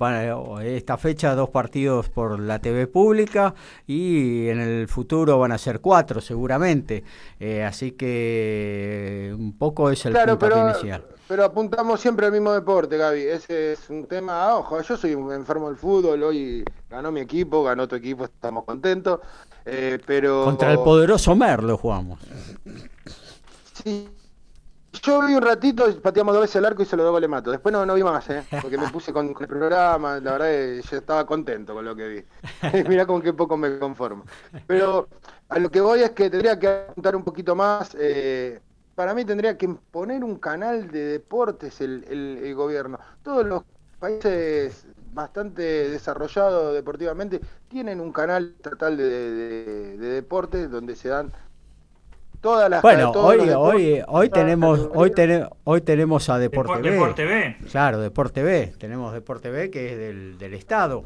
Esta fecha dos partidos por la TV pública y en el futuro van a ser cuatro seguramente. Eh, así que un poco es el puntapié inicial. Pero apuntamos siempre al mismo deporte, Gaby. Ese es un tema, ojo, yo soy un enfermo del fútbol, hoy ganó mi equipo, ganó tu equipo, estamos contentos. Eh, pero Contra el poderoso Merlo jugamos. Sí, yo vi un ratito, pateamos dos veces el arco y se lo doy le mato. Después no, no vi más, ¿eh? porque me puse con, el programa, la verdad que yo estaba contento con lo que vi. *laughs* Mira con qué poco me conformo. Pero a lo que voy es que tendría que apuntar un poquito más. Eh, para mí tendría que poner un canal de deportes el, gobierno. Todos los países bastante desarrollados deportivamente tienen un canal estatal de deportes donde se dan todas las bueno hoy hoy hoy tenemos hoy tenemos hoy tenemos a Deporte, Deporte B. claro Deporte B tenemos Deporte B que es del, del estado.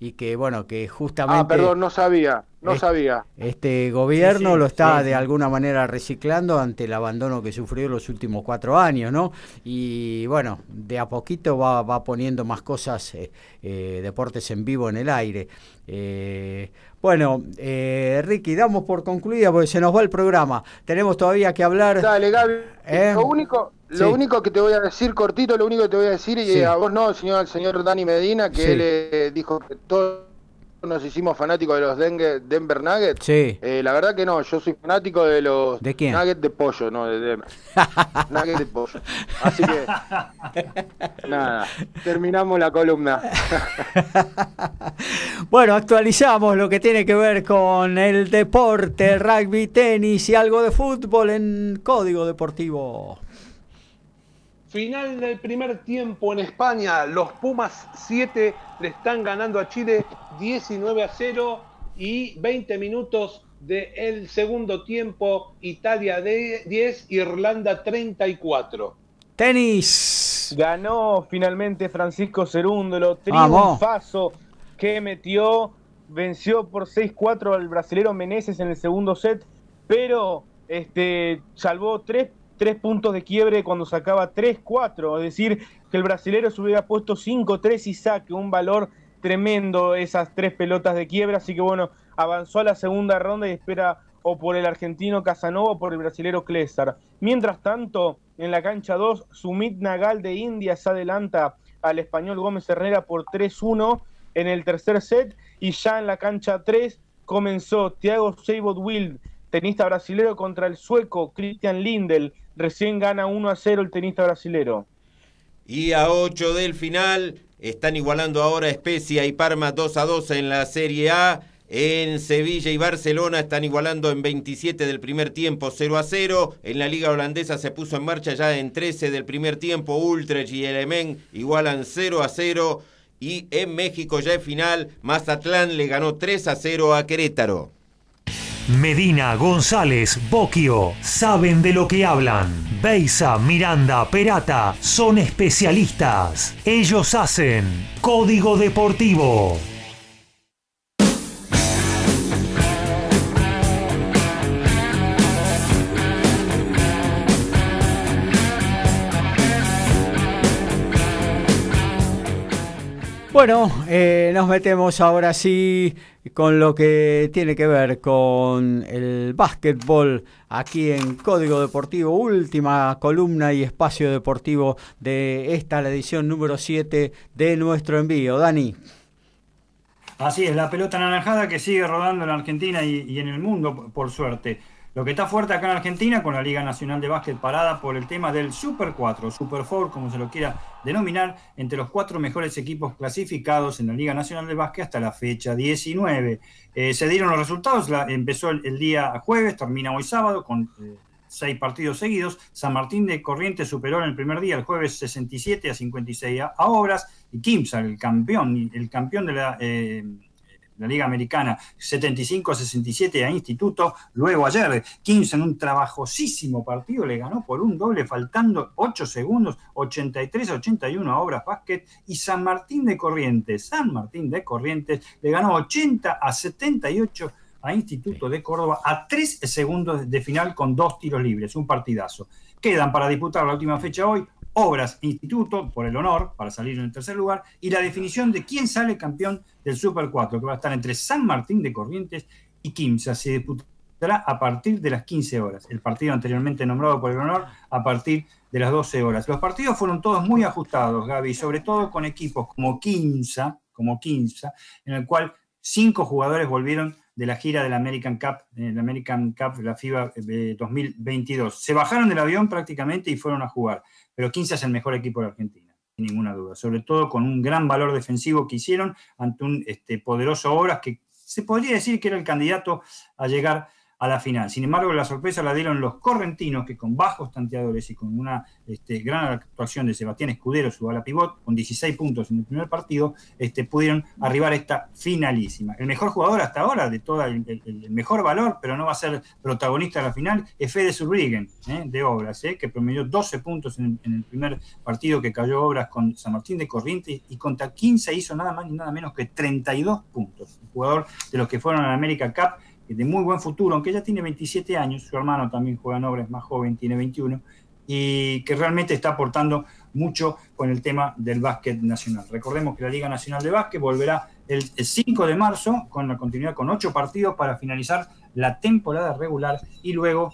Y que bueno que justamente ah perdón no sabía no sabía este gobierno lo está de alguna manera reciclando ante el abandono que sufrió los últimos cuatro años no y bueno de a poquito va, va poniendo más cosas eh, eh, deportes en vivo en el aire eh, bueno, eh, Ricky, damos por concluida porque se nos va el programa. Tenemos todavía que hablar. Dale, Gaby. ¿Eh? Lo único, lo único que te voy a decir, cortito, lo único que te voy a decir, y a vos no, señor, al señor Dani Medina, que él eh, dijo que todo nos hicimos fanáticos de los Denver Nuggets. Sí. Eh, la verdad que no, yo soy fanático de los ¿De quién? Nuggets de pollo, no de Denver. *laughs* nuggets de pollo. Así que, nada, terminamos la columna. *laughs* bueno, actualizamos lo que tiene que ver con el deporte, rugby, tenis y algo de fútbol en Código Deportivo. Final del primer tiempo en España. Los Pumas 7 le están ganando a Chile 19 a 0 y 20 minutos del segundo tiempo. Italia 10, Irlanda 34. Tenis. Ganó finalmente Francisco Cerúndolo. Triunfazo que metió. Venció por 6-4 al brasilero Meneses en el segundo set. Pero este, salvó tres tres puntos de quiebre cuando sacaba 3-4, es decir, que el brasilero se hubiera puesto 5-3 y saque un valor tremendo esas tres pelotas de quiebre, así que bueno, avanzó a la segunda ronda y espera o por el argentino Casanova o por el brasilero Klesar. Mientras tanto, en la cancha 2, Sumit Nagal de India se adelanta al español Gómez Herrera por 3-1 en el tercer set. Y ya en la cancha 3 comenzó Thiago Seibot Wild, tenista brasilero contra el sueco Christian Lindel recién gana 1 a 0 el tenista brasilero. Y a 8 del final están igualando ahora Especia y Parma 2 a 2 en la Serie A. En Sevilla y Barcelona están igualando en 27 del primer tiempo 0 a 0. En la liga holandesa se puso en marcha ya en 13 del primer tiempo. Ultrecht y Elemen igualan 0 a 0. Y en México ya es final. Mazatlán le ganó 3 a 0 a Querétaro. Medina, González, Boquio, saben de lo que hablan. Beisa, Miranda, Perata, son especialistas. Ellos hacen Código Deportivo. Bueno, eh, nos metemos ahora sí con lo que tiene que ver con el básquetbol aquí en Código Deportivo, última columna y espacio deportivo de esta, la edición número 7 de nuestro envío. Dani. Así es, la pelota naranjada que sigue rodando en Argentina y en el mundo, por suerte. Lo que está fuerte acá en Argentina con la Liga Nacional de Básquet parada por el tema del Super 4, Super 4, como se lo quiera denominar, entre los cuatro mejores equipos clasificados en la Liga Nacional de Básquet hasta la fecha 19. Eh, se dieron los resultados, empezó el, día jueves, termina hoy sábado con eh, seis partidos seguidos. San Martín de Corrientes superó en el primer día, el jueves 67 a 56 a, obras, y Kimsa, el campeón, el campeón de la... Eh, la Liga Americana 75-67 a Instituto. Luego ayer, 15 en un trabajosísimo partido le ganó por un doble, faltando 8 segundos, 83-81 a Obras Básquet. Y San Martín de Corrientes, San Martín de Corrientes le ganó 80 a 78 a Instituto de Córdoba a 3 segundos de final con dos tiros libres, un partidazo. Quedan para disputar la última fecha hoy Obras Instituto, por el honor, para salir en el tercer lugar, y la definición de quién sale campeón del Super 4, que va a estar entre San Martín de Corrientes y Quimsa. Se disputará a partir de las 15 horas. El partido anteriormente nombrado por el honor a partir de las 12 horas. Los partidos fueron todos muy ajustados, Gaby, sobre todo con equipos como Quimsa, como Quimsa, en el cual cinco jugadores volvieron de la gira del American Cup, el American Cup, la FIBA 2022. Eh, Se bajaron del avión prácticamente y fueron a jugar pero 15 es el mejor equipo de Argentina, sin ninguna duda, sobre todo con un gran valor defensivo que hicieron ante un este, poderoso Obras que se podría decir que era el candidato a llegar la final. Sin embargo, la sorpresa la dieron los correntinos, que con bajos tanteadores y con una este, gran actuación de Sebastián Escudero, su ala pivot, con 16 puntos en el primer partido, este, pudieron arribar a esta finalísima. El mejor jugador hasta ahora, de todo el, mejor valor, pero no va a ser protagonista de la final, es Fede Surrigen, ¿eh? de Obras, ¿eh? que promedió 12 puntos en, el primer partido que cayó Obras con San Martín de Corrientes y contra 15 hizo nada más ni nada menos que 32 puntos. Un jugador de los que fueron a América Cup de muy buen futuro, aunque ella tiene 27 años, su hermano también juega en obras más joven, tiene 21, y que realmente está aportando mucho con el tema del básquet nacional. Recordemos que la Liga Nacional de Básquet volverá el 5 de marzo con la continuidad con ocho partidos para finalizar la temporada regular y luego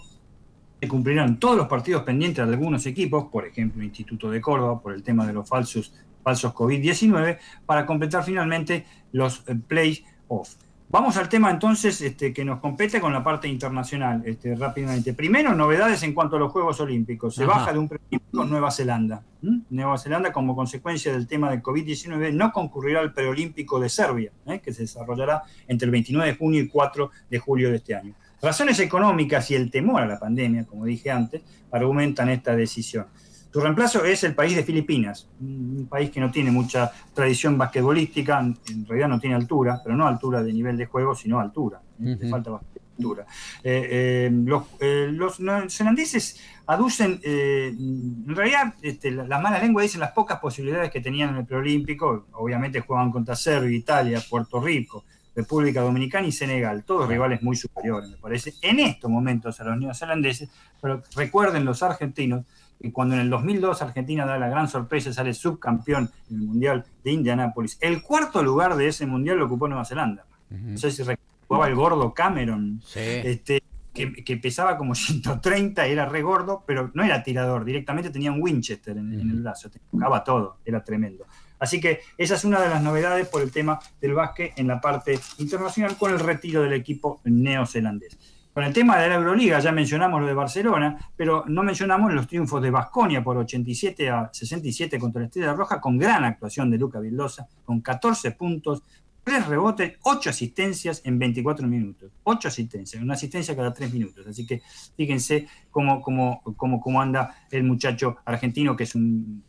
se cumplirán todos los partidos pendientes de algunos equipos, por ejemplo Instituto de Córdoba, por el tema de los falsos, falsos COVID-19, para completar finalmente los eh, play-off. Vamos al tema entonces este, que nos compete con la parte internacional este, rápidamente. Primero, novedades en cuanto a los Juegos Olímpicos. Se baja de un con Nueva Zelanda. Nueva Zelanda, como consecuencia del tema del COVID-19, no concurrirá al preolímpico de Serbia, ¿eh? que se desarrollará entre el 29 de junio y 4 de julio de este año. Razones económicas y el temor a la pandemia, como dije antes, argumentan esta decisión. Tu reemplazo es el país de Filipinas, un país que no tiene mucha tradición basquetbolística, en realidad no tiene altura, pero no altura de nivel de juego, sino altura. Le falta bastante altura. Eh, eh, los, eh, los neozelandeses aducen, en realidad este, las la malas lenguas dicen las pocas posibilidades que tenían en el preolímpico, obviamente jugaban contra Serbia, Italia, Puerto Rico, República Dominicana y Senegal, todos rivales muy superiores, me parece, en estos momentos a los neozelandeses, pero recuerden los argentinos cuando en el 2002 Argentina da la gran sorpresa, sale subcampeón en el Mundial de Indianápolis. El cuarto lugar de ese Mundial lo ocupó Nueva Zelanda. No sé si recordaba el gordo Cameron, este, que, pesaba como *laughs* 130, era re gordo, pero no era tirador, directamente tenía un Winchester en, el brazo, tocaba todo, era tremendo. Así que esa es una de las novedades por el tema del básquet en la parte internacional con el retiro del equipo neozelandés. Con el tema de la Euroliga ya mencionamos lo de Barcelona, pero no mencionamos los triunfos de Basconia por 87 a 67 contra la Estrella Roja, con gran actuación de Luca Vildosa, con 14 puntos, 3 rebotes, 8 asistencias en 24 minutos. 8 asistencias, una asistencia cada 3 minutos. Así que fíjense cómo, cómo, cómo, cómo anda el muchacho argentino, que es un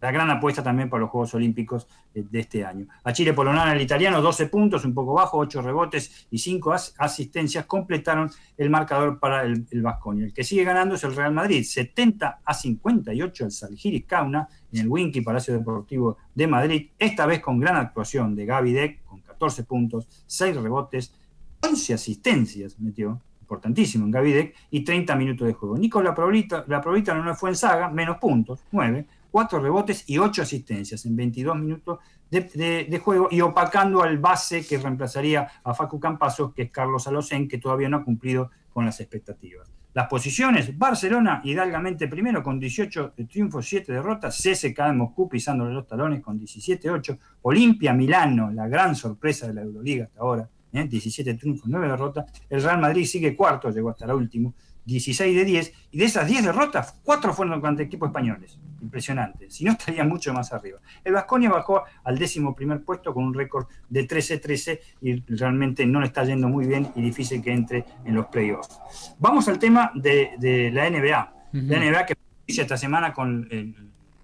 la gran apuesta también para los Juegos Olímpicos de este año. A Chile Polonara, el italiano, 12 puntos, un poco bajo, 8 rebotes y 5 asistencias completaron el marcador para el, el El que sigue ganando es el Real Madrid, 70 a 58 el Salgiris Kauna en el Winky Palacio Deportivo de Madrid, esta vez con gran actuación de Gaby Deck, con 14 puntos, 6 rebotes, 11 asistencias metió, importantísimo en Gavidec, y 30 minutos de juego. Nico La Provita, no fue en saga, menos puntos, 9, 4 rebotes y 8 asistencias en 22 minutos de, juego y opacando al base que reemplazaría a Facu Campaso, que es Carlos Alocen, que todavía no ha cumplido con las expectativas. Las posiciones, Barcelona hidalgamente primero con 18 triunfos, 7 derrotas, CSKA de Moscú pisándole los talones con 17-8, Olimpia Milano, la gran sorpresa de la Euroliga hasta ahora, 17 ¿eh? triunfos, 9 derrotas. El Real Madrid sigue cuarto, llegó hasta la última, 16 de 10. Y de esas 10 derrotas, 4 fueron contra equipos españoles. Impresionante. Si no, estaría mucho más arriba. El Vasconia bajó al décimo primer puesto con un récord de 13-13 y realmente no le está yendo muy bien y difícil que entre en los playoffs. Vamos al tema de, la NBA. La NBA que esta semana con el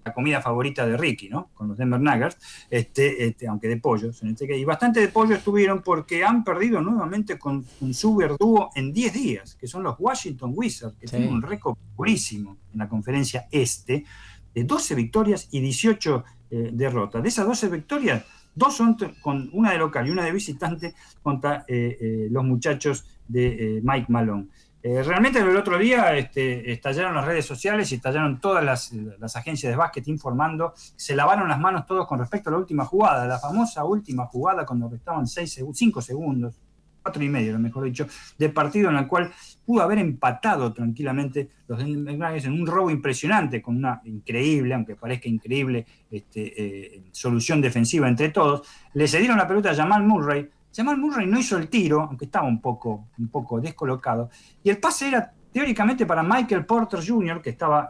la comida favorita de Ricky, ¿no? Con los Denver Nuggets, este, este, aunque de pollos. Este, y bastante de pollo estuvieron porque han perdido nuevamente con un super dúo en 10 días, que son los Washington Wizards, que tienen un récord purísimo en la conferencia este, de 12 victorias y 18 eh, derrotas. De esas 12 victorias, dos son con una de local y una de visitante contra eh, eh, los muchachos de Mike Malone. Eh, realmente el otro día este, estallaron las redes sociales y estallaron todas las, agencias de básquet informando, se lavaron las manos todos con respecto a la última jugada, la famosa última jugada cuando restaban 5 segundos, 4 y medio, mejor dicho, de partido en el cual pudo haber empatado tranquilamente los Nuggets en un robo impresionante, con una increíble, aunque parezca increíble, este, eh, solución defensiva entre todos. Le cedieron la pelota a Jamal Murray, Jamal Murray no hizo el tiro, aunque estaba un poco, un poco descolocado, y el pase era teóricamente para Michael Porter Jr., que estaba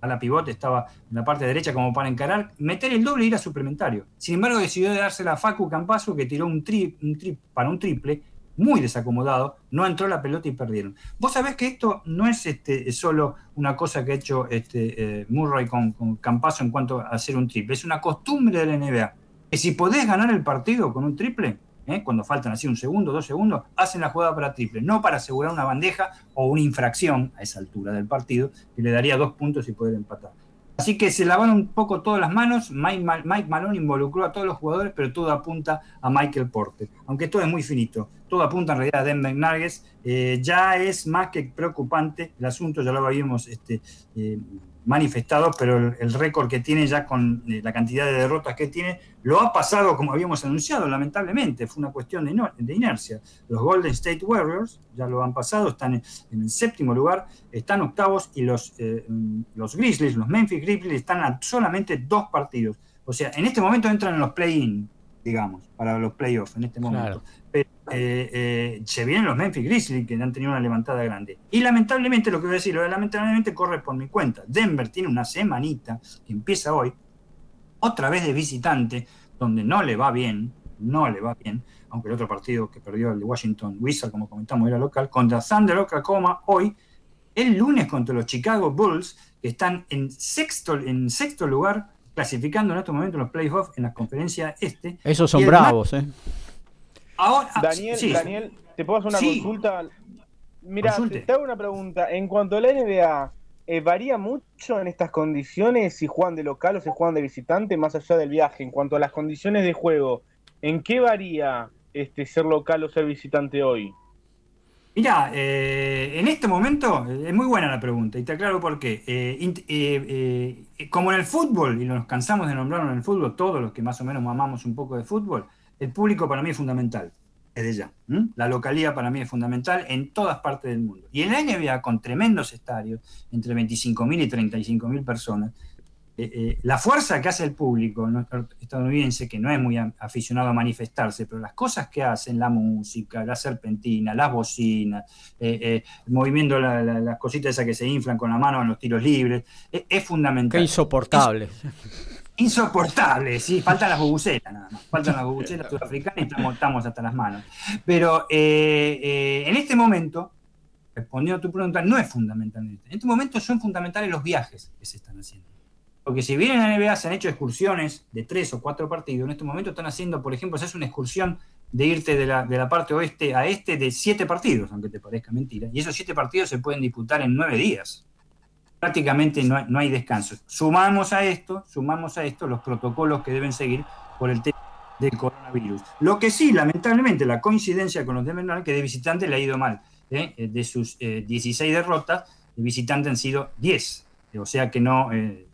a la pivote, estaba en la parte derecha como para encarar, meter el doble e ir a suplementario. Sin embargo, decidió dársela a Facu Campaso, que tiró un trip, un para un triple, muy desacomodado, no entró la pelota y perdieron. Vos sabés que esto no es este, solo una cosa que ha hecho este, eh, Murray con, con en cuanto a hacer un triple, es una costumbre de la NBA que si podés ganar el partido con un triple, ¿eh? cuando faltan así un segundo, dos segundos, hacen la jugada para triple, no para asegurar una bandeja o una infracción a esa altura del partido, que le daría dos puntos y poder empatar. Así que se lavaron un poco todas las manos, Mike, Malone involucró a todos los jugadores, pero todo apunta a Michael Porter, aunque todo es muy finito, todo apunta en realidad a Denver Nuggets, eh, ya es más que preocupante el asunto, ya lo habíamos este, eh, manifestado, pero el, récord que tiene ya con eh, la cantidad de derrotas que tiene, lo ha pasado como habíamos anunciado, lamentablemente, fue una cuestión de, inercia. Los Golden State Warriors ya lo han pasado, están en, el séptimo lugar, están octavos y los, eh, los Grizzlies, los Memphis Grizzlies están a solamente dos partidos. O sea, en este momento entran en los play-in, digamos, para los playoffs, en este momento. Pero eh, eh, se vienen los Memphis Grizzlies que han tenido una levantada grande. Y lamentablemente, lo que voy a decir, lo de lamentablemente corre por mi cuenta. Denver tiene una semanita que empieza hoy, otra vez de visitante, donde no le va bien, no le va bien, aunque el otro partido que perdió el de Washington Wizards, como comentamos, era local, contra Thunder Oklahoma hoy, el lunes contra los Chicago Bulls, que están en sexto, en sexto lugar, clasificando en estos momentos los playoffs en la conferencia este. Esos son bravos, ¿eh? Ahora, Daniel, Daniel, ¿te puedo hacer una consulta? Mira, te hago una pregunta. En cuanto a la NBA, eh, ¿varía mucho en estas condiciones si juegan de local o si juegan de visitante, más allá del viaje? En cuanto a las condiciones de juego, ¿en qué varía este ser local o ser visitante hoy? Mira, eh, en este momento eh, es muy buena la pregunta y te aclaro por qué. como en el fútbol, y nos cansamos de nombrarlo en el fútbol, todos los que más o menos amamos un poco de fútbol, el público para mí es fundamental, desde ya. La localidad para mí es fundamental en todas partes del mundo. Y en la NBA, con tremendos estadios, entre 25.000 y 35.000 personas, eh, eh, la fuerza que hace el público estadounidense, que no es muy aficionado a manifestarse, pero las cosas que hacen, la música, la serpentina, las bocinas, eh, moviendo las cositas esas que se inflan con la mano en los tiros libres, es fundamental. Qué insoportable insoportable, sí, faltan las bubucelas nada más, faltan las bubucelas sudafricanas y estamos, hasta las manos. Pero eh, eh, en este momento, respondiendo a tu pregunta, no es fundamental. En este momento son fundamentales los viajes que se están haciendo. Porque si bien en la NBA se han hecho excursiones de tres o cuatro partidos, en este momento están haciendo, por ejemplo, se hace una excursión de irte de la, parte oeste a este de siete partidos, aunque te parezca mentira. Y esos siete partidos se pueden disputar en nueve días. Prácticamente no hay, no hay descanso. Sumamos a esto, sumamos a esto los protocolos que deben seguir por el tema del coronavirus. Lo que sí, lamentablemente, la coincidencia con los de que de visitante le ha ido mal. ¿eh? De sus 16 eh, derrotas, de visitante han sido 10. O sea que no, eh,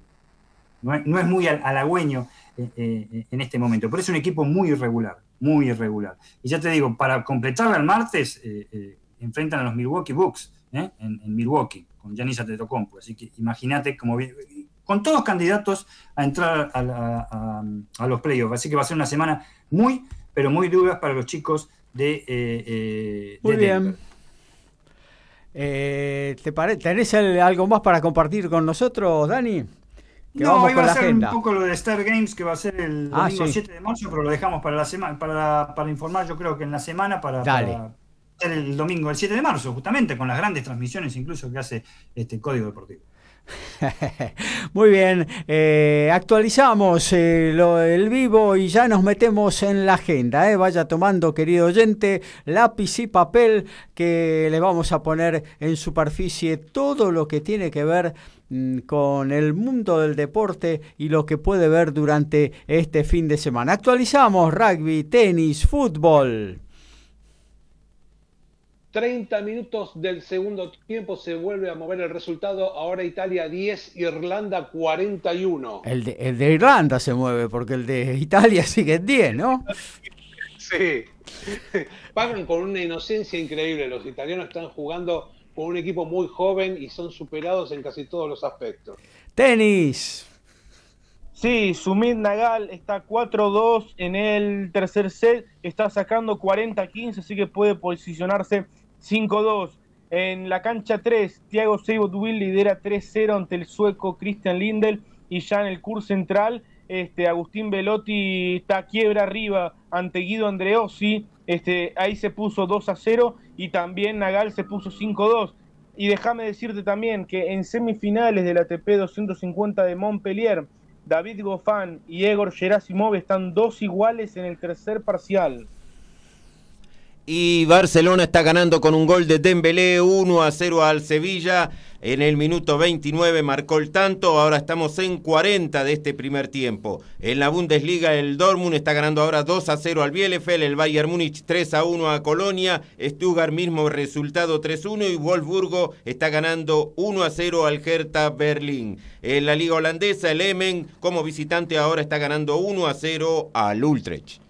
no, es muy halagüeño en este momento. Pero es un equipo muy irregular muy irregular. Y ya te digo, para completarla el martes, eh, eh, enfrentan a los Milwaukee Bucks ¿eh? en, Milwaukee, con Giannis Antetokounmpo. Así que imagínate como con todos candidatos a entrar a, los playoffs. Así que va a ser una semana muy, pero muy dura para los chicos de, muy bien. ¿te ¿Tenés algo más para compartir con nosotros, Dani? No, iba a ser un poco lo de Star Games, que va a ser el ah, domingo 7 de marzo, pero lo dejamos para la semana, para, para, informar, yo creo que en la semana, para, para ser el domingo el 7 de marzo, justamente, con las grandes transmisiones incluso que hace este Código Deportivo. *laughs* Muy bien, eh, actualizamos eh, el vivo y ya nos metemos en la agenda. Eh. Vaya tomando, querido oyente, lápiz y papel que le vamos a poner en superficie todo lo que tiene que ver con el mundo del deporte y lo que puede ver durante este fin de semana. Actualizamos rugby, tenis, fútbol. 30 minutos del segundo tiempo se vuelve a mover el resultado. Ahora Italia 10, Irlanda 41. El de, el de Irlanda se mueve porque el de Italia *laughs* sigue en 10, ¿no? Sí. *laughs* Pagan con una inocencia increíble. Los italianos están jugando con un equipo muy joven y son superados en casi todos los aspectos. Tenis. Sí, Sumit Nagal está 4-2 en el tercer set, está sacando 40-15, así que puede posicionarse 5-2. En la cancha 3, Thiago Seibold lidera 3-0 ante el sueco Christian Lindel y ya en el curso central, este, Agustín Velotti está quiebra arriba ante Guido Andreossi, este, ahí se puso 2-0 y también Nagal se puso 5-2. Y déjame decirte también que en semifinales del ATP 250 de Montpellier, David Goffin y Egor Gerasimov están dos iguales en el tercer parcial. Y Barcelona está ganando con un gol de Dembélé 1 a 0 al Sevilla. En el minuto 29 marcó el tanto, ahora estamos en 40 de este primer tiempo. En la Bundesliga el Dortmund está ganando ahora 2 a 0 al Bielefeld, el Bayern Múnich 3 a 1 a Colonia, Stuttgart mismo resultado 3 a 1 y Wolfsburgo está ganando 1 a 0 al Hertha Berlín. En la liga holandesa el Emen como visitante ahora está ganando 1 a 0 al Utrecht.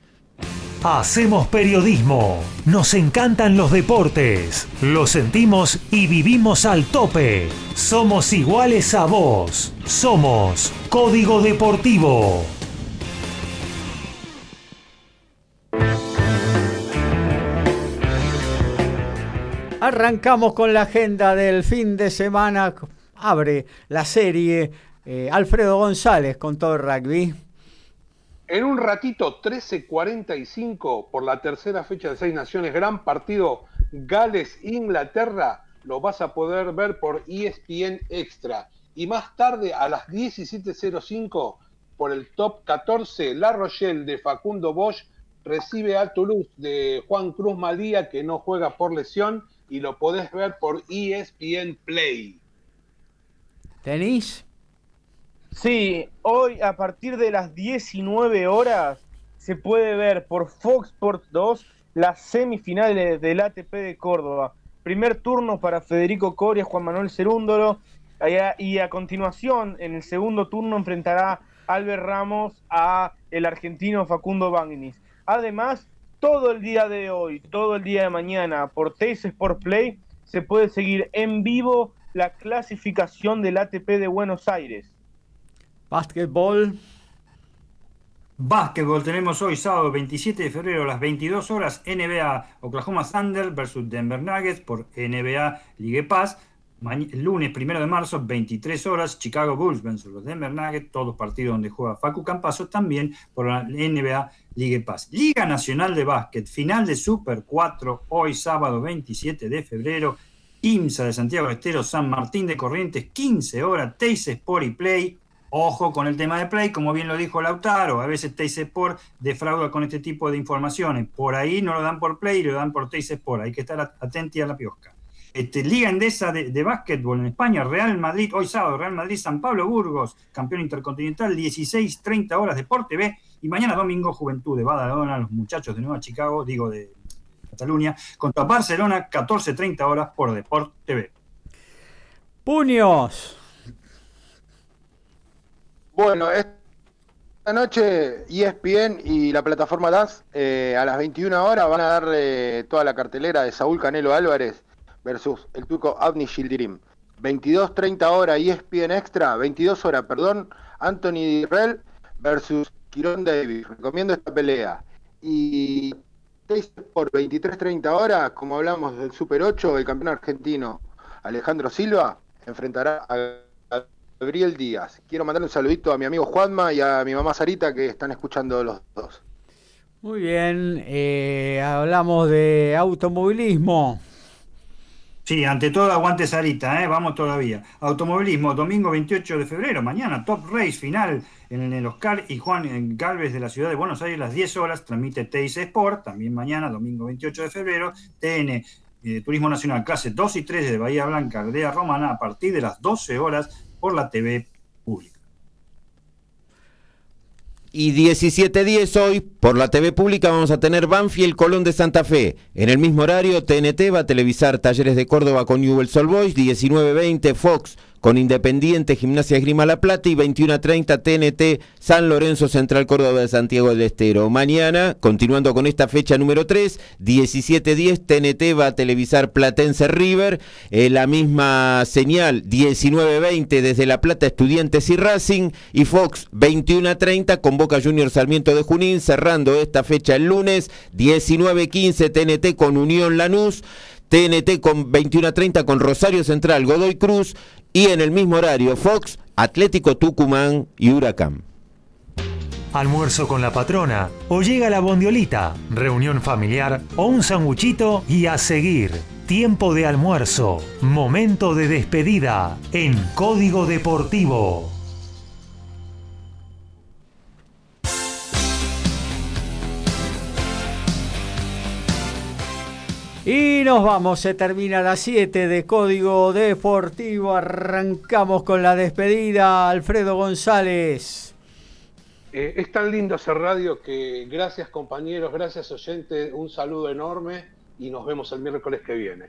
Hacemos periodismo, nos encantan los deportes, lo sentimos y vivimos al tope. Somos iguales a vos, somos Código Deportivo. Arrancamos con la agenda del fin de semana. Abre la serie eh, Alfredo González con todo el rugby. En un ratito, 13.45 por la tercera fecha de Seis Naciones, gran partido Gales-Inglaterra, lo vas a poder ver por ESPN Extra. Y más tarde, a las 17.05, por el top 14, La Rochelle de Facundo Bosch recibe a Toulouse de Juan Cruz Malía, que no juega por lesión, y lo podés ver por ESPN Play. ¿Tenis? Sí, hoy a partir de las 19 horas se puede ver por Fox Sports 2 las semifinales del ATP de Córdoba. Primer turno para Federico Coria, Juan Manuel Cerúndolo. Y a continuación, en el segundo turno, enfrentará Albert Ramos a el argentino Facundo Bagnis. Además, todo el día de hoy, todo el día de mañana, por Teis Sport Play, se puede seguir en vivo la clasificación del ATP de Buenos Aires. Básquetbol. Básquetbol tenemos hoy, sábado 27 de febrero a las 22 horas, NBA Oklahoma Thunder versus Denver Nuggets por NBA League Pass. lunes 1 de marzo, 23 horas, Chicago Bulls versus los Denver Nuggets, todos partidos donde juega Facu Campaso, también por la NBA League Pass. Liga Nacional de Básquet, final de Super 4, hoy sábado 27 de febrero, IMSA de Santiago Estero, San Martín de Corrientes, 15 horas, Teis Sport y Play, Ojo con el tema de Play, como bien lo dijo Lautaro, a veces Teis Sport defrauda con este tipo de informaciones. Por ahí no lo dan por Play, lo dan por Teis. Hay que estar atenti a la piosca. Este, Liga Endesa de, de básquetbol en España, Real Madrid, hoy sábado, Real Madrid, San Pablo Burgos, campeón intercontinental, 16, 30 horas de Sport TV. Y mañana domingo, Juventud de Badalona, los muchachos de Nueva Chicago, digo de Cataluña, contra Barcelona, 14, 30 horas por Deport TV. Puños. Bueno, esta noche ESPN y la plataforma DAS eh, a las 21 horas van a darle toda la cartelera de Saúl Canelo Álvarez versus el turco Avni Shildirim. 22-30 horas ESPN Extra, 22 horas, perdón, Anthony Dirrell versus Kiron Davis. Recomiendo esta pelea. Y por 23-30 horas, como hablamos del Super 8, el campeón argentino Alejandro Silva enfrentará a Gabriel Díaz. Quiero mandarle un saludito a mi amigo Juanma y a mi mamá Sarita que están escuchando los dos. Muy bien, eh, hablamos de automovilismo. Sí, ante todo aguante Sarita, ¿eh? vamos todavía. Automovilismo, domingo 28 de febrero, mañana, Top Race final en el Oscar y Juan Galvez de la ciudad de Buenos Aires, las 10 horas, transmite TIC Sport, también mañana, domingo 28 de febrero, TN eh, Turismo Nacional, clase 2 y 3 de Bahía Blanca, Aldea Romana, a partir de las 12 horas por la TV pública. Y 17.10 hoy, por la TV pública, vamos a tener Banfield Colón de Santa Fe. En el mismo horario, TNT va a televisar Talleres de Córdoba con Newell's Old Boys, 19.20 Fox con Independiente Gimnasia Esgrima La Plata y 21 a 30 TNT San Lorenzo Central Córdoba de Santiago del Estero. Mañana, continuando con esta fecha número 3, 17-10 TNT va a televisar Platense River, eh, la misma señal 19-20 desde La Plata Estudiantes y Racing y Fox 21 a 30 con Boca Juniors Sarmiento de Junín cerrando esta fecha el lunes 19-15 TNT con Unión Lanús. TNT con 21 a 30 con Rosario Central, Godoy Cruz y en el mismo horario Fox, Atlético Tucumán y Huracán. Almuerzo con la patrona o llega la bondiolita, reunión familiar o un sanguchito y a seguir. Tiempo de almuerzo, momento de despedida en Código Deportivo. Y nos vamos, se termina las 7 de Código Deportivo. Arrancamos con la despedida. Alfredo González. Eh, es tan lindo hacer radio que gracias compañeros, gracias oyentes, un saludo enorme y nos vemos el miércoles que viene.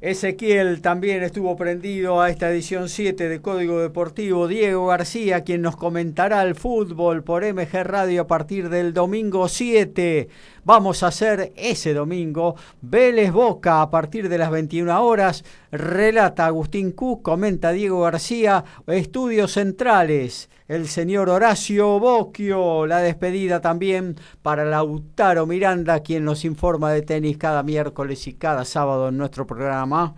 Ezequiel también estuvo prendido a esta edición 7 de Código Deportivo. Diego García, quien nos comentará el fútbol por MG Radio a partir del domingo 7. Vamos a hacer ese domingo Vélez Boca a partir de las 21 horas. Relata Agustín Cook, comenta Diego García, Estudios Centrales el señor Horacio Bocchio. La despedida también para Lautaro Miranda, quien nos informa de tenis cada miércoles y cada sábado en nuestro programa.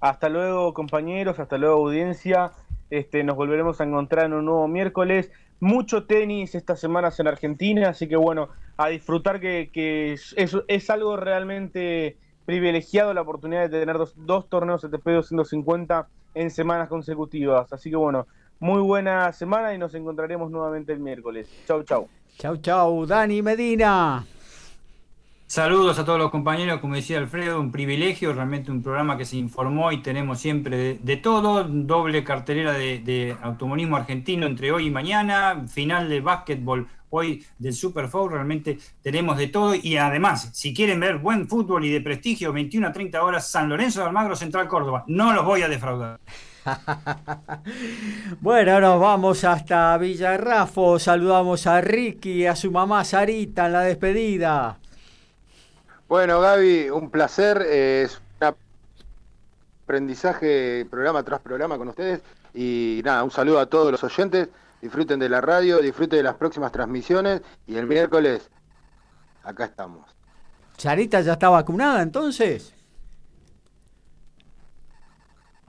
Hasta luego, compañeros, hasta luego, audiencia. Este, nos volveremos a encontrar en un nuevo miércoles. Mucho tenis estas semanas en Argentina, así que bueno, a disfrutar que, es, algo realmente privilegiado la oportunidad de tener dos, dos torneos ATP 250 en semanas consecutivas. Así que bueno, muy buena semana y nos encontraremos nuevamente el miércoles. Chau, chau. Chau, chau. Dani Medina. Saludos a todos los compañeros, como decía Alfredo, un privilegio, realmente un programa que se informó y tenemos siempre de, todo, doble cartelera de, automovilismo argentino entre hoy y mañana, final de básquetbol hoy del Super realmente tenemos de todo y además, si quieren ver buen fútbol y de prestigio, 21 a 30 horas, San Lorenzo de Almagro, Central Córdoba, no los voy a defraudar. *laughs* bueno, nos vamos hasta Villarrafo. Saludamos a Ricky y a su mamá Sarita en la despedida. Bueno, Gaby, un placer. Es un aprendizaje programa tras programa con ustedes. Y nada, un saludo a todos los oyentes. Disfruten de la radio, disfruten de las próximas transmisiones. Y el miércoles, acá estamos. ¿Sarita ya está vacunada entonces?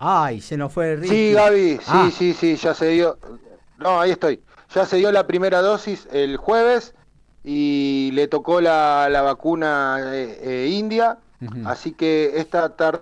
Ay, se nos fue Ricky. Sí, Gaby, sí, ah. sí, sí, ya se dio. No, ahí estoy. Ya se dio la primera dosis el jueves y le tocó la, vacuna eh, eh, india. Así que esta tarde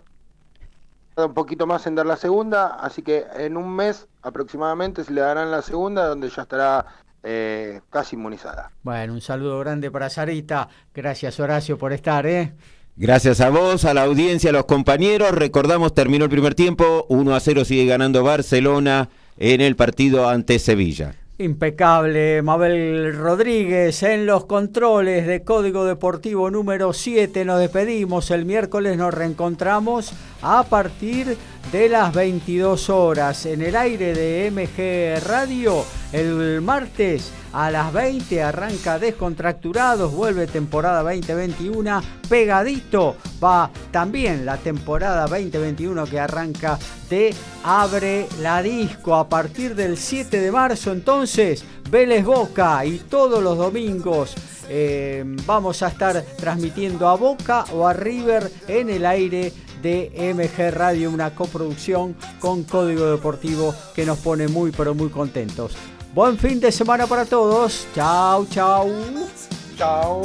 un poquito más en dar la segunda, así que en un mes aproximadamente se le darán la segunda, donde ya estará eh, casi inmunizada. Bueno, un saludo grande para Sarita. Gracias Horacio por estar, ¿eh? Gracias a vos, a la audiencia, a los compañeros. Recordamos, terminó el primer tiempo, 1 a 0 sigue ganando Barcelona en el partido ante Sevilla. Impecable, Mabel Rodríguez en los controles de Código Deportivo número 7. Nos despedimos, el miércoles nos reencontramos a partir de las 22 horas en el aire de MG Radio. El martes a las 20 arranca Descontracturados, vuelve temporada 2021, pegadito va también la temporada 2021 que arranca de Abre la Disco a partir del 7 de marzo entonces Vélez Boca y todos los domingos eh, vamos a estar transmitiendo a Boca o a River en el aire de MG Radio, una coproducción con Código Deportivo que nos pone muy pero muy contentos. Buen fin de semana para todos. Chao, chao. Chao.